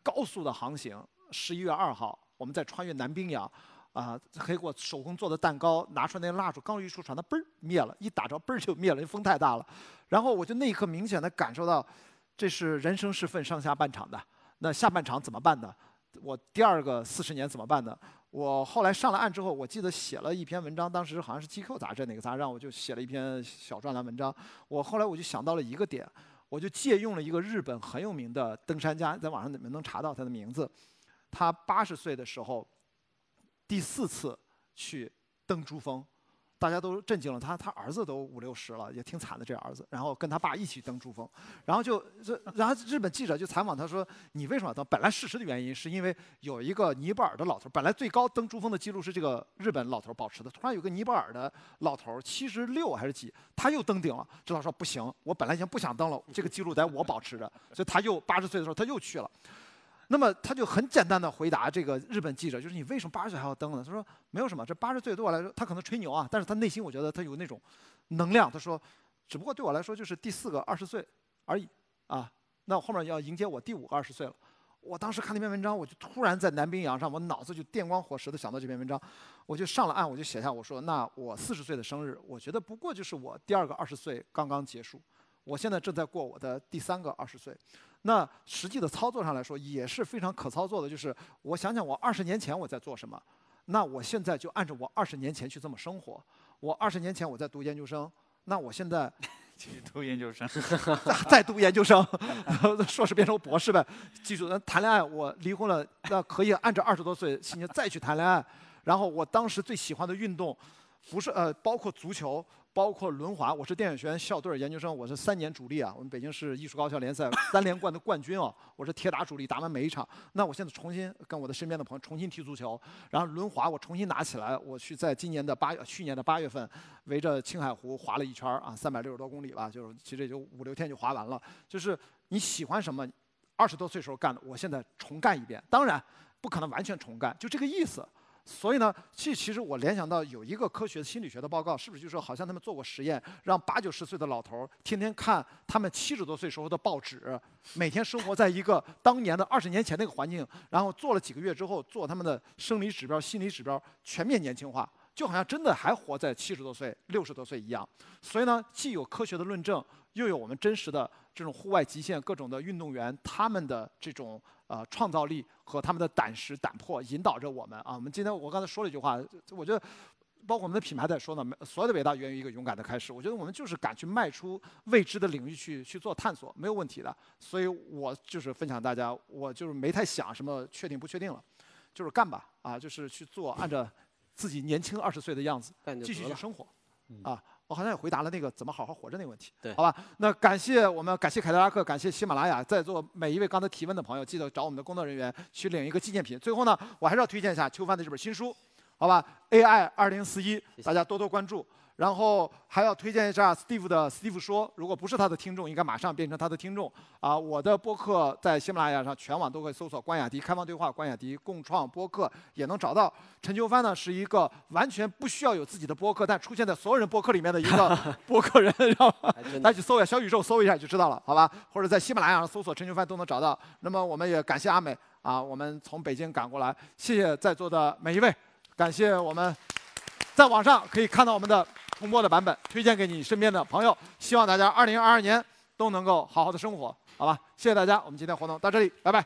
高速的航行，十一月二号，我们在穿越南冰洋，啊，还给我手工做的蛋糕，拿出来那蜡烛，刚一出船，它嘣儿灭了，一打着嘣儿就灭了，因风太大了。然后我就那一刻明显的感受到，这是人生是分上下半场的。那下半场怎么办呢？我第二个四十年怎么办呢？我后来上了岸之后，我记得写了一篇文章，当时好像是《GQ》杂志哪个杂志让我就写了一篇小专栏文章。我后来我就想到了一个点，我就借用了一个日本很有名的登山家，在网上你们能查到他的名字。他八十岁的时候，第四次去登珠峰，大家都震惊了。他他儿子都五六十了，也挺惨的这儿子。然后跟他爸一起登珠峰，然后就这，然后日本记者就采访他说：“你为什么要登？”本来事实的原因是因为有一个尼泊尔的老头，本来最高登珠峰的记录是这个日本老头保持的，突然有个尼泊尔的老头七十六还是几，他又登顶了。这老说：“不行，我本来已经不想登了，这个记录得我保持着。”所以他又八十岁的时候他又去了。那么他就很简单的回答这个日本记者，就是你为什么八十岁还要登呢？他说没有什么，这八十岁对我来说，他可能吹牛啊，但是他内心我觉得他有那种能量。他说，只不过对我来说就是第四个二十岁而已啊。那我后面要迎接我第五个二十岁了。我当时看那篇文章，我就突然在南冰洋上，我脑子就电光火石的想到这篇文章，我就上了岸，我就写下我说，那我四十岁的生日，我觉得不过就是我第二个二十岁刚刚结束，我现在正在过我的第三个二十岁。那实际的操作上来说也是非常可操作的，就是我想想我二十年前我在做什么，那我现在就按照我二十年前去这么生活。我二十年前我在读研究生，那我现在 继续读研究生，再读研究生，硕士变成博士呗。记住，谈恋爱我离婚了，那可以按照二十多岁心情再去谈恋爱。然后我当时最喜欢的运动，不是呃包括足球。包括轮滑，我是电影学院校队研究生，我是三年主力啊。我们北京市艺术高校联赛三连冠的冠军哦，我是铁打主力，打完每一场。那我现在重新跟我的身边的朋友重新踢足球，然后轮滑我重新拿起来，我去在今年的八月，去年的八月份围着青海湖滑了一圈啊，三百六十多公里吧，就是其实也就五六天就滑完了。就是你喜欢什么，二十多岁时候干的，我现在重干一遍。当然不可能完全重干，就这个意思。所以呢，其其实我联想到有一个科学心理学的报告，是不是就说好像他们做过实验，让八九十岁的老头儿天天看他们七十多岁时候的报纸，每天生活在一个当年的二十年前那个环境，然后做了几个月之后，做他们的生理指标、心理指标全面年轻化，就好像真的还活在七十多岁、六十多岁一样。所以呢，既有科学的论证，又有我们真实的这种户外极限各种的运动员他们的这种。呃，创造力和他们的胆识、胆魄引导着我们啊。我们今天我刚才说了一句话，我觉得，包括我们的品牌在说呢，所有的伟大源于一个勇敢的开始。我觉得我们就是敢去迈出未知的领域去去做探索，没有问题的。所以我就是分享大家，我就是没太想什么确定不确定了，就是干吧啊，就是去做，按照自己年轻二十岁的样子继续去生活啊。我好像也回答了那个怎么好好活着那个问题，对，好吧？那感谢我们，感谢凯迪拉克，感谢喜马拉雅，在座每一位刚才提问的朋友，记得找我们的工作人员去领一个纪念品。最后呢，我还是要推荐一下邱帆的这本新书，好吧？AI 二零四一，大家多多关注。然后还要推荐一下 Steve 的 Steve 说，如果不是他的听众，应该马上变成他的听众啊！我的播客在喜马拉雅上全网都可以搜索“关雅迪开放对话”、“关雅迪共创播客”也能找到。陈秋帆呢是一个完全不需要有自己的播客，但出现在所有人播客里面的一个 播客人，大家去搜一下小宇宙，搜一下就知道了，好吧？或者在喜马拉雅上搜索陈秋帆都能找到。那么我们也感谢阿美啊，我们从北京赶过来，谢谢在座的每一位，感谢我们在网上可以看到我们的。重播的版本推荐给你身边的朋友，希望大家二零二二年都能够好好的生活，好吧？谢谢大家，我们今天活动到这里，拜拜。